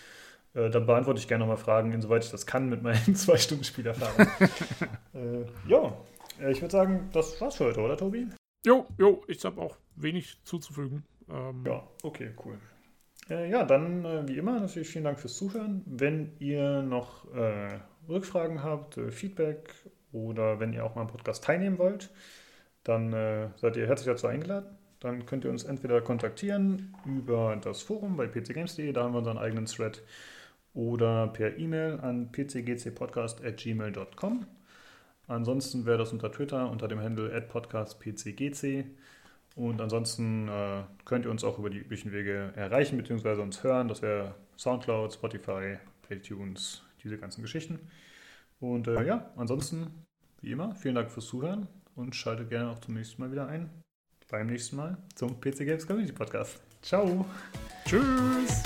Äh, da beantworte ich gerne nochmal Fragen, insoweit ich das kann mit meinen zwei Stunden Spielerfahrung. äh, ja, äh, ich würde sagen, das war's für heute, oder Tobi? Jo, jo, ich habe auch wenig zuzufügen. Ähm, ja, okay, cool. Äh, ja, dann äh, wie immer natürlich vielen Dank fürs Zuhören. Wenn ihr noch Rückfragen habt, Feedback oder wenn ihr auch mal am Podcast teilnehmen wollt, dann äh, seid ihr herzlich dazu eingeladen. Dann könnt ihr uns entweder kontaktieren über das Forum bei pcgames.de, da haben wir unseren eigenen Thread, oder per E-Mail an pcgcpodcast.gmail.com. Ansonsten wäre das unter Twitter unter dem Handle podcastpcgc. Und ansonsten äh, könnt ihr uns auch über die üblichen Wege erreichen bzw. uns hören. Das wäre Soundcloud, Spotify, iTunes, diese ganzen Geschichten. Und äh, ja, ansonsten, wie immer, vielen Dank fürs Zuhören und schaltet gerne auch zum nächsten Mal wieder ein. Beim nächsten Mal zum PC Games Community Podcast. Ciao. Tschüss.